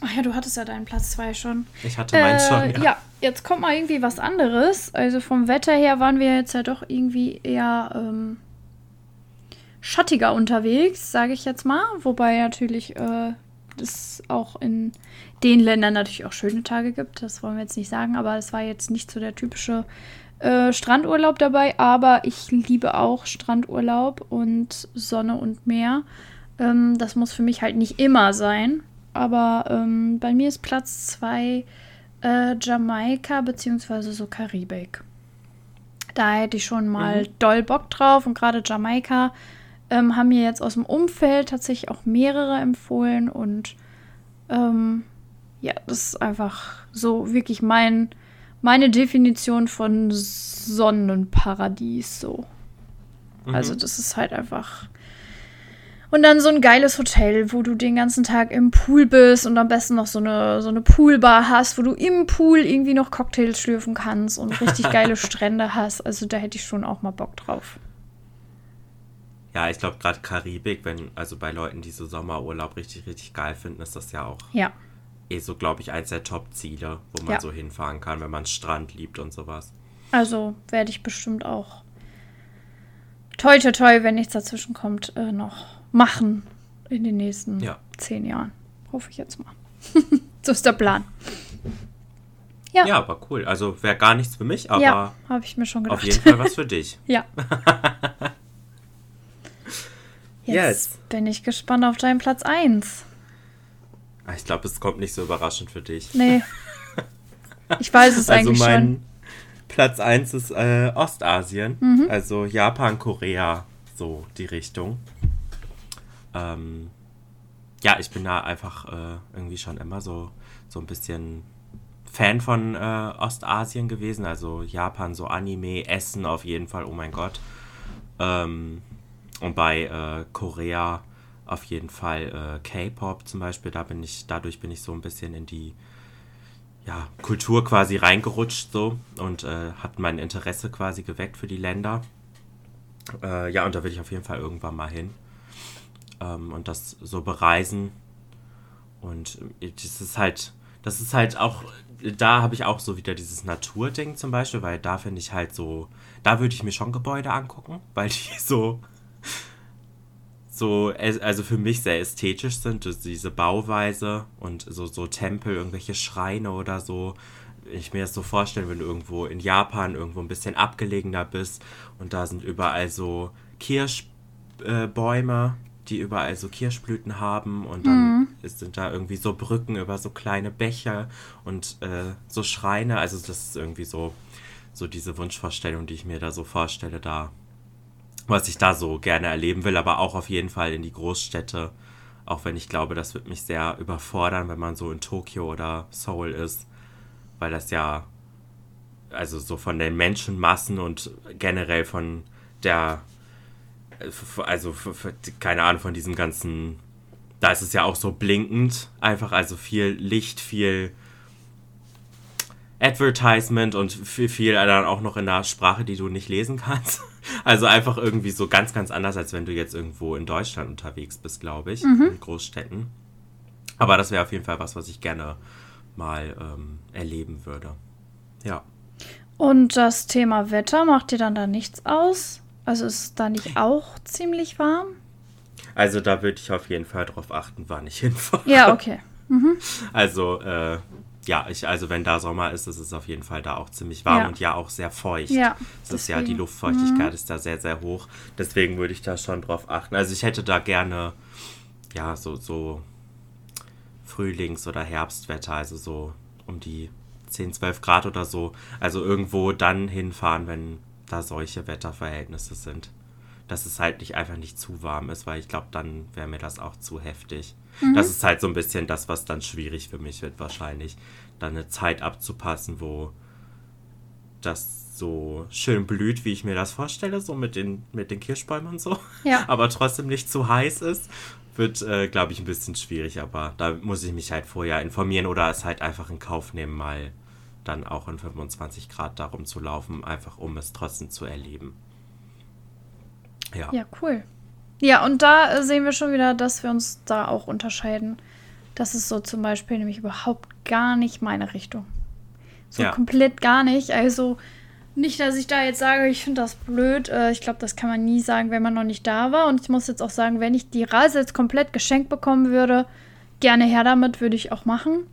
Ach ja, du hattest ja deinen Platz 2 schon. Ich hatte meinen schon, Äh, ja. ja, jetzt kommt mal irgendwie was anderes. Also vom Wetter her waren wir jetzt ja doch irgendwie eher ähm, schattiger unterwegs, sage ich jetzt mal. Wobei natürlich äh, es auch in den Ländern natürlich auch schöne Tage gibt. Das wollen wir jetzt nicht sagen, aber es war jetzt nicht so der typische äh, Strandurlaub dabei. Aber ich liebe auch Strandurlaub und Sonne und Meer. Ähm, das muss für mich halt nicht immer sein. Aber ähm, bei mir ist Platz 2 äh, Jamaika beziehungsweise so Karibik. Da hätte ich schon mal doll Bock drauf und gerade Jamaika ähm, haben mir jetzt aus dem Umfeld tatsächlich auch mehrere empfohlen und ähm, ja, das ist einfach so wirklich mein, meine Definition von Sonnenparadies so. Also das ist halt einfach. Und dann so ein geiles Hotel, wo du den ganzen Tag im Pool bist und am besten noch so eine, so eine Poolbar hast, wo du im Pool irgendwie noch Cocktails schlürfen kannst und richtig geile Strände hast. Also da hätte ich schon auch mal Bock drauf. Ja, ich glaube gerade Karibik, wenn, also bei Leuten, die so Sommerurlaub richtig, richtig geil finden, ist das ja auch Ja. eh so, glaube ich, eins der Top-Ziele, wo man Ja. so hinfahren kann, wenn man Strand liebt und sowas. Also werde ich bestimmt auch toi toi toi, wenn nichts dazwischen kommt, äh, noch machen in den nächsten Ja. zehn Jahren. Hoffe ich jetzt mal. so ist der Plan. Ja. Ja, aber cool. Also wäre gar nichts für mich, aber ja, habe ich mir schon gedacht. auf jeden Fall was für dich. ja. Jetzt Yes. bin ich gespannt auf deinen Platz 1. Ah, Ich glaube, es kommt nicht so überraschend für dich. Nee. Ich weiß es Also eigentlich mein schon. Platz 1 ist äh, Ostasien, Mhm. also Japan, Korea, so die Richtung. Ähm, ja, ich bin da einfach äh, irgendwie schon immer so, so ein bisschen Fan von äh, Ostasien gewesen, also Japan, so Anime, Essen auf jeden Fall, oh mein Gott. Ähm, und bei äh, Korea auf jeden Fall äh, K-Pop zum Beispiel, da bin ich, dadurch bin ich so ein bisschen in die ja, Kultur quasi reingerutscht so und äh, hat mein Interesse quasi geweckt für die Länder. Äh, ja, und da will ich auf jeden Fall irgendwann mal hin ähm, und das so bereisen. Und äh, das ist halt, das ist halt auch, da habe ich auch so wieder dieses Naturding zum Beispiel, weil da finde ich halt so, da würde ich mir schon Gebäude angucken, weil die so, so, also für mich sehr ästhetisch sind, diese Bauweise und so, so Tempel, irgendwelche Schreine oder so. Ich mir das so vorstellen, wenn du irgendwo in Japan irgendwo ein bisschen abgelegener bist und da sind überall so Kirschbäume, äh, die überall so Kirschblüten haben und dann ist, sind da irgendwie so Brücken über so kleine Bäche und äh, so Schreine. Also das ist irgendwie so, so diese Wunschvorstellung, die ich mir da so vorstelle, da was ich da so gerne erleben will, aber auch auf jeden Fall in die Großstädte. Auch wenn ich glaube, das wird mich sehr überfordern, wenn man so in Tokio oder Seoul ist, weil das ja, also so von den Menschenmassen und generell von der, also f- f- keine Ahnung, von diesem ganzen, da ist es ja auch so blinkend, einfach also viel Licht, viel Advertisement und viel, viel dann auch noch in der Sprache, die du nicht lesen kannst. Also einfach irgendwie so ganz, ganz anders, als wenn du jetzt irgendwo in Deutschland unterwegs bist, glaube ich, in Großstädten. Aber das wäre auf jeden Fall was, was ich gerne mal ähm, erleben würde. Ja. Und das Thema Wetter macht dir dann da nichts aus? Also ist es da nicht auch ziemlich warm? Also da würde ich auf jeden Fall drauf achten, wann ich hinfahre. Ja, okay. Also, äh, ja, ich, also wenn da Sommer ist, ist es auf jeden Fall da auch ziemlich warm Ja. und ja auch sehr feucht. Ja, Es ist ja, die deswegen. Mhm. Luftfeuchtigkeit ist da sehr, sehr hoch. Deswegen würde ich da schon drauf achten. Also ich hätte da gerne, ja, so, so Frühlings- oder Herbstwetter, also so um die 10, 12 Grad oder so. Also irgendwo dann hinfahren, wenn da solche Wetterverhältnisse sind. Dass es halt nicht einfach nicht zu warm ist, weil ich glaube, dann wäre mir das auch zu heftig. Das ist halt so ein bisschen das, was dann schwierig für mich wird, wahrscheinlich. Dann eine Zeit abzupassen, wo das so schön blüht, wie ich mir das vorstelle, so mit den, mit den Kirschbäumen und so. Ja. Aber trotzdem nicht zu heiß ist, wird, äh, glaube ich, ein bisschen schwierig. Aber da muss ich mich halt vorher informieren oder es halt einfach in Kauf nehmen, mal dann auch in 25 Grad darum zu laufen, einfach um es trotzdem zu erleben. Ja. Ja, cool. Ja, und da äh, sehen wir schon wieder, dass wir uns da auch unterscheiden. Das ist so zum Beispiel nämlich überhaupt gar nicht meine Richtung. So Ja. komplett gar nicht. Also nicht, dass ich da jetzt sage, ich finde das blöd. Äh, ich glaube, das kann man nie sagen, wenn man noch nicht da war. Und ich muss jetzt auch sagen, wenn ich die Reise jetzt komplett geschenkt bekommen würde, gerne her damit, würde ich auch machen.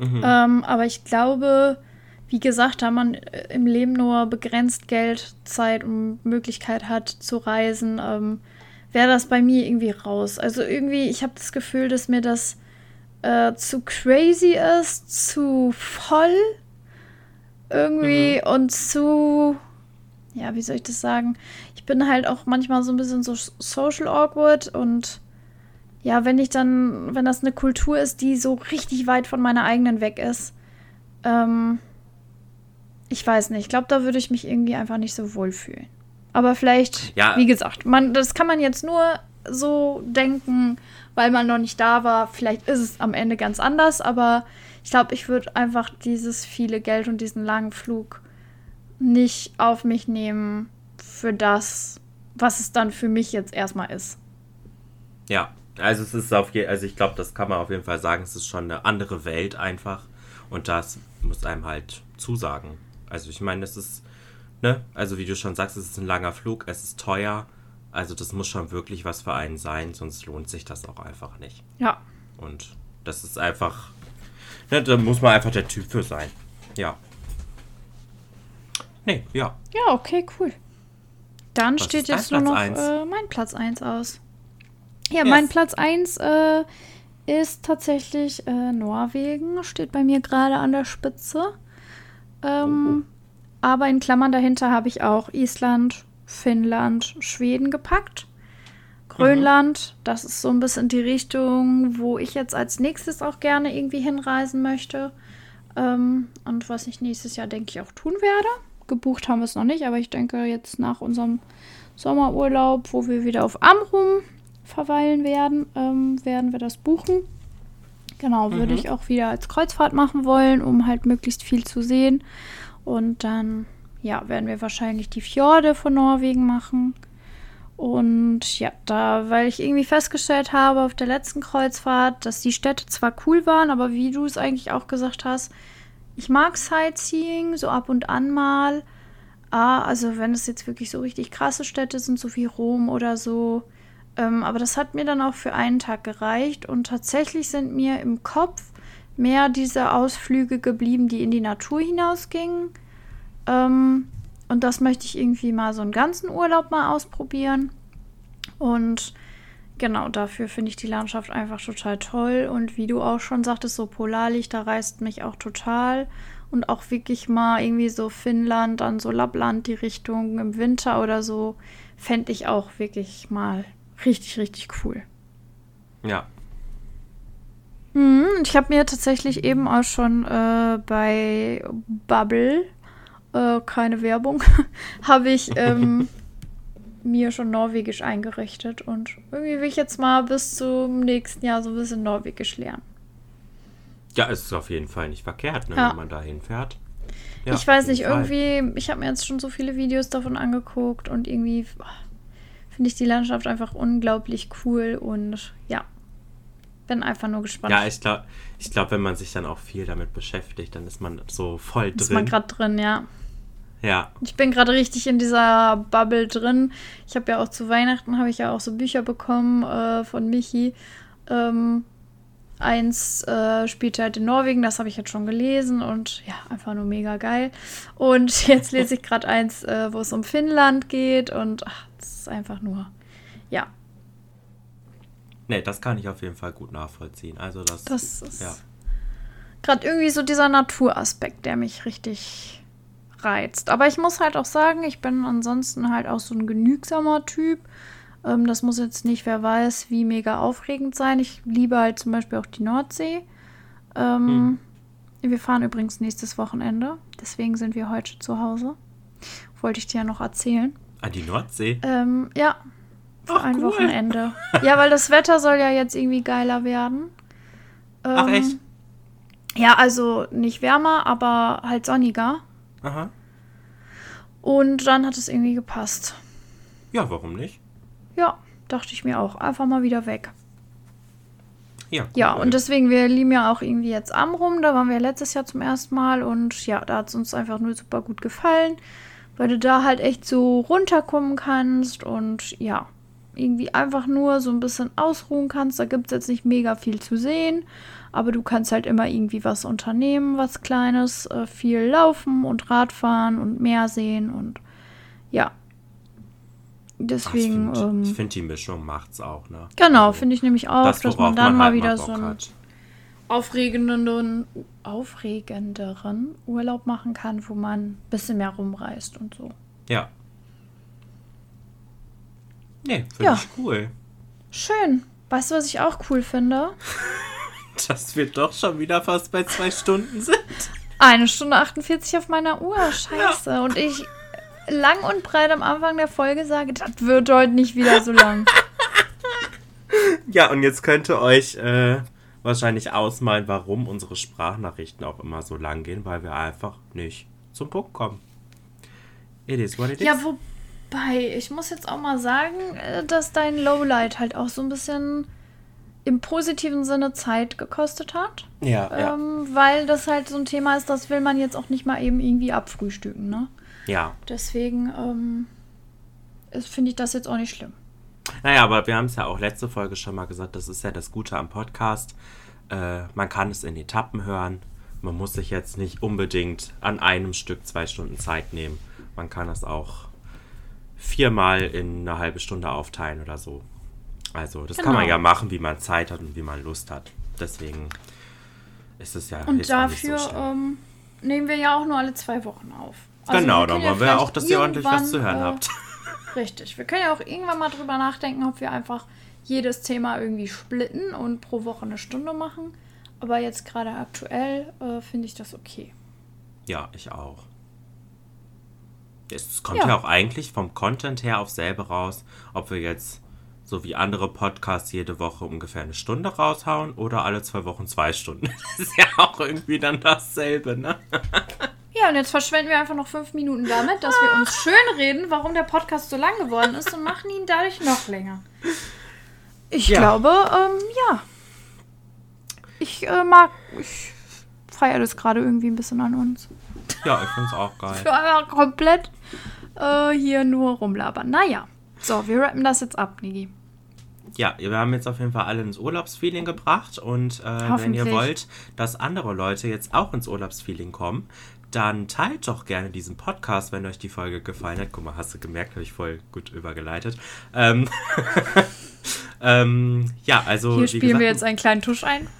Mhm. Ähm, aber ich glaube, wie gesagt, da man äh, im Leben nur begrenzt Geld, Zeit und Möglichkeit hat zu reisen, ähm, wäre das bei mir irgendwie raus. Also irgendwie, ich habe das Gefühl, dass mir das äh, zu crazy ist, zu voll irgendwie und zu, ja, wie soll ich das sagen? Ich bin halt auch manchmal so ein bisschen so social awkward und ja, wenn ich dann, wenn das eine Kultur ist, die so richtig weit von meiner eigenen weg ist, ähm, ich weiß nicht, ich glaube, da würde ich mich irgendwie einfach nicht so wohl fühlen. Aber vielleicht, Ja. wie gesagt, man, das kann man jetzt nur so denken, weil man noch nicht da war. Vielleicht ist es am Ende ganz anders, aber ich glaube, ich würde einfach dieses viele Geld und diesen langen Flug nicht auf mich nehmen für das, was es dann für mich jetzt erstmal ist. Ja, Also es ist auf je, also ich glaube, das kann man auf jeden Fall sagen, es ist schon eine andere Welt einfach und das muss einem halt zusagen. Also ich meine, es ist, ne, also wie du schon sagst, es ist ein langer Flug, es ist teuer, also das muss schon wirklich was für einen sein, sonst lohnt sich das auch einfach nicht. Ja. Und das ist einfach, ne, da muss man einfach der Typ für sein. Ja. Nee, ja. Ja, okay, cool. Dann Was steht jetzt nur noch äh, mein Platz 1 aus. Ja, Yes. mein Platz 1 äh, ist tatsächlich äh, Norwegen. Steht bei mir gerade an der Spitze. Ähm, Aber in Klammern dahinter habe ich auch Island, Finnland, Schweden gepackt. Grönland, das ist so ein bisschen die Richtung, wo ich jetzt als nächstes auch gerne irgendwie hinreisen möchte. Ähm, und was ich nächstes Jahr, denke ich, auch tun werde. Gebucht haben wir es noch nicht, aber ich denke jetzt nach unserem Sommerurlaub, wo wir wieder auf Amrum verweilen werden, ähm, werden wir das buchen. Genau, würde ich auch wieder als Kreuzfahrt machen wollen, um halt möglichst viel zu sehen. Und dann, ja, werden wir wahrscheinlich die Fjorde von Norwegen machen. Und ja, da, weil ich irgendwie festgestellt habe auf der letzten Kreuzfahrt, dass die Städte zwar cool waren, aber wie du es eigentlich auch gesagt hast, ich mag Sightseeing, so ab und an mal. Ah, also wenn es jetzt wirklich so richtig krasse Städte sind, so wie Rom oder so. Ähm, aber das hat mir dann auch für einen Tag gereicht. Und tatsächlich sind mir im Kopf mehr diese Ausflüge geblieben, die in die Natur hinausgingen. Ähm, und das möchte ich irgendwie mal so einen ganzen Urlaub mal ausprobieren. Und genau dafür finde ich die Landschaft einfach total toll. Und wie du auch schon sagtest, so Polarlichter reißt mich auch total. Und auch wirklich mal irgendwie so Finnland, dann so Lappland, die Richtung im Winter oder so, fände ich auch wirklich mal richtig, richtig cool. Ja. Mhm, ich habe mir tatsächlich eben auch schon äh, bei Bubble, äh, keine Werbung, habe ich ähm, mir schon Norwegisch eingerichtet. Und irgendwie will ich jetzt mal bis zum nächsten Jahr so ein bisschen Norwegisch lernen. Ja, es ist auf jeden Fall nicht verkehrt, ne, Ja. wenn man da hinfährt. Ja, ich weiß nicht, Fall. irgendwie, ich habe mir jetzt schon so viele Videos davon angeguckt und irgendwie ah, finde ich die Landschaft einfach unglaublich cool und ja, bin einfach nur gespannt. Ja, ich glaube, ich glaub, wenn man sich dann auch viel damit beschäftigt, dann ist man so voll ist man drin. gerade drin, ja. Ja, Ich bin gerade richtig in dieser Bubble drin. Ich habe ja auch zu Weihnachten habe ich ja auch so Bücher bekommen äh, von Michi. Ähm, eins äh, spielt halt in Norwegen, das habe ich jetzt schon gelesen und ja, einfach nur mega geil. Und jetzt lese ich gerade eins, äh, wo es um Finnland geht und ach, das ist einfach nur, ja, nee, das kann ich auf jeden Fall gut nachvollziehen. Also das, das ist ja. gerade irgendwie so dieser Naturaspekt, der mich richtig reizt. Aber ich muss halt auch sagen, ich bin ansonsten halt auch so ein genügsamer Typ. Ähm, das muss jetzt nicht, wer weiß, wie mega aufregend sein. Ich liebe halt zum Beispiel auch die Nordsee. Ähm, Wir fahren übrigens nächstes Wochenende. Deswegen sind wir heute zu Hause. Wollte ich dir ja noch erzählen. An die Nordsee? Ähm, ja, für Ach, ein cool. Wochenende. Ja, weil das Wetter soll ja jetzt irgendwie geiler werden. Ach, Ähm, echt? Ja, also nicht wärmer, aber halt sonniger. Aha. Und dann hat es irgendwie gepasst. Ja, warum nicht? Ja, dachte ich mir auch. Einfach mal wieder weg. Ja, Ja, und deswegen, wir lieben ja auch irgendwie jetzt Amrum. Da waren wir letztes Jahr zum ersten Mal. Und ja, da hat es uns einfach nur super gut gefallen. Weil du da halt echt so runterkommen kannst. Und ja, irgendwie einfach nur so ein bisschen ausruhen kannst. Da gibt es jetzt nicht mega viel zu sehen. Aber du kannst halt immer irgendwie was unternehmen, was Kleines. Äh, viel laufen und Radfahren und Meer sehen. Und ja. Ach, Deswegen. ich finde, ähm, find, die Mischung macht's auch, ne? Genau, Also, finde ich nämlich auch, das, dass man dann mal halt wieder Bock so einen hat. Aufregenden, aufregenderen Urlaub machen kann, wo man ein bisschen mehr rumreist und so. Ja. Nee, finde Ja. ich cool. Schön. Weißt du, was ich auch cool finde? Dass wir doch schon wieder fast bei zwei Stunden sind. Eine Stunde 48 auf meiner Uhr. Scheiße. Und ich lang und breit am Anfang der Folge sage, das wird heute nicht wieder so lang. Ja, und jetzt könnte euch äh, wahrscheinlich ausmalen, warum unsere Sprachnachrichten auch immer so lang gehen, weil wir einfach nicht zum Punkt kommen. It is what it is. Ja, wobei, ich muss jetzt auch mal sagen, äh, dass dein Lowlight halt auch so ein bisschen im positiven Sinne Zeit gekostet hat. Ja, ja. Ähm, weil das halt so ein Thema ist, das will man jetzt auch nicht mal eben irgendwie abfrühstücken, ne? Ja. Deswegen ähm, finde ich das jetzt auch nicht schlimm. Naja, aber wir haben es ja auch letzte Folge schon mal gesagt, das ist ja das Gute am Podcast. Äh, man kann es in Etappen hören. Man muss sich jetzt nicht unbedingt an einem Stück zwei Stunden Zeit nehmen. Man kann es auch viermal in eine halbe Stunde aufteilen oder so. Also, das kann man Genau. ja machen, wie man Zeit hat und wie man Lust hat. Deswegen ist es ja Und so dafür schlimm. ähm, nehmen wir ja auch nur alle zwei Wochen auf. Also genau, dann wollen wir ja auch, dass ihr ordentlich was zu hören äh, habt. Richtig. Wir können ja auch irgendwann mal drüber nachdenken, ob wir einfach jedes Thema irgendwie splitten und pro Woche eine Stunde machen. Aber jetzt gerade aktuell äh, finde ich das okay. Ja, ich auch. Es kommt Ja. ja. auch eigentlich vom Content her auf selbe raus, ob wir jetzt so wie andere Podcasts jede Woche ungefähr eine Stunde raushauen oder alle zwei Wochen zwei Stunden. Das ist ja auch irgendwie dann dasselbe, ne? Ja, und jetzt verschwenden wir einfach noch fünf Minuten damit, dass wir uns schön reden, warum der Podcast so lang geworden ist und machen ihn dadurch noch länger. Ich Ja. glaube, ähm, ja. Ich äh, mag, ich feiere das gerade irgendwie ein bisschen an uns. Ja, ich find's auch geil. Für einfach komplett äh, hier nur rumlabern. Naja. So, wir rappen das jetzt ab, Nigi. Ja, wir haben jetzt auf jeden Fall alle ins Urlaubsfeeling gebracht und äh, wenn ihr Hoffentlich. wollt, dass andere Leute jetzt auch ins Urlaubsfeeling kommen, dann teilt doch gerne diesen Podcast, wenn euch die Folge gefallen hat. Guck mal, hast du gemerkt, habe ich voll gut übergeleitet. Ähm, ähm, ja, also Hier spielen gesagt, wir jetzt einen kleinen Tusch ein.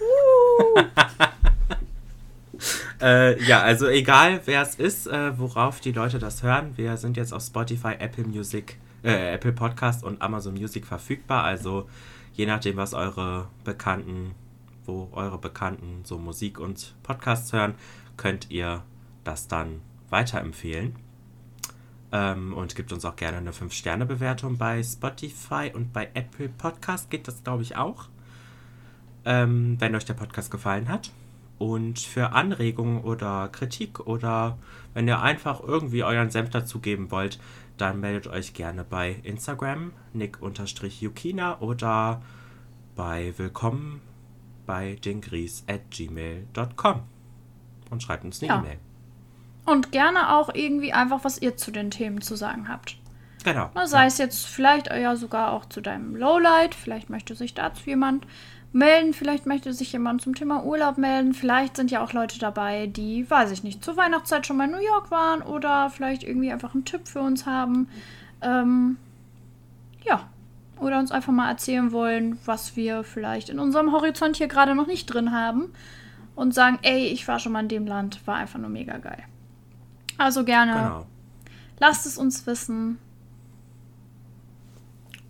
Äh, ja, also egal wer es ist, äh, worauf die Leute das hören, wir sind jetzt auf Spotify, Apple Music, äh, Apple Podcast und Amazon Music verfügbar. Also je nachdem, was eure Bekannten, wo eure Bekannten so Musik und Podcasts hören, könnt ihr das dann weiterempfehlen. Ähm, und gibt uns auch gerne eine 5-Sterne-Bewertung bei Spotify und bei Apple Podcast geht das, glaube ich, auch. Ähm, wenn euch der Podcast gefallen hat. Und für Anregungen oder Kritik oder wenn ihr einfach irgendwie euren Senf dazugeben wollt, dann meldet euch gerne bei Instagram nick-yukina oder bei willkommen bei dengries at gmail.com und schreibt uns eine Ja. E-Mail. Und gerne auch irgendwie einfach, was ihr zu den Themen zu sagen habt. Genau. Sei es jetzt vielleicht ja sogar auch zu deinem Lowlight, vielleicht möchte sich dazu jemand melden, vielleicht möchte sich jemand zum Thema Urlaub melden, vielleicht sind ja auch Leute dabei, die, weiß ich nicht, zur Weihnachtszeit schon mal in New York waren oder vielleicht irgendwie einfach einen Tipp für uns haben. Ähm, ja, oder uns einfach mal erzählen wollen, was wir vielleicht in unserem Horizont hier gerade noch nicht drin haben und sagen, ey, ich war schon mal in dem Land, war einfach nur mega geil. Also gerne, Genau. lasst es uns wissen.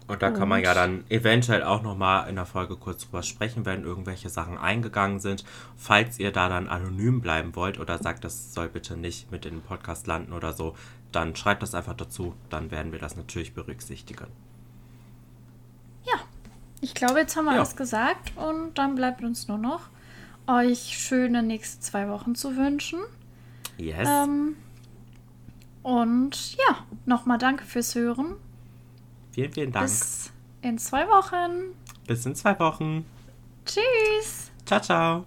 Und da kann man Und- ja dann eventuell auch nochmal in der Folge kurz drüber sprechen, wenn irgendwelche Sachen eingegangen sind. Falls ihr da dann anonym bleiben wollt oder sagt, das soll bitte nicht mit in den Podcast landen oder so, dann schreibt das einfach dazu. Dann werden wir das natürlich berücksichtigen. Ja, ich glaube, jetzt haben wir Ja. alles gesagt und dann bleibt uns nur noch, euch schöne nächste zwei Wochen zu wünschen. Yes. Ähm, und ja, nochmal danke fürs Hören. vielen, vielen Dank. Bis in zwei Wochen. Bis in zwei Wochen. Tschüss. Ciao, ciao.